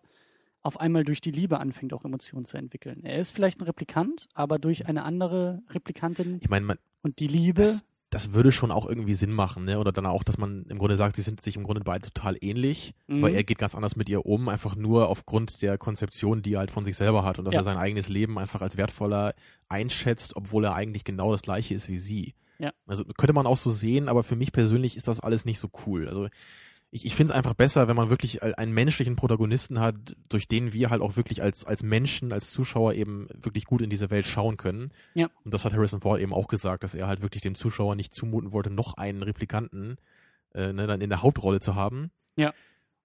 [SPEAKER 4] auf einmal durch die Liebe anfängt, auch Emotionen zu entwickeln. Er ist vielleicht ein Replikant, aber durch eine andere Replikantin
[SPEAKER 3] Ich meine, man,
[SPEAKER 4] und die Liebe.
[SPEAKER 3] das, das würde schon auch irgendwie Sinn machen, ne? Oder dann auch, dass man im Grunde sagt, sie sind sich im Grunde beide total ähnlich,
[SPEAKER 4] Mhm.
[SPEAKER 3] weil er geht ganz anders mit ihr um, einfach nur aufgrund der Konzeption, die er halt von sich selber hat und dass
[SPEAKER 4] Ja.
[SPEAKER 3] er sein eigenes Leben einfach als wertvoller einschätzt, obwohl er eigentlich genau das gleiche ist wie sie.
[SPEAKER 4] Ja.
[SPEAKER 3] Also könnte man auch so sehen, aber für mich persönlich ist das alles nicht so cool. Also ich, ich finde es einfach besser, wenn man wirklich einen menschlichen Protagonisten hat, durch den wir halt auch wirklich als, als Menschen, als Zuschauer eben wirklich gut in diese Welt schauen können.
[SPEAKER 4] Ja.
[SPEAKER 3] Und das hat Harrison Ford eben auch gesagt, dass er halt wirklich dem Zuschauer nicht zumuten wollte, noch einen Replikanten äh, ne, dann in der Hauptrolle zu haben.
[SPEAKER 4] Ja.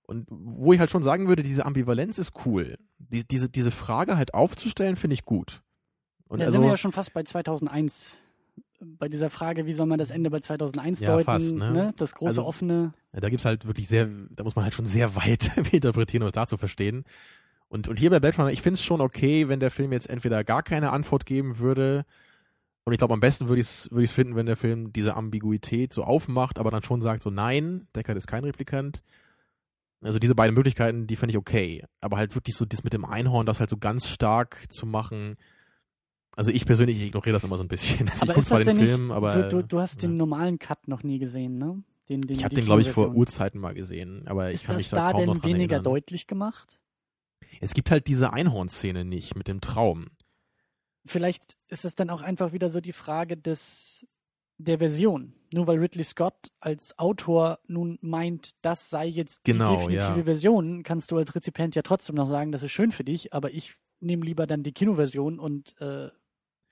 [SPEAKER 3] Und wo ich halt schon sagen würde, diese Ambivalenz ist cool. Die, diese, diese Frage halt aufzustellen, finde ich gut. Und
[SPEAKER 4] da
[SPEAKER 3] also,
[SPEAKER 4] sind wir ja schon fast bei 2001. Bei dieser Frage, wie soll man das Ende bei 2001
[SPEAKER 3] Ja,
[SPEAKER 4] deuten?
[SPEAKER 3] fast, ne?
[SPEAKER 4] Das große
[SPEAKER 3] Also-
[SPEAKER 4] offene.
[SPEAKER 3] Da gibt's halt wirklich sehr, da muss man halt schon sehr weit interpretieren, um es da zu verstehen. Und, und hier bei Blade Runner, ich finde es schon okay, wenn der Film jetzt entweder gar keine Antwort geben würde. Und ich glaube, am besten würde ich es ich's finden, wenn der Film diese Ambiguität so aufmacht, aber dann schon sagt so, nein, Deckard ist kein Replikant. Also diese beiden Möglichkeiten, die finde ich okay. Aber halt wirklich so das mit dem Einhorn, das halt so ganz stark zu machen. Also ich persönlich ich ignoriere das immer so ein bisschen. Also
[SPEAKER 4] Aber
[SPEAKER 3] ich gucke zwar den Film,
[SPEAKER 4] nicht,
[SPEAKER 3] aber
[SPEAKER 4] du, du, du hast den
[SPEAKER 3] ja.
[SPEAKER 4] normalen Cut noch nie gesehen, ne? Den, den,
[SPEAKER 3] ich habe den, glaube ich, vor. Urzeiten mal gesehen. Aber ich
[SPEAKER 4] Ist
[SPEAKER 3] kann
[SPEAKER 4] das
[SPEAKER 3] mich da
[SPEAKER 4] da
[SPEAKER 3] kaum noch
[SPEAKER 4] denn
[SPEAKER 3] dran
[SPEAKER 4] weniger
[SPEAKER 3] erinnern.
[SPEAKER 4] deutlich gemacht?
[SPEAKER 3] Es gibt halt diese Einhornszene nicht mit dem Traum.
[SPEAKER 4] Vielleicht ist es dann auch einfach wieder so die Frage des der Version. Nur weil Ridley Scott als Autor nun meint, das sei jetzt
[SPEAKER 3] Genau,
[SPEAKER 4] die definitive
[SPEAKER 3] ja.
[SPEAKER 4] Version, kannst du als Rezipient ja trotzdem noch sagen, das ist schön für dich, aber ich nehme lieber dann die Kinoversion und äh,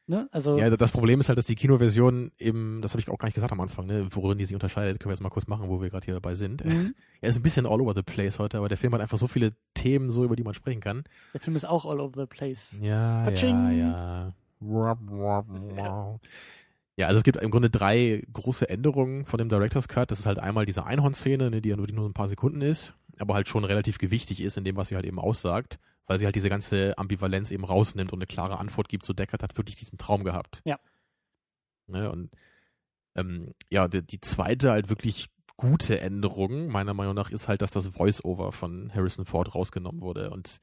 [SPEAKER 4] ne, also
[SPEAKER 3] Ja, das Problem ist halt, dass die Kinoversion eben, das habe ich auch gar nicht gesagt am Anfang, ne, worin die sich unterscheidet, können wir jetzt mal kurz machen, wo wir gerade hier dabei sind.
[SPEAKER 4] mhm.
[SPEAKER 3] Er ist ein bisschen all over the place heute, aber der Film hat einfach so viele Themen, so über die man sprechen kann.
[SPEAKER 4] der Film ist auch all over the place.
[SPEAKER 3] Ja,
[SPEAKER 4] Patsching.
[SPEAKER 3] ja, ja. Ja, also es gibt im Grunde drei große Änderungen von dem Director's Cut. Das ist halt einmal diese Einhorn-Szene, ne, die ja nur, die nur ein paar Sekunden ist, aber halt schon relativ gewichtig ist in dem, was sie halt eben aussagt, weil sie halt diese ganze Ambivalenz eben rausnimmt und eine klare Antwort gibt, so Deckard hat wirklich diesen Traum gehabt.
[SPEAKER 4] Ja.
[SPEAKER 3] Ne, und ähm, ja, die, die zweite halt wirklich gute Änderung, meiner Meinung nach, ist halt, dass das Voice-Over von Harrison Ford rausgenommen wurde. Und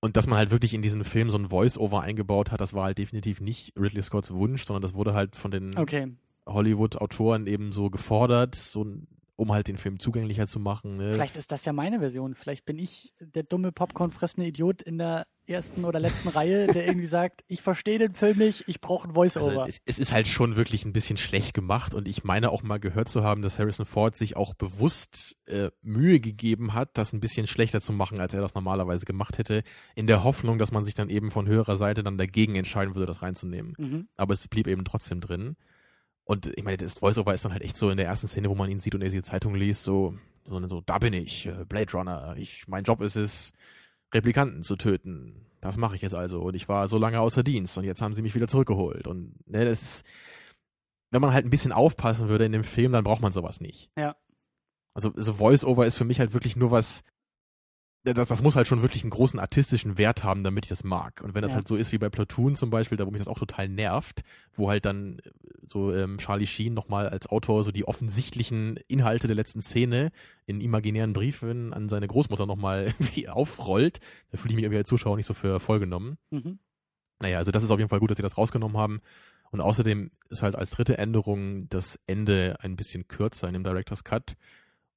[SPEAKER 3] Und dass man halt wirklich in diesen Film so ein Voice-Over eingebaut hat, das war halt definitiv nicht Ridley Scotts Wunsch, sondern das wurde halt von den
[SPEAKER 4] Okay.
[SPEAKER 3] Hollywood-Autoren eben so gefordert, so ein- um halt den Film zugänglicher zu machen. Ne?
[SPEAKER 4] Vielleicht ist das ja meine Version. Vielleicht bin ich der dumme Popcorn-fressende Idiot in der ersten oder letzten Reihe, der irgendwie sagt, ich verstehe den Film nicht, ich brauche ein Voice-Over.
[SPEAKER 3] Also es, ist halt schon wirklich ein bisschen schlecht gemacht und ich meine auch mal gehört zu haben, dass Harrison Ford sich auch bewusst äh, Mühe gegeben hat, das ein bisschen schlechter zu machen, als er das normalerweise gemacht hätte, in der Hoffnung, dass man sich dann eben von höherer Seite dann dagegen entscheiden würde, das reinzunehmen.
[SPEAKER 4] mhm.
[SPEAKER 3] Aber es blieb eben trotzdem drin. Und ich meine, das Voice-Over ist dann halt echt so in der ersten Szene, wo man ihn sieht und er die Zeitung liest, so, so, so da bin ich, äh, Blade Runner, ich, mein Job ist es, Replikanten zu töten. Das mache ich jetzt also. Und ich war so lange außer Dienst und jetzt haben sie mich wieder zurückgeholt. Und ne, das ist, wenn man halt ein bisschen aufpassen würde in dem Film, dann braucht man sowas nicht.
[SPEAKER 4] Ja.
[SPEAKER 3] Also so Voice-Over ist für mich halt wirklich nur was, das, das muss halt schon wirklich einen großen artistischen Wert haben, damit ich das mag. Und wenn das
[SPEAKER 4] Ja.
[SPEAKER 3] halt so ist wie bei Platoon zum Beispiel, da wo mich das auch total nervt, wo halt dann äh, so ähm, Charlie Sheen nochmal als Autor so die offensichtlichen Inhalte der letzten Szene in imaginären Briefen an seine Großmutter nochmal irgendwie aufrollt, da fühle ich mich irgendwie als Zuschauer nicht so für vollgenommen.
[SPEAKER 4] Mhm.
[SPEAKER 3] Naja, also das ist auf jeden Fall gut, dass sie das rausgenommen haben. Und außerdem ist halt als dritte Änderung das Ende ein bisschen kürzer in dem Director's Cut.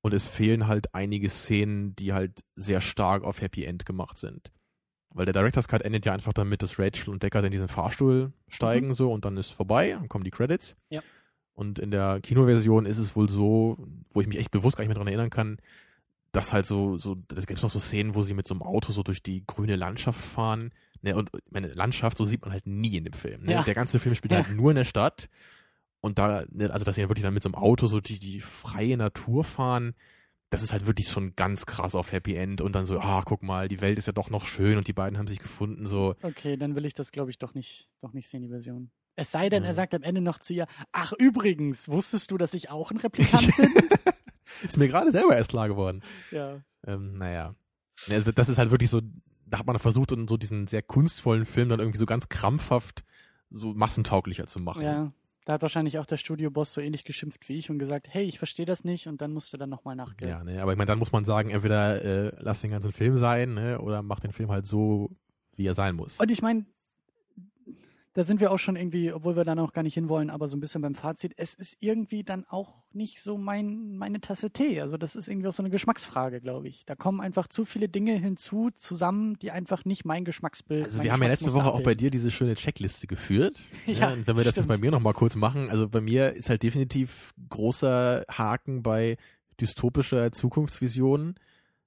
[SPEAKER 3] Und es fehlen halt einige Szenen, die halt sehr stark auf Happy End gemacht sind. Weil der Director's Cut endet ja einfach damit, dass Rachel und Deckard in diesen Fahrstuhl steigen so und dann ist vorbei, dann kommen die Credits.
[SPEAKER 4] Ja.
[SPEAKER 3] Und in der Kinoversion ist es wohl so, wo ich mich echt bewusst gar nicht mehr dran erinnern kann, dass halt so, so, da gibt es noch so Szenen, wo sie mit so einem Auto so durch die grüne Landschaft fahren. Ne, und meine Landschaft, so sieht man halt nie in dem Film. Ne?
[SPEAKER 4] Ja.
[SPEAKER 3] Der ganze Film spielt
[SPEAKER 4] Ja.
[SPEAKER 3] halt nur in der Stadt. Und da, ne, also dass sie dann wirklich dann mit so einem Auto so die, die freie Natur fahren, das ist halt wirklich schon ganz krass auf Happy End und dann so, ah, guck mal, die Welt ist ja doch noch schön und die beiden haben sich gefunden, so.
[SPEAKER 4] Okay, dann will ich das, glaube ich, doch nicht, doch nicht sehen, die Version. Es sei denn,
[SPEAKER 3] Ja.
[SPEAKER 4] er sagt am Ende noch zu ihr, ach übrigens, wusstest du, dass ich auch ein Replikant bin?
[SPEAKER 3] Ist mir gerade selber erst klar geworden.
[SPEAKER 4] ja.
[SPEAKER 3] Ähm, naja. Ja, Also das ist halt wirklich so, da hat man versucht, so diesen sehr kunstvollen Film dann irgendwie so ganz krampfhaft so massentauglicher zu machen.
[SPEAKER 4] Ja. Da hat wahrscheinlich auch der Studioboss so ähnlich geschimpft wie ich und gesagt, hey, ich verstehe das nicht und dann musste dann nochmal nachgehen.
[SPEAKER 3] Ja, ne, aber ich meine, dann muss man sagen, entweder äh, lass den ganzen Film sein, ne, oder mach den Film halt so, wie er sein muss.
[SPEAKER 4] Und ich meine, da sind wir auch schon irgendwie, obwohl wir da noch gar nicht hinwollen, aber so ein bisschen beim Fazit, es ist irgendwie dann auch nicht so mein, meine Tasse Tee. Also das ist irgendwie auch so eine Geschmacksfrage, glaube ich. Da kommen einfach zu viele Dinge hinzu, zusammen, die einfach nicht mein Geschmacksbild
[SPEAKER 3] Also wir haben ja letzte Woche auch bei dir diese schöne Checkliste geführt.
[SPEAKER 4] Ja,
[SPEAKER 3] ne, und wenn wir das jetzt bei mir nochmal kurz machen, also bei mir ist halt definitiv großer Haken bei dystopischer Zukunftsvision.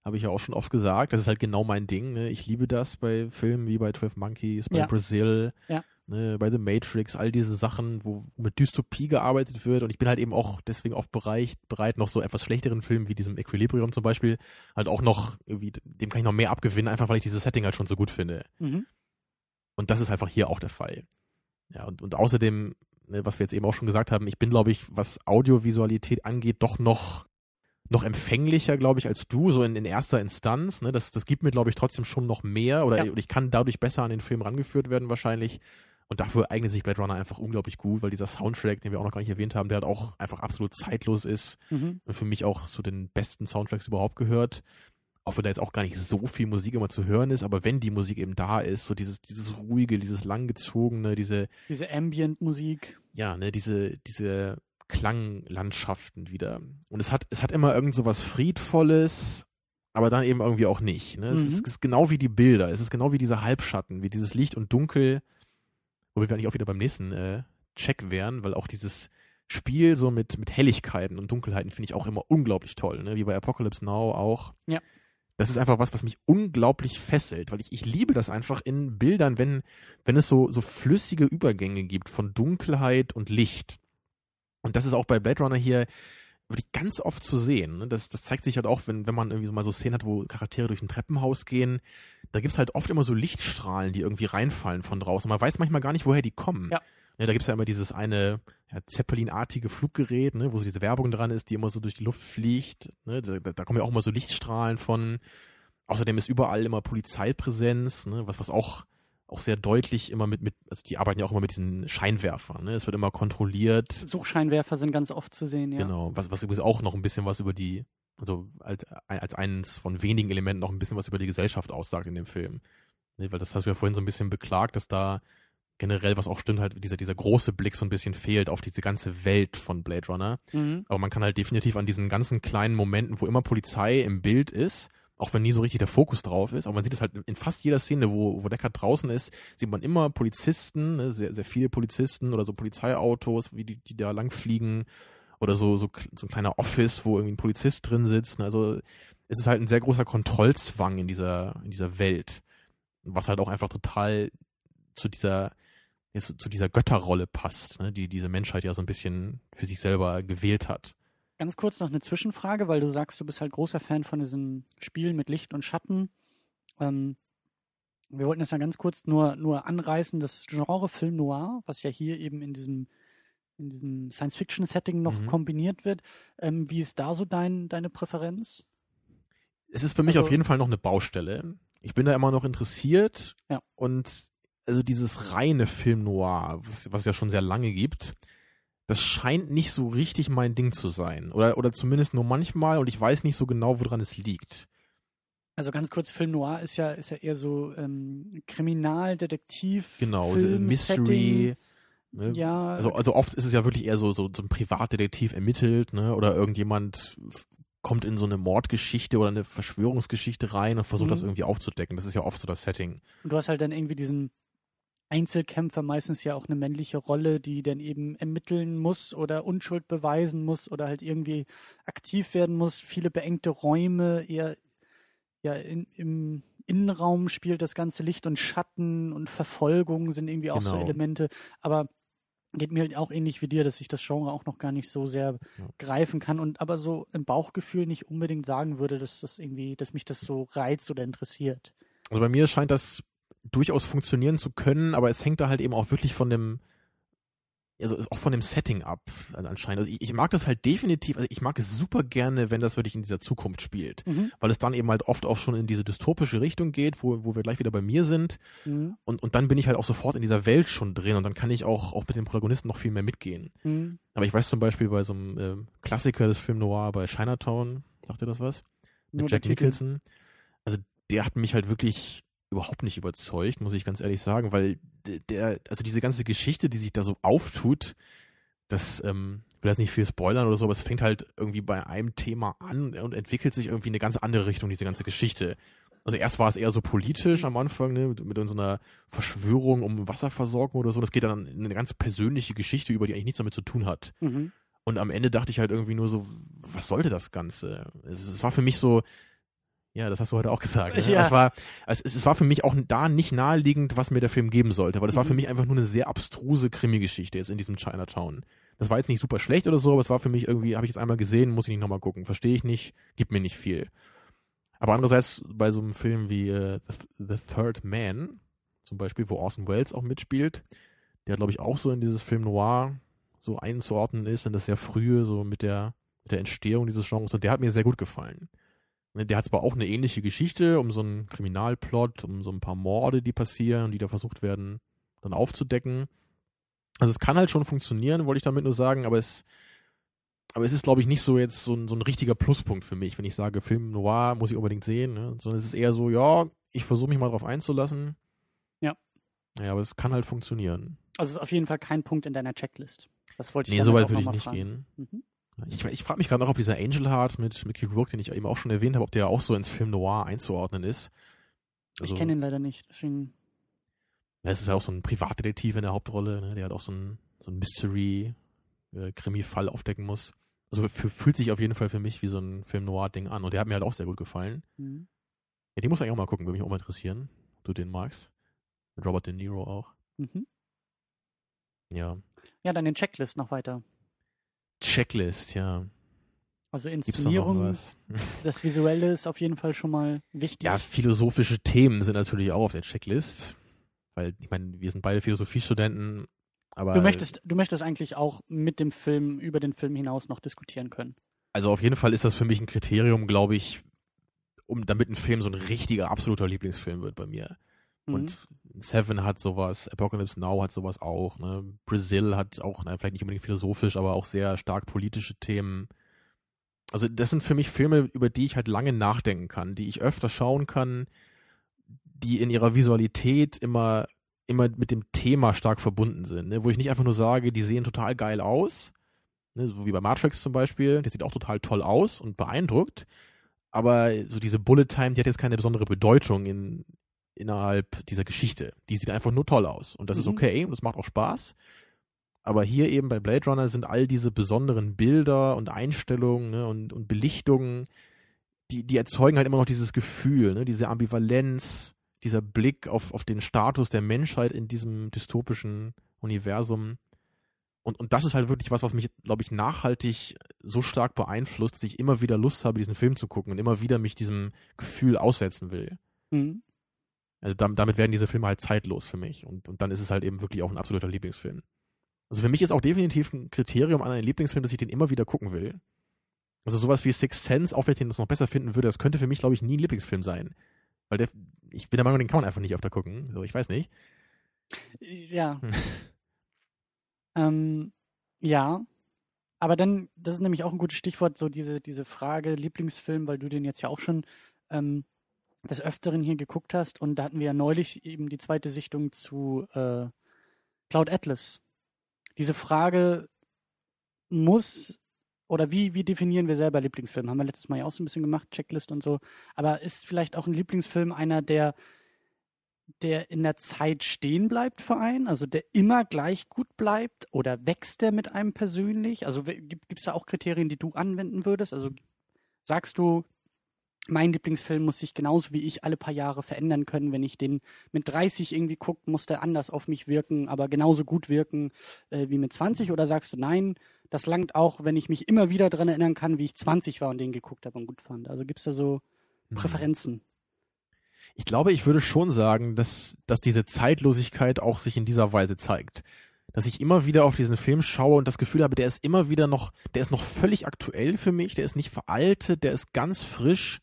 [SPEAKER 3] Habe ich ja auch schon oft gesagt. Das ist halt genau mein Ding. Ne? Ich liebe das bei Filmen wie bei 12 Monkeys, bei
[SPEAKER 4] Ja.
[SPEAKER 3] Brazil,
[SPEAKER 4] Ja.
[SPEAKER 3] Ne, bei The Matrix, all diese Sachen, wo, mit Dystopie gearbeitet wird. Und ich bin halt eben auch deswegen oft bereit, bereit, noch so etwas schlechteren Filmen wie diesem Equilibrium zum Beispiel, halt auch noch, irgendwie, dem kann ich noch mehr abgewinnen, einfach weil ich dieses Setting halt schon so gut finde.
[SPEAKER 4] Mhm.
[SPEAKER 3] Und das ist einfach hier auch der Fall. Ja, und, und außerdem, ne, was wir jetzt eben auch schon gesagt haben, ich bin, glaube ich, was Audiovisualität angeht, doch noch, noch empfänglicher, glaube ich, als du, so in, in erster Instanz. Ne? Das, das gibt mir, glaube ich, trotzdem schon noch mehr oder
[SPEAKER 4] Ja.
[SPEAKER 3] ich kann dadurch besser an den Film rangeführt werden, wahrscheinlich. Und dafür eignet sich Blade Runner einfach unglaublich gut, weil dieser Soundtrack, den wir auch noch gar nicht erwähnt haben, der halt auch einfach absolut zeitlos ist
[SPEAKER 4] Mhm.
[SPEAKER 3] und für mich auch zu den besten Soundtracks überhaupt gehört. Auch wenn da jetzt auch gar nicht so viel Musik immer zu hören ist, aber wenn die Musik eben da ist, so dieses, dieses ruhige, dieses langgezogene, diese,
[SPEAKER 4] Diese Ambient-Musik.
[SPEAKER 3] ja, ne, diese, diese Klanglandschaften wieder. Und es hat, es hat immer irgend so was Friedvolles, aber dann eben irgendwie auch nicht. Ne? Es,
[SPEAKER 4] Mhm.
[SPEAKER 3] ist, es ist genau wie die Bilder, es ist genau wie diese Halbschatten, wie dieses Licht und Dunkel, wobei wir eigentlich auch wieder beim nächsten äh, Check wären, weil auch dieses Spiel so mit, mit Helligkeiten und Dunkelheiten finde ich auch immer unglaublich toll, ne? wie bei Apocalypse Now auch.
[SPEAKER 4] Ja.
[SPEAKER 3] Das ist einfach was, was mich unglaublich fesselt, weil ich, ich liebe das einfach in Bildern, wenn, wenn es so, so flüssige Übergänge gibt von Dunkelheit und Licht. Und das ist auch bei Blade Runner hier wirklich ganz oft zu sehen. ne? Das, das zeigt sich halt auch, wenn, wenn man irgendwie so mal so Szenen hat, wo Charaktere durch ein Treppenhaus gehen. Da gibt's halt oft immer so Lichtstrahlen, die irgendwie reinfallen von draußen. Man weiß manchmal gar nicht, woher die kommen.
[SPEAKER 4] Ja.
[SPEAKER 3] da gibt's ja immer dieses eine ja, Zeppelin-artige Fluggerät, ne, wo so diese Werbung dran ist, die immer so durch die Luft fliegt. Ne? Da, da, da kommen ja auch immer so Lichtstrahlen von. Außerdem ist überall immer Polizeipräsenz, ne? was, was auch, auch sehr deutlich immer mit, mit, also die arbeiten ja auch immer mit diesen Scheinwerfern. Ne? Es wird immer kontrolliert.
[SPEAKER 4] Suchscheinwerfer sind ganz oft zu sehen, ja.
[SPEAKER 3] Genau, was, was übrigens auch noch ein bisschen was über die, also als, als eines von wenigen Elementen noch ein bisschen was über die Gesellschaft aussagt in dem Film. Ne, weil das hast du ja vorhin so ein bisschen beklagt, dass da generell, was auch stimmt, halt dieser, dieser große Blick so ein bisschen fehlt auf diese ganze Welt von Blade Runner.
[SPEAKER 4] Mhm.
[SPEAKER 3] Aber man kann halt definitiv an diesen ganzen kleinen Momenten, wo immer Polizei im Bild ist, auch wenn nie so richtig der Fokus drauf ist, aber man sieht es halt in fast jeder Szene, wo, wo Deckard draußen ist, sieht man immer Polizisten, ne, sehr, sehr viele Polizisten oder so Polizeiautos, wie die, die da langfliegen oder so, so, so ein kleiner Office, wo irgendwie ein Polizist drin sitzt. Ne, also es ist halt ein sehr großer Kontrollzwang in dieser, in dieser Welt, was halt auch einfach total zu dieser, zu, dieser Götterrolle passt, ne, die diese Menschheit ja so ein bisschen für sich selber gewählt hat.
[SPEAKER 4] Ganz kurz noch eine Zwischenfrage, weil du sagst, du bist halt großer Fan von diesen Spielen mit Licht und Schatten. Ähm, wir wollten das ja ganz kurz nur, nur anreißen, das Genre Film Noir, was ja hier eben in diesem, in diesem Science-Fiction-Setting noch
[SPEAKER 3] Mhm.
[SPEAKER 4] kombiniert wird. Ähm, wie ist da so dein, deine Präferenz?
[SPEAKER 3] es ist für mich
[SPEAKER 4] Also-
[SPEAKER 3] auf jeden Fall noch eine Baustelle. Ich bin da immer noch interessiert
[SPEAKER 4] Ja.
[SPEAKER 3] und also dieses reine Film Noir, was, was es ja schon sehr lange gibt, das scheint nicht so richtig mein Ding zu sein. Oder, oder zumindest nur manchmal und ich weiß nicht so genau, woran es liegt.
[SPEAKER 4] Also ganz kurz, Film Noir ist ja, ist ja eher so ähm, Kriminaldetektiv.
[SPEAKER 3] Genau, so
[SPEAKER 4] Film,
[SPEAKER 3] Mystery. Ne?
[SPEAKER 4] Ja,
[SPEAKER 3] Also, also oft ist es ja wirklich eher so, so, so ein Privatdetektiv ermittelt, ne? Oder irgendjemand kommt in so eine Mordgeschichte oder eine Verschwörungsgeschichte rein und versucht
[SPEAKER 4] Mhm.
[SPEAKER 3] das irgendwie aufzudecken. Das ist ja oft so das Setting.
[SPEAKER 4] Und du hast halt dann irgendwie diesen Einzelkämpfer, meistens ja auch eine männliche Rolle, die dann eben ermitteln muss oder Unschuld beweisen muss oder halt irgendwie aktiv werden muss. Viele beengte Räume, eher ja in, im Innenraum spielt das ganze Licht und Schatten und Verfolgung sind irgendwie auch so
[SPEAKER 3] Genau.
[SPEAKER 4] Elemente. Aber geht mir halt auch ähnlich wie dir, dass ich das Genre auch noch gar nicht so sehr
[SPEAKER 3] Ja.
[SPEAKER 4] greifen kann und aber so im Bauchgefühl nicht unbedingt sagen würde, dass das irgendwie, dass mich das so reizt oder interessiert.
[SPEAKER 3] Also bei mir scheint das durchaus funktionieren zu können, aber es hängt da halt eben auch wirklich von dem, also auch von dem Setting ab, also anscheinend. Also ich, ich mag das halt definitiv, also ich mag es super gerne, wenn das wirklich in dieser Zukunft spielt,
[SPEAKER 4] Mhm.
[SPEAKER 3] weil es dann eben halt oft auch schon in diese dystopische Richtung geht, wo, wo wir gleich wieder bei mir sind
[SPEAKER 4] Mhm.
[SPEAKER 3] und, und dann bin ich halt auch sofort in dieser Welt schon drin und dann kann ich auch, auch mit den Protagonisten noch viel mehr mitgehen.
[SPEAKER 4] Mhm.
[SPEAKER 3] Aber ich weiß zum Beispiel bei so einem ähm, Klassiker des Film Noir, bei Chinatown, sagt ihr das was? Mit
[SPEAKER 4] Nur
[SPEAKER 3] Jack. Nicholson. Also der hat mich halt wirklich überhaupt nicht überzeugt, muss ich ganz ehrlich sagen, weil der, also diese ganze Geschichte, die sich da so auftut, das, ähm, ich will jetzt nicht viel spoilern oder so, aber es fängt halt irgendwie bei einem Thema an und entwickelt sich irgendwie in eine ganz andere Richtung, diese ganze Geschichte. Also erst war es eher so politisch am Anfang, ne, mit, mit so einer Verschwörung um Wasserversorgung oder so. Das geht dann in eine ganz persönliche Geschichte über, die eigentlich nichts damit zu tun hat.
[SPEAKER 4] Mhm.
[SPEAKER 3] Und am Ende dachte ich halt irgendwie nur so, was sollte das Ganze? Es, es war für mich so, ja, das hast du heute auch gesagt. Ne?
[SPEAKER 4] Ja.
[SPEAKER 3] Es, war, es, es war für mich auch da nicht naheliegend, was mir der Film geben sollte, weil es war
[SPEAKER 4] Mhm.
[SPEAKER 3] für mich einfach nur eine sehr abstruse Krimi-Geschichte jetzt in diesem Chinatown. Das war jetzt nicht super schlecht oder so, aber es war für mich irgendwie, habe ich jetzt einmal gesehen, muss ich nicht nochmal gucken. Verstehe ich nicht, gibt mir nicht viel. Aber andererseits bei so einem Film wie äh, The, The Third Man, zum Beispiel, wo Orson Welles auch mitspielt, der glaube ich auch so in dieses Film Noir so einzuordnen ist, in das sehr frühe, so mit der, mit der Entstehung dieses Genres. Und der hat mir sehr gut gefallen. Ne, Der hat zwar auch eine ähnliche Geschichte um so einen Kriminalplot, um so ein paar Morde, die passieren und die da versucht werden, dann aufzudecken. Also es kann halt schon funktionieren, wollte ich damit nur sagen, aber es, aber es ist, glaube ich, nicht so jetzt so ein, so ein richtiger Pluspunkt für mich, wenn ich sage, Film Noir muss ich unbedingt sehen, ne? sondern es ist eher so, ja, ich versuche mich mal drauf einzulassen.
[SPEAKER 4] Ja.
[SPEAKER 3] Ja, aber es kann halt funktionieren.
[SPEAKER 4] Also es ist auf jeden Fall kein Punkt in deiner Checklist. Das wollte ich
[SPEAKER 3] Nee, so weit würde ich nicht
[SPEAKER 4] fragen.
[SPEAKER 3] gehen.
[SPEAKER 4] Mhm.
[SPEAKER 3] Ich, ich frage mich gerade noch, ob dieser Angel Heart mit Mickey Rourke, den ich eben auch schon erwähnt habe, ob der auch so ins Film Noir einzuordnen ist. Also,
[SPEAKER 4] ich kenne ihn leider nicht, deswegen.
[SPEAKER 3] Es ist ja auch so ein Privatdetektiv in der Hauptrolle, ne, der halt auch so ein, so ein Mystery-Krimi-Fall aufdecken muss. Also für, fühlt sich auf jeden Fall für mich wie so ein Film Noir-Ding an. Und der hat mir halt auch sehr gut gefallen.
[SPEAKER 4] Mhm.
[SPEAKER 3] Ja, den muss eigentlich auch mal gucken, würde mich auch mal interessieren. ob Du den magst. Mit Robert De Niro auch.
[SPEAKER 4] Mhm.
[SPEAKER 3] Ja.
[SPEAKER 4] Ja, dann den Checklist noch weiter.
[SPEAKER 3] Checklist, ja.
[SPEAKER 4] Also Inszenierung, das Visuelle ist auf jeden Fall schon mal wichtig.
[SPEAKER 3] Ja, philosophische Themen sind natürlich auch auf der Checklist. Weil, ich meine, wir sind beide Philosophiestudenten, aber.
[SPEAKER 4] du möchtest, du möchtest eigentlich auch mit dem Film, über den Film hinaus noch diskutieren können.
[SPEAKER 3] Also auf jeden Fall ist das für mich ein Kriterium, glaube ich, um damit ein Film so ein richtiger, absoluter Lieblingsfilm wird bei mir.
[SPEAKER 4] Mhm.
[SPEAKER 3] Und Seven hat sowas, Apocalypse Now hat sowas auch, ne? Brazil hat auch, na, vielleicht nicht unbedingt philosophisch, aber auch sehr stark politische Themen. Also das sind für mich Filme, über die ich halt lange nachdenken kann, die ich öfter schauen kann, die in ihrer Visualität immer, immer mit dem Thema stark verbunden sind, ne? wo ich nicht einfach nur sage, die sehen total geil aus, ne? so wie bei Matrix zum Beispiel, der sieht auch total toll aus und beeindruckt, aber so diese Bullet Time, die hat jetzt keine besondere Bedeutung in, innerhalb dieser Geschichte. Die sieht einfach nur toll aus und das mhm. ist okay und das macht auch Spaß. Aber hier eben bei Blade Runner sind all diese besonderen Bilder und Einstellungen ne, und, und Belichtungen, die, die erzeugen halt immer noch dieses Gefühl, ne, diese Ambivalenz, dieser Blick auf, auf den Status der Menschheit in diesem dystopischen Universum. Und, und das ist halt wirklich was, was mich, glaube ich, nachhaltig so stark beeinflusst, dass ich immer wieder Lust habe, diesen Film zu gucken und immer wieder mich diesem Gefühl aussetzen will. Mhm. Also damit werden diese Filme halt zeitlos für mich. Und, und dann ist es halt eben wirklich auch ein absoluter Lieblingsfilm. Also für mich ist auch definitiv ein Kriterium an einen Lieblingsfilm, dass ich den immer wieder gucken will. Also sowas wie Sixth Sense, auch wenn ich den das noch besser finden würde, das könnte für mich, glaube ich, nie ein Lieblingsfilm sein. Weil der, ich bin der Meinung, den kann man einfach nicht öfter gucken. So, ich weiß nicht.
[SPEAKER 4] Ja. Hm. ähm, ja. Aber dann, das ist nämlich auch ein gutes Stichwort, so diese, diese Frage Lieblingsfilm, weil du den jetzt ja auch schon ähm, des Öfteren hier geguckt hast. Und da hatten wir ja neulich eben die zweite Sichtung zu äh, Cloud Atlas. Diese Frage muss oder wie, wie definieren wir selber Lieblingsfilm? Haben wir letztes Mal ja auch so ein bisschen gemacht, Checklist und so. Aber ist vielleicht auch ein Lieblingsfilm einer, der, der in der Zeit stehen bleibt für einen? Also der immer gleich gut bleibt? Oder wächst der mit einem persönlich? Also gibt es da auch Kriterien, die du anwenden würdest? Also sagst du, mein Lieblingsfilm muss sich genauso wie ich alle paar Jahre verändern können. Wenn ich den mit 30 irgendwie gucke, muss der anders auf mich wirken, aber genauso gut wirken äh, wie mit 20? Oder sagst du, nein, das langt auch, wenn ich mich immer wieder daran erinnern kann, wie ich 20 war und den geguckt habe und gut fand. Also gibt es da so hm. Präferenzen?
[SPEAKER 3] Ich glaube, ich würde schon sagen, dass, dass diese Zeitlosigkeit auch sich in dieser Weise zeigt. Dass ich immer wieder auf diesen Film schaue und das Gefühl habe, der ist immer wieder noch, der ist noch völlig aktuell für mich, der ist nicht veraltet, der ist ganz frisch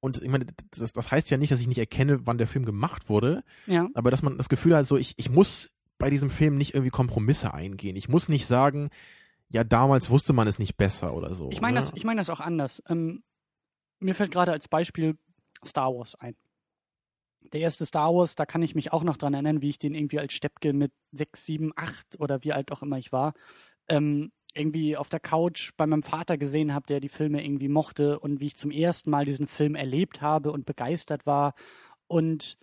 [SPEAKER 3] und ich meine, das, das heißt ja nicht, dass ich nicht erkenne, wann der Film gemacht wurde, ja. aber dass man das Gefühl hat, so ich, ich muss bei diesem Film nicht irgendwie Kompromisse eingehen. Ich muss nicht sagen, ja, damals wusste man es nicht besser oder so.
[SPEAKER 4] Ich meine ne? das, ich meine das auch anders. Ähm, mir fällt gerade als Beispiel Star Wars ein. Der erste Star Wars, da kann ich mich auch noch dran erinnern, wie ich den irgendwie als Steppke mit sechs, sieben, acht oder wie alt auch immer ich war, ähm, irgendwie auf der Couch bei meinem Vater gesehen habe, der die Filme irgendwie mochte und wie ich zum ersten Mal diesen Film erlebt habe und begeistert war. Und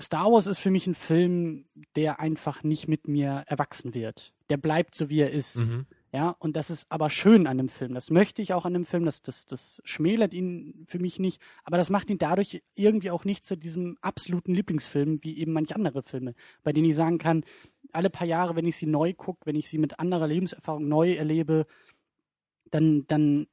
[SPEAKER 4] Star Wars ist für mich ein Film, der einfach nicht mit mir erwachsen wird. Der bleibt so, wie er ist. Mhm. Ja, und das ist aber schön an dem Film. Das möchte ich auch an dem Film. Das, das, das schmälert ihn für mich nicht. Aber das macht ihn dadurch irgendwie auch nicht zu diesem absoluten Lieblingsfilm, wie eben manch andere Filme, bei denen ich sagen kann, alle paar Jahre, wenn ich sie neu gucke, wenn ich sie mit anderer Lebenserfahrung neu erlebe, dann, dann,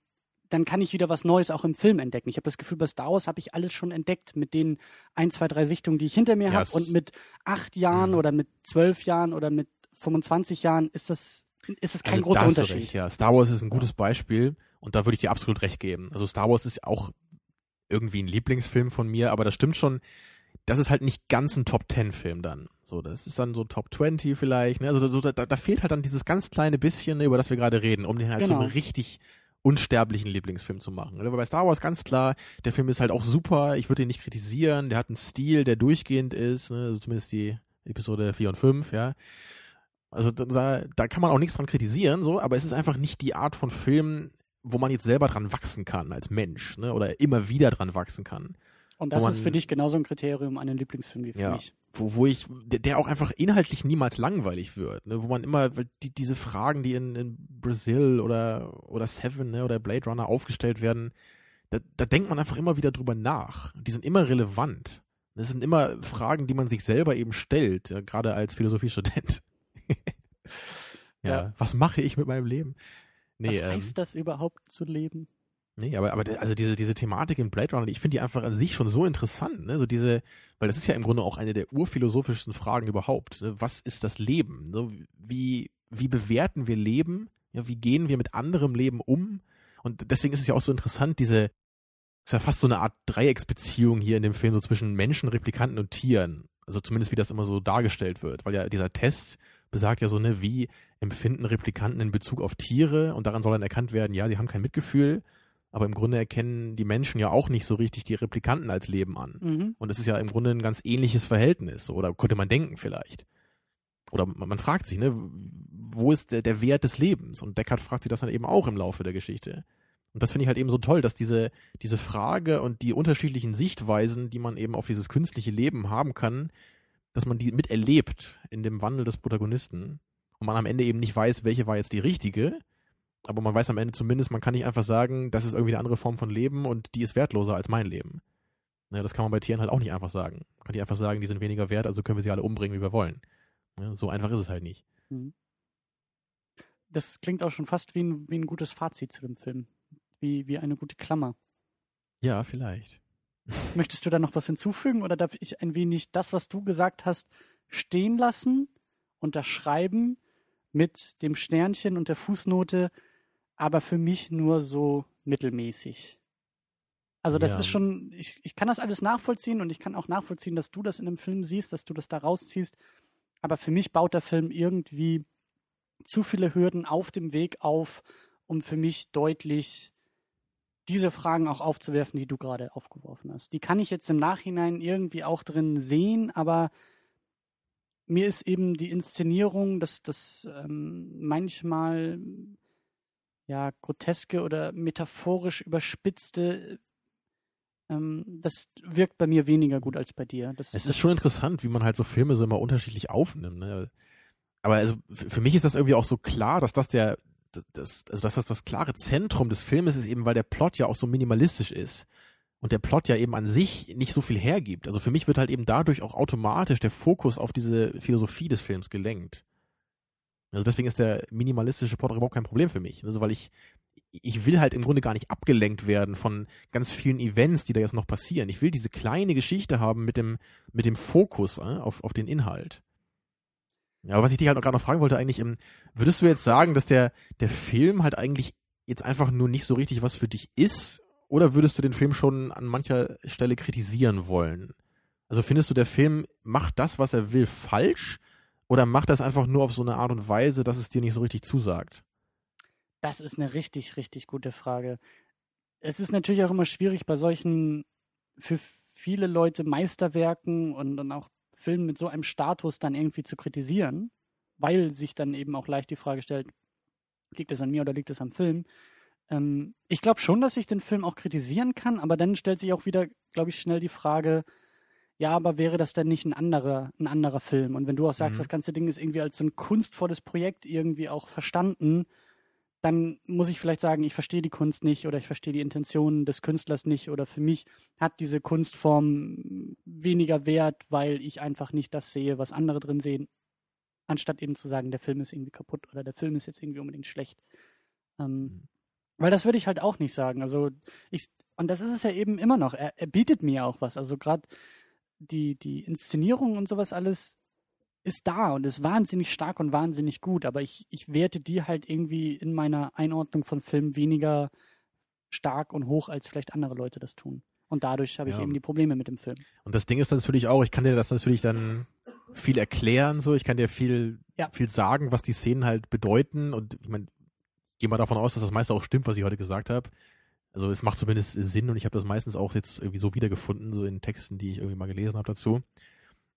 [SPEAKER 4] dann kann ich wieder was Neues auch im Film entdecken. Ich habe das Gefühl, bei Star Wars habe ich alles schon entdeckt mit den ein, zwei, drei Sichtungen, die ich hinter mir yes. habe. Und mit acht Jahren mhm. oder mit zwölf Jahren oder mit 25 Jahren ist das, ist das kein also, großer Unterschied.
[SPEAKER 3] Recht, ja. Star Wars ist ein gutes Beispiel und da würde ich dir absolut recht geben. Also Star Wars ist auch irgendwie ein Lieblingsfilm von mir, aber das stimmt schon, das ist halt nicht ganz ein Top-Ten-Film dann. So, das ist dann so Top 20 vielleicht. Ne? Also so, da, da fehlt halt dann dieses ganz kleine bisschen, ne, über das wir gerade reden, um den halt genau. so einen richtig unsterblichen Lieblingsfilm zu machen. Aber bei Star Wars ganz klar, der Film ist halt auch super, ich würde ihn nicht kritisieren, der hat einen Stil, der durchgehend ist, ne? also zumindest die Episode 4 und 5, ja. Also da, da kann man auch nichts dran kritisieren, so, aber es ist einfach nicht die Art von Film, wo man jetzt selber dran wachsen kann als Mensch, ne? Oder immer wieder dran wachsen kann.
[SPEAKER 4] Und das man, ist für dich genauso ein Kriterium an den Lieblingsfilm wie für
[SPEAKER 3] ja,
[SPEAKER 4] mich.
[SPEAKER 3] Wo, wo ich, der, der auch einfach inhaltlich niemals langweilig wird, ne? wo man immer, die, diese Fragen, die in, in Brazil oder, oder Seven ne? oder Blade Runner aufgestellt werden, da, da denkt man einfach immer wieder drüber nach. Die sind immer relevant. Das sind immer Fragen, die man sich selber eben stellt, ja, gerade als Philosophiestudent. ja, ja, was mache ich mit meinem Leben?
[SPEAKER 4] Nee, was heißt ähm, das überhaupt zu leben?
[SPEAKER 3] Nee, aber, aber also diese, diese Thematik in Blade Runner, ich finde die einfach an sich schon so interessant, ne? So diese, weil das ist ja im Grunde auch eine der urphilosophischsten Fragen überhaupt. Ne? Was ist das Leben? Ne? Wie, wie bewerten wir Leben? Ja, wie gehen wir mit anderem Leben um? Und deswegen ist es ja auch so interessant, diese, ist ja fast so eine Art Dreiecksbeziehung hier in dem Film, so zwischen Menschen, Replikanten und Tieren. Also zumindest wie das immer so dargestellt wird, weil ja dieser Test besagt ja so, ne, wie empfinden Replikanten in Bezug auf Tiere und daran soll dann erkannt werden, ja, sie haben kein Mitgefühl aber im Grunde erkennen die Menschen ja auch nicht so richtig die Replikanten als Leben an.
[SPEAKER 4] Mhm.
[SPEAKER 3] Und es ist ja im Grunde ein ganz ähnliches Verhältnis, oder könnte man denken vielleicht. Oder man, fragt sich, ne, wo ist der, der Wert des Lebens? Und Deckard fragt sich das dann eben auch im Laufe der Geschichte. Und das finde ich halt eben so toll, dass diese, diese Frage und die unterschiedlichen Sichtweisen, die man eben auf dieses künstliche Leben haben kann, dass man die miterlebt in dem Wandel des Protagonisten und man am Ende eben nicht weiß, welche war jetzt die richtige, aber man weiß am Ende zumindest, man kann nicht einfach sagen, das ist irgendwie eine andere Form von Leben und die ist wertloser als mein Leben. Ja, das kann man bei Tieren halt auch nicht einfach sagen. Man kann nicht einfach sagen, die sind weniger wert, also können wir sie alle umbringen, wie wir wollen. Ja, so einfach ist es halt nicht.
[SPEAKER 4] Mhm. Das klingt auch schon fast wie ein, wie ein gutes Fazit zu dem Film. Wie, wie eine gute Klammer.
[SPEAKER 3] Ja, vielleicht.
[SPEAKER 4] Möchtest du da noch was hinzufügen oder darf ich ein wenig das, was du gesagt hast, stehen lassen, unterschreiben mit dem Sternchen und der Fußnote, aber für mich nur so mittelmäßig. Also das
[SPEAKER 3] Ja.
[SPEAKER 4] ist schon, ich, ich kann das alles nachvollziehen und ich kann auch nachvollziehen, dass du das in einem Film siehst, dass du das da rausziehst. Aber für mich baut der Film irgendwie zu viele Hürden auf dem Weg auf, um für mich deutlich diese Fragen auch aufzuwerfen, die du gerade aufgeworfen hast. Die kann ich jetzt im Nachhinein irgendwie auch drin sehen, aber mir ist eben die Inszenierung, das, das ähm, manchmal ja groteske oder metaphorisch überspitzte, ähm, das wirkt bei mir weniger gut als bei dir. Das,
[SPEAKER 3] Es ist schon interessant, wie man halt so Filme so immer unterschiedlich aufnimmt. Ne? Aber also für mich ist das irgendwie auch so klar, dass das der, das, also dass das das klare Zentrum des Filmes ist, eben weil der Plot ja auch so minimalistisch ist. Und der Plot ja eben an sich nicht so viel hergibt. Also für mich wird halt eben dadurch auch automatisch der Fokus auf diese Philosophie des Films gelenkt. Also deswegen ist der minimalistische Plot überhaupt kein Problem für mich. Also weil ich, ich will halt im Grunde gar nicht abgelenkt werden von ganz vielen Events, die da jetzt noch passieren. Ich will diese kleine Geschichte haben mit dem, mit dem Fokus äh, auf, auf den Inhalt. Ja, aber was ich dich halt gerade noch fragen wollte, eigentlich, ähm, würdest du jetzt sagen, dass der, der Film halt eigentlich jetzt einfach nur nicht so richtig was für dich ist? Oder würdest du den Film schon an mancher Stelle kritisieren wollen? Also findest du, der Film macht das, was er will, falsch? Oder macht das einfach nur auf so eine Art und Weise, dass es dir nicht so richtig zusagt?
[SPEAKER 4] Das ist eine richtig, richtig gute Frage. Es ist natürlich auch immer schwierig bei solchen für viele Leute Meisterwerken und dann auch Filmen mit so einem Status dann irgendwie zu kritisieren, weil sich dann eben auch leicht die Frage stellt, liegt es an mir oder liegt es am Film? Ähm, ich glaube schon, dass ich den Film auch kritisieren kann, aber dann stellt sich auch wieder, glaube ich, schnell die Frage, ja, aber wäre das denn nicht ein anderer, ein anderer Film? Und wenn du auch sagst,
[SPEAKER 3] Mhm.
[SPEAKER 4] das ganze Ding ist irgendwie als so ein kunstvolles Projekt irgendwie auch verstanden, dann muss ich vielleicht sagen, ich verstehe die Kunst nicht oder ich verstehe die Intentionen des Künstlers nicht oder für mich hat diese Kunstform weniger Wert, weil ich einfach nicht das sehe, was andere drin sehen, anstatt eben zu sagen, der Film ist irgendwie kaputt oder der Film ist jetzt irgendwie unbedingt schlecht. Ähm,
[SPEAKER 3] Mhm.
[SPEAKER 4] weil das würde ich halt auch nicht sagen. Also ich, und das ist es ja eben immer noch. Er, er bietet mir auch was. Also gerade die, die Inszenierung und sowas alles ist da und ist wahnsinnig stark und wahnsinnig gut, aber ich, ich werte die halt irgendwie in meiner Einordnung von Filmen weniger stark und hoch, als vielleicht andere Leute das tun. Und dadurch habe ich
[SPEAKER 3] Ja.
[SPEAKER 4] eben die Probleme mit dem Film.
[SPEAKER 3] Und das Ding ist natürlich auch, ich kann dir das natürlich dann viel erklären, so, ich kann dir viel,
[SPEAKER 4] Ja.
[SPEAKER 3] viel sagen, was die Szenen halt bedeuten und ich meine, gehe mal davon aus, dass das meiste auch stimmt, was ich heute gesagt habe. Also es macht zumindest Sinn und ich habe das meistens auch jetzt irgendwie so wiedergefunden, so in Texten, die ich irgendwie mal gelesen habe dazu.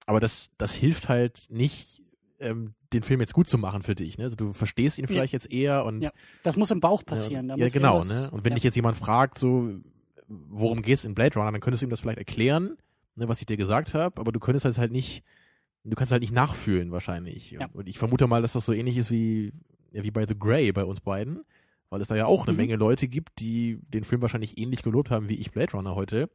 [SPEAKER 3] Aber das, das hilft halt nicht, ähm, den Film jetzt gut zu machen für dich. Ne? Also du verstehst ihn
[SPEAKER 4] Ja.
[SPEAKER 3] vielleicht jetzt eher und
[SPEAKER 4] Ja, Das muss im Bauch passieren.
[SPEAKER 3] ja, ja genau. Ne? Und wenn
[SPEAKER 4] ja.
[SPEAKER 3] dich jetzt jemand fragt, so, worum geht's in Blade Runner, dann könntest du ihm das vielleicht erklären, ne, was ich dir gesagt habe, aber du könntest das halt nicht, du kannst halt nicht nachfühlen wahrscheinlich.
[SPEAKER 4] Ja.
[SPEAKER 3] Und ich vermute mal, dass das so ähnlich ist wie, ja, wie bei The Grey bei uns beiden, weil es da ja auch eine
[SPEAKER 4] Mhm.
[SPEAKER 3] Menge Leute gibt, die den Film wahrscheinlich ähnlich gelobt haben wie ich Blade Runner heute.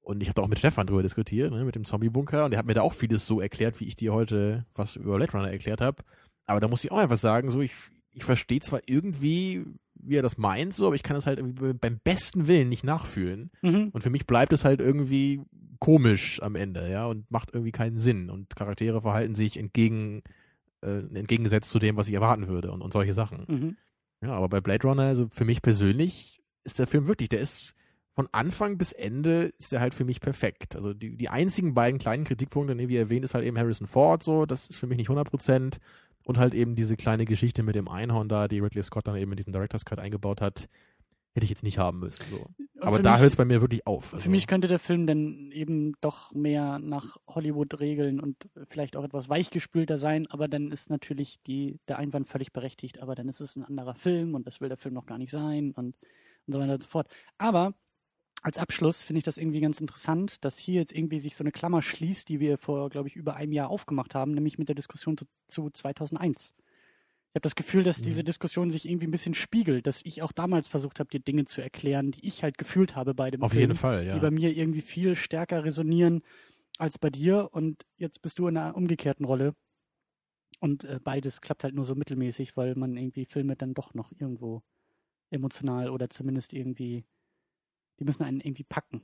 [SPEAKER 3] Und ich habe da auch mit Stefan drüber diskutiert, ne, mit dem Zombie-Bunker, und er hat mir da auch vieles so erklärt, wie ich dir heute was über Blade Runner erklärt habe. Aber da muss ich auch einfach sagen, so ich, ich verstehe zwar irgendwie, wie er das meint, so, aber ich kann das halt beim besten Willen nicht nachfühlen.
[SPEAKER 4] Mhm.
[SPEAKER 3] Und für mich bleibt es halt irgendwie komisch am Ende, ja, und macht irgendwie keinen Sinn. Und Charaktere verhalten sich entgegen, äh, entgegengesetzt zu dem, was ich erwarten würde und, und solche Sachen.
[SPEAKER 4] Mhm.
[SPEAKER 3] Ja, aber bei Blade Runner, also für mich persönlich, ist der Film wirklich, der ist von Anfang bis Ende ist der halt für mich perfekt. Also die, die einzigen beiden kleinen Kritikpunkte, ne, wie erwähnt, ist halt eben Harrison Ford so, das ist für mich nicht 100 Prozent. Und halt eben diese kleine Geschichte mit dem Einhorn da, die Ridley Scott dann eben in diesen Director's Cut eingebaut hat, hätte ich jetzt nicht haben müssen. So. Aber
[SPEAKER 4] für
[SPEAKER 3] da hört es bei mir wirklich auf.
[SPEAKER 4] Für
[SPEAKER 3] Also,
[SPEAKER 4] mich könnte der Film dann eben doch mehr nach Hollywood-Regeln und vielleicht auch etwas weichgespülter sein, aber dann ist natürlich die, der Einwand völlig berechtigt, aber dann ist es ein anderer Film und das will der Film noch gar nicht sein und, und so weiter und so fort. Aber als Abschluss finde ich das irgendwie ganz interessant, dass hier jetzt irgendwie sich so eine Klammer schließt, die wir vor, glaube ich, über einem Jahr aufgemacht haben, nämlich mit der Diskussion zu, zu 2001. Ich habe das Gefühl, dass
[SPEAKER 3] Mhm.
[SPEAKER 4] diese Diskussion sich irgendwie ein bisschen spiegelt, dass ich auch damals versucht habe, dir Dinge zu erklären, die ich halt gefühlt habe bei dem
[SPEAKER 3] auf
[SPEAKER 4] Film
[SPEAKER 3] jeden Fall, ja.
[SPEAKER 4] die bei mir irgendwie viel stärker resonieren als bei dir. Und jetzt bist du in einer umgekehrten Rolle. Und äh, beides klappt halt nur so mittelmäßig, weil man irgendwie Filme dann doch noch irgendwo emotional oder zumindest irgendwie, die müssen einen irgendwie packen.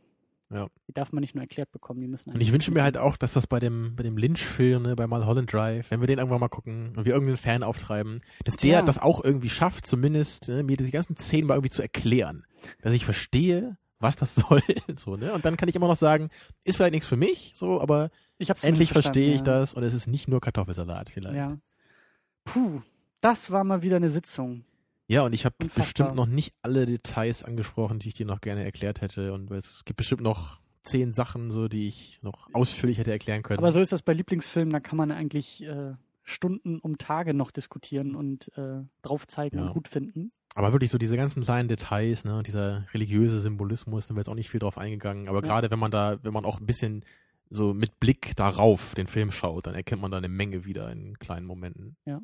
[SPEAKER 3] Ja.
[SPEAKER 4] Die darf man nicht nur erklärt bekommen, die müssen
[SPEAKER 3] Und ich wünsche mir halt auch, dass das bei dem, bei dem Lynch-Film, ne, bei Mulholland Drive, wenn wir den irgendwann mal gucken und wir irgendeinen Fan auftreiben, dass der
[SPEAKER 4] Ja.
[SPEAKER 3] das auch irgendwie schafft, zumindest ne, mir diese ganzen Szenen mal irgendwie zu erklären. Dass ich verstehe, was das soll. So, ne? Und dann kann ich immer noch sagen, ist vielleicht nichts für mich, so, aber
[SPEAKER 4] ich
[SPEAKER 3] endlich verstehe ich
[SPEAKER 4] verstanden,
[SPEAKER 3] das und es ist nicht nur Kartoffelsalat vielleicht.
[SPEAKER 4] Ja. ja. Puh, das war mal wieder eine Sitzung.
[SPEAKER 3] Ja, und ich habe bestimmt noch nicht alle Details angesprochen, die ich dir noch gerne erklärt hätte. Und es gibt bestimmt noch zehn Sachen, so die ich noch ausführlich hätte erklären können.
[SPEAKER 4] Aber so ist das bei Lieblingsfilmen, da kann man eigentlich äh, Stunden um Tage noch diskutieren und äh, drauf zeigen
[SPEAKER 3] Ja.
[SPEAKER 4] und gut finden.
[SPEAKER 3] Aber wirklich so diese ganzen kleinen Details, ne, dieser religiöse Symbolismus, sind wir jetzt auch nicht viel drauf eingegangen. Aber
[SPEAKER 4] Ja.
[SPEAKER 3] gerade wenn man da, wenn man auch ein bisschen so mit Blick darauf den Film schaut, dann erkennt man da eine Menge wieder in kleinen Momenten.
[SPEAKER 4] Ja,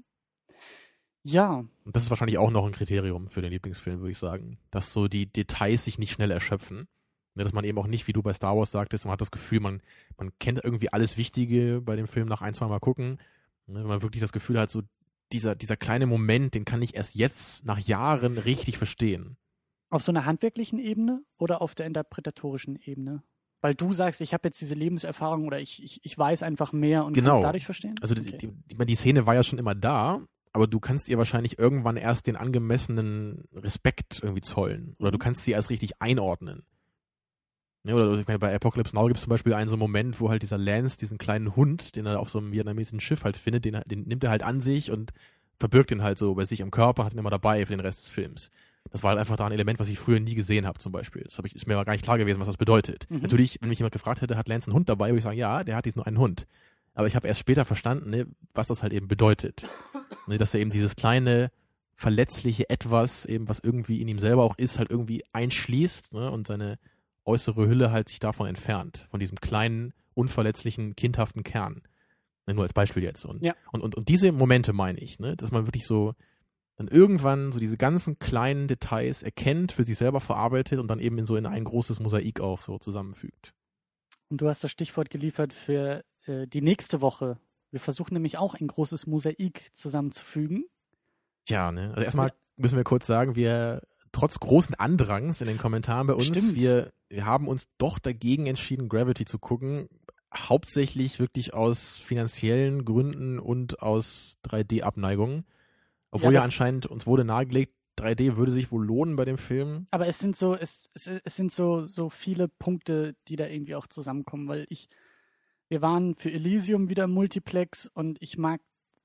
[SPEAKER 3] Und das ist wahrscheinlich auch noch ein Kriterium für den Lieblingsfilm, würde ich sagen. Dass so die Details sich nicht schnell erschöpfen. Ne, dass man eben auch nicht, wie du bei Star Wars sagtest, man hat das Gefühl, man, man kennt irgendwie alles Wichtige bei dem Film nach ein, zwei Mal gucken. Ne, wenn man wirklich das Gefühl hat, so dieser, dieser kleine Moment, den kann ich erst jetzt nach Jahren richtig verstehen.
[SPEAKER 4] auf so einer handwerklichen Ebene oder auf der interpretatorischen Ebene? Weil du sagst, ich habe jetzt diese Lebenserfahrung oder ich, ich, ich weiß einfach mehr und kann
[SPEAKER 3] Genau.
[SPEAKER 4] es dadurch verstehen?
[SPEAKER 3] Also
[SPEAKER 4] Okay.
[SPEAKER 3] die, die, die Szene war ja schon immer da, aber du kannst ihr wahrscheinlich irgendwann erst den angemessenen Respekt irgendwie zollen. Oder du kannst sie als richtig einordnen. Ja, oder ich meine, bei Apocalypse Now gibt es zum Beispiel einen so einen Moment, wo halt dieser Lance, diesen kleinen Hund, den er auf so einem vietnamesischen Schiff halt findet, den, den nimmt er halt an sich und verbirgt ihn halt so bei sich im Körper, hat ihn immer dabei für den Rest des Films. Das war halt einfach da ein Element, was ich früher nie gesehen habe, zum Beispiel. Das hab ich, ist mir aber gar nicht klar gewesen, was das bedeutet.
[SPEAKER 4] Mhm.
[SPEAKER 3] Natürlich, wenn mich jemand gefragt hätte, hat Lance einen Hund dabei, würde ich sagen, ja, der hat diesen einen Hund. Aber ich habe erst später verstanden, ne, was das halt eben bedeutet. Ne, dass er eben dieses kleine, verletzliche Etwas, eben was irgendwie in ihm selber auch ist, halt irgendwie einschließt ne, und seine äußere Hülle halt sich davon entfernt. Von diesem kleinen, unverletzlichen, kindhaften Kern. Ne, nur als Beispiel jetzt. Und,
[SPEAKER 4] Ja.
[SPEAKER 3] und, und, und diese Momente meine ich, ne, dass man wirklich so dann irgendwann so diese ganzen kleinen Details erkennt, für sich selber verarbeitet und dann eben in so in ein großes Mosaik auch so zusammenfügt.
[SPEAKER 4] Und du hast das Stichwort geliefert für äh, die nächste Woche. Wir versuchen nämlich auch ein großes Mosaik zusammenzufügen.
[SPEAKER 3] Tja, ne? Also erstmal müssen wir kurz sagen, wir trotz großen Andrangs in den Kommentaren bei uns,
[SPEAKER 4] Stimmt.
[SPEAKER 3] wir, wir haben uns doch dagegen entschieden, Gravity zu gucken. Hauptsächlich wirklich aus finanziellen Gründen und aus 3D-Abneigungen. Obwohl
[SPEAKER 4] Ja,
[SPEAKER 3] ja, anscheinend uns wurde nahegelegt, 3D würde sich wohl lohnen bei dem Film.
[SPEAKER 4] Aber es sind so, es, es, es sind so, so viele Punkte, die da irgendwie auch zusammenkommen, weil ich, wir waren für Elysium wieder im Multiplex und ich mag,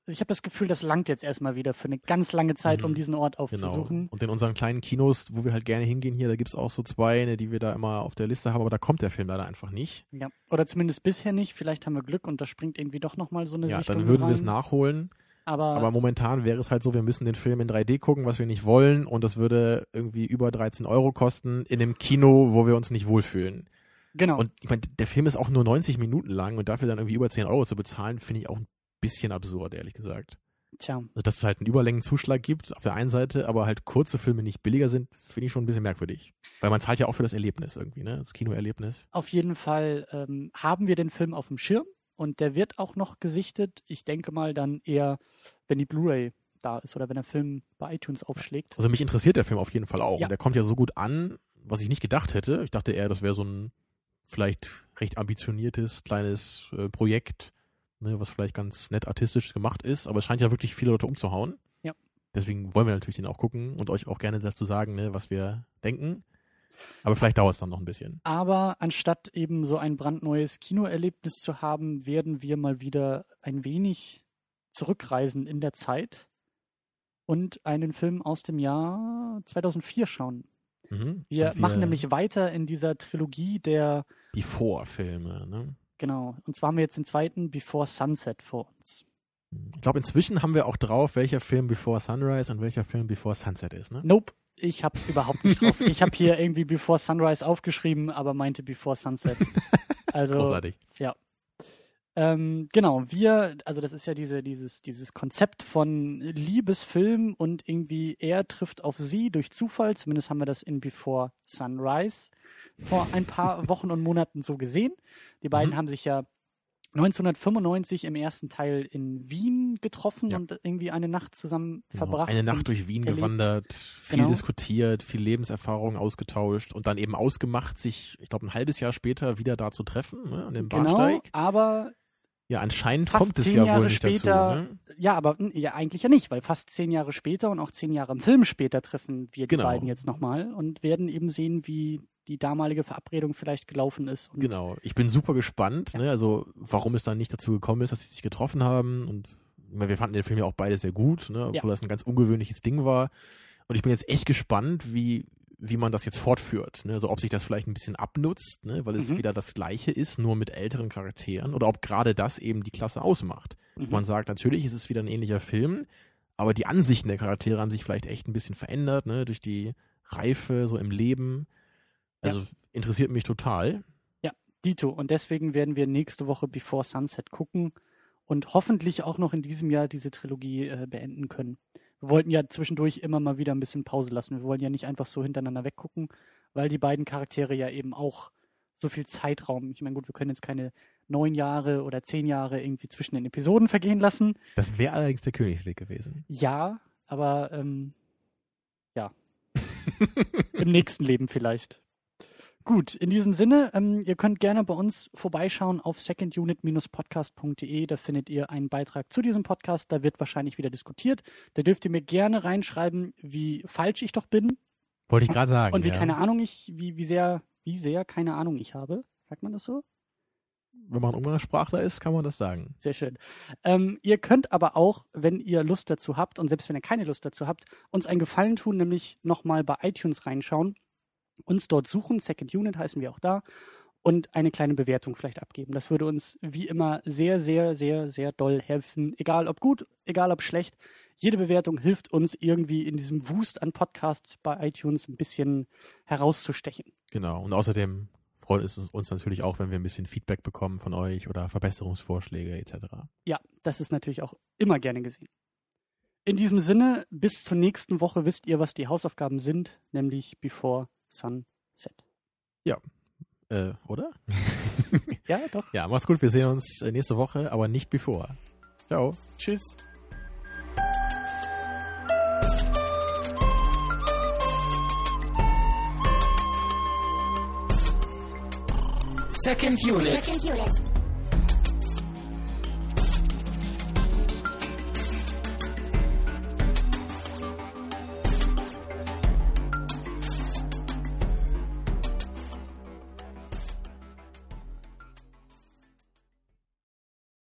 [SPEAKER 4] ich habe das Gefühl, das langt jetzt erstmal wieder für eine ganz lange Zeit,
[SPEAKER 3] Mhm.
[SPEAKER 4] um diesen Ort
[SPEAKER 3] Genau.
[SPEAKER 4] aufzusuchen.
[SPEAKER 3] Und in unseren kleinen Kinos, wo wir halt gerne hingehen hier, da gibt's auch so zwei, ne, die wir da immer auf der Liste haben, aber da kommt der Film leider einfach nicht.
[SPEAKER 4] Ja. Oder zumindest bisher nicht. Vielleicht haben wir Glück und da springt irgendwie doch nochmal so eine
[SPEAKER 3] Ja,
[SPEAKER 4] Sichtung
[SPEAKER 3] dann würden wir es nachholen.
[SPEAKER 4] Aber,
[SPEAKER 3] Aber momentan wäre es halt so, wir müssen den Film in 3D gucken, was wir nicht wollen, und das würde irgendwie über 13 Euro kosten in einem Kino, wo wir uns nicht wohlfühlen.
[SPEAKER 4] Genau.
[SPEAKER 3] Und ich meine, der Film ist auch nur 90 Minuten lang und dafür dann irgendwie über 10 Euro zu bezahlen, finde ich auch ein bisschen absurd, ehrlich gesagt.
[SPEAKER 4] Tja,
[SPEAKER 3] Also, dass es halt einen Überlängenzuschlag gibt auf der einen Seite, aber halt kurze Filme nicht billiger sind, finde ich schon ein bisschen merkwürdig. Weil man zahlt ja auch für das Erlebnis irgendwie, ne? Das Kinoerlebnis.
[SPEAKER 4] auf jeden Fall ähm, haben wir den Film auf dem Schirm und der wird auch noch gesichtet. Ich denke mal dann eher, wenn die Blu-ray da ist oder wenn der Film bei iTunes aufschlägt.
[SPEAKER 3] Also mich interessiert der Film auf jeden Fall auch.
[SPEAKER 4] Ja.
[SPEAKER 3] Und der kommt ja so gut an, was ich nicht gedacht hätte. Ich dachte eher, das wäre so ein vielleicht recht ambitioniertes kleines äh, Projekt, ne, was vielleicht ganz nett artistisch gemacht ist, aber es scheint ja wirklich viele Leute umzuhauen.
[SPEAKER 4] Ja.
[SPEAKER 3] Deswegen wollen wir natürlich den auch gucken und euch auch gerne dazu sagen, ne, was wir denken. Aber vielleicht dauert es dann noch ein bisschen.
[SPEAKER 4] Aber anstatt eben so ein brandneues Kinoerlebnis zu haben, werden wir mal wieder ein wenig zurückreisen in der Zeit und einen Film aus dem Jahr 2004 schauen.
[SPEAKER 3] Mhm.
[SPEAKER 4] Wir,
[SPEAKER 3] Und
[SPEAKER 4] machen nämlich weiter in dieser Trilogie der,
[SPEAKER 3] Before-Filme. Ne?
[SPEAKER 4] genau, und zwar haben wir jetzt den zweiten Before Sunset vor uns.
[SPEAKER 3] Ich glaube, inzwischen haben wir auch drauf, welcher Film Before Sunrise und welcher Film Before Sunset ist. Ne?
[SPEAKER 4] Nope, ich hab's überhaupt nicht drauf. Ich habe hier irgendwie Before Sunrise aufgeschrieben, aber meinte Before Sunset. Also,
[SPEAKER 3] Großartig.
[SPEAKER 4] Ähm, genau, wir, also das ist ja diese, dieses, dieses Konzept von Liebesfilm und irgendwie er trifft auf sie durch Zufall, zumindest haben wir das in Before Sunrise vor ein paar Wochen und Monaten so gesehen. Die beiden
[SPEAKER 3] Mhm.
[SPEAKER 4] haben sich ja 1995 im ersten Teil in Wien getroffen
[SPEAKER 3] Ja.
[SPEAKER 4] und irgendwie eine Nacht zusammen
[SPEAKER 3] Genau.
[SPEAKER 4] verbracht.
[SPEAKER 3] Eine Nacht durch Wien
[SPEAKER 4] erlebt.
[SPEAKER 3] gewandert, viel
[SPEAKER 4] Genau.
[SPEAKER 3] diskutiert, viel Lebenserfahrung ausgetauscht und dann eben ausgemacht, sich, ich glaube, ein halbes Jahr später wieder da zu treffen, ne, an dem
[SPEAKER 4] Genau,
[SPEAKER 3] Bahnsteig.
[SPEAKER 4] aber
[SPEAKER 3] Ja, anscheinend
[SPEAKER 4] Fast
[SPEAKER 3] kommt es ja
[SPEAKER 4] Jahre
[SPEAKER 3] wohl nicht
[SPEAKER 4] später-
[SPEAKER 3] dazu. Ne?
[SPEAKER 4] Ja, aber hm, ja, eigentlich ja nicht, weil fast zehn Jahre später und auch zehn Jahre im Film später treffen wir die
[SPEAKER 3] Genau.
[SPEAKER 4] beiden jetzt nochmal und werden eben sehen, wie die damalige Verabredung vielleicht gelaufen ist.
[SPEAKER 3] Genau. Ich bin super gespannt,
[SPEAKER 4] Ja.
[SPEAKER 3] ne, also warum es dann nicht dazu gekommen ist, dass sie sich getroffen haben und wir fanden den Film ja auch beide sehr gut, ne, obwohl
[SPEAKER 4] Ja.
[SPEAKER 3] das ein ganz ungewöhnliches Ding war. Und ich bin jetzt echt gespannt, wie wie man das jetzt fortführt. Ne? Also ob sich das vielleicht ein bisschen abnutzt, ne? weil es
[SPEAKER 4] Mhm.
[SPEAKER 3] wieder das Gleiche ist, nur mit älteren Charakteren, oder ob gerade das eben die Klasse ausmacht.
[SPEAKER 4] Mhm.
[SPEAKER 3] Man sagt, natürlich ist es wieder ein ähnlicher Film, aber die Ansichten der Charaktere haben sich vielleicht echt ein bisschen verändert, ne? durch die Reife so im Leben. Also interessiert mich total.
[SPEAKER 4] Dito. Und deswegen werden wir nächste Woche Before Sunset gucken und hoffentlich auch noch in diesem Jahr diese Trilogie äh, beenden können. Wir wollten ja zwischendurch immer mal wieder ein bisschen Pause lassen. Wir wollen ja nicht einfach so hintereinander weggucken, weil die beiden Charaktere ja eben auch so viel Zeitraum, ich meine, gut, wir können jetzt keine neun Jahre oder zehn Jahre irgendwie zwischen den Episoden vergehen lassen.
[SPEAKER 3] Das wäre allerdings der Königsweg gewesen.
[SPEAKER 4] Ja, aber ähm, ja. Im nächsten Leben vielleicht. Gut, in diesem Sinne, ähm, ihr könnt gerne bei uns vorbeischauen auf secondunit-podcast.de. Da findet ihr einen Beitrag zu diesem Podcast. Da wird wahrscheinlich wieder diskutiert. Da dürft ihr mir gerne reinschreiben, wie falsch ich doch bin
[SPEAKER 3] Wollte ich gerade sagen.
[SPEAKER 4] und wie
[SPEAKER 3] ja.
[SPEAKER 4] keine Ahnung ich, wie, wie sehr, wie sehr keine Ahnung ich habe. Sagt man das so?
[SPEAKER 3] Wenn man Umgangssprachler ist, kann man das sagen.
[SPEAKER 4] Sehr schön. Ähm, ihr könnt aber auch, wenn ihr Lust dazu habt und selbst wenn ihr keine Lust dazu habt, uns einen Gefallen tun, nämlich nochmal bei iTunes reinschauen, uns dort suchen, Second Unit heißen wir auch da, und eine kleine Bewertung vielleicht abgeben. Das würde uns wie immer sehr, sehr, sehr, sehr doll helfen. Egal ob gut, egal ob schlecht. Jede Bewertung hilft uns irgendwie in diesem Wust an Podcasts bei iTunes ein bisschen herauszustechen.
[SPEAKER 3] Genau. Und außerdem freut es uns natürlich auch, wenn wir ein bisschen Feedback bekommen von euch oder Verbesserungsvorschläge etc.
[SPEAKER 4] Ja, das ist natürlich auch immer gerne gesehen. In diesem Sinne, bis zur nächsten Woche wisst ihr, was die Hausaufgaben sind, nämlich Before Sunset.
[SPEAKER 3] Äh, oder?
[SPEAKER 4] Ja, doch.
[SPEAKER 3] ja, macht's gut. Wir sehen uns äh, nächste Woche, aber nicht bevor. Ciao.
[SPEAKER 4] Tschüss.
[SPEAKER 1] Second Unit.
[SPEAKER 2] Second unit.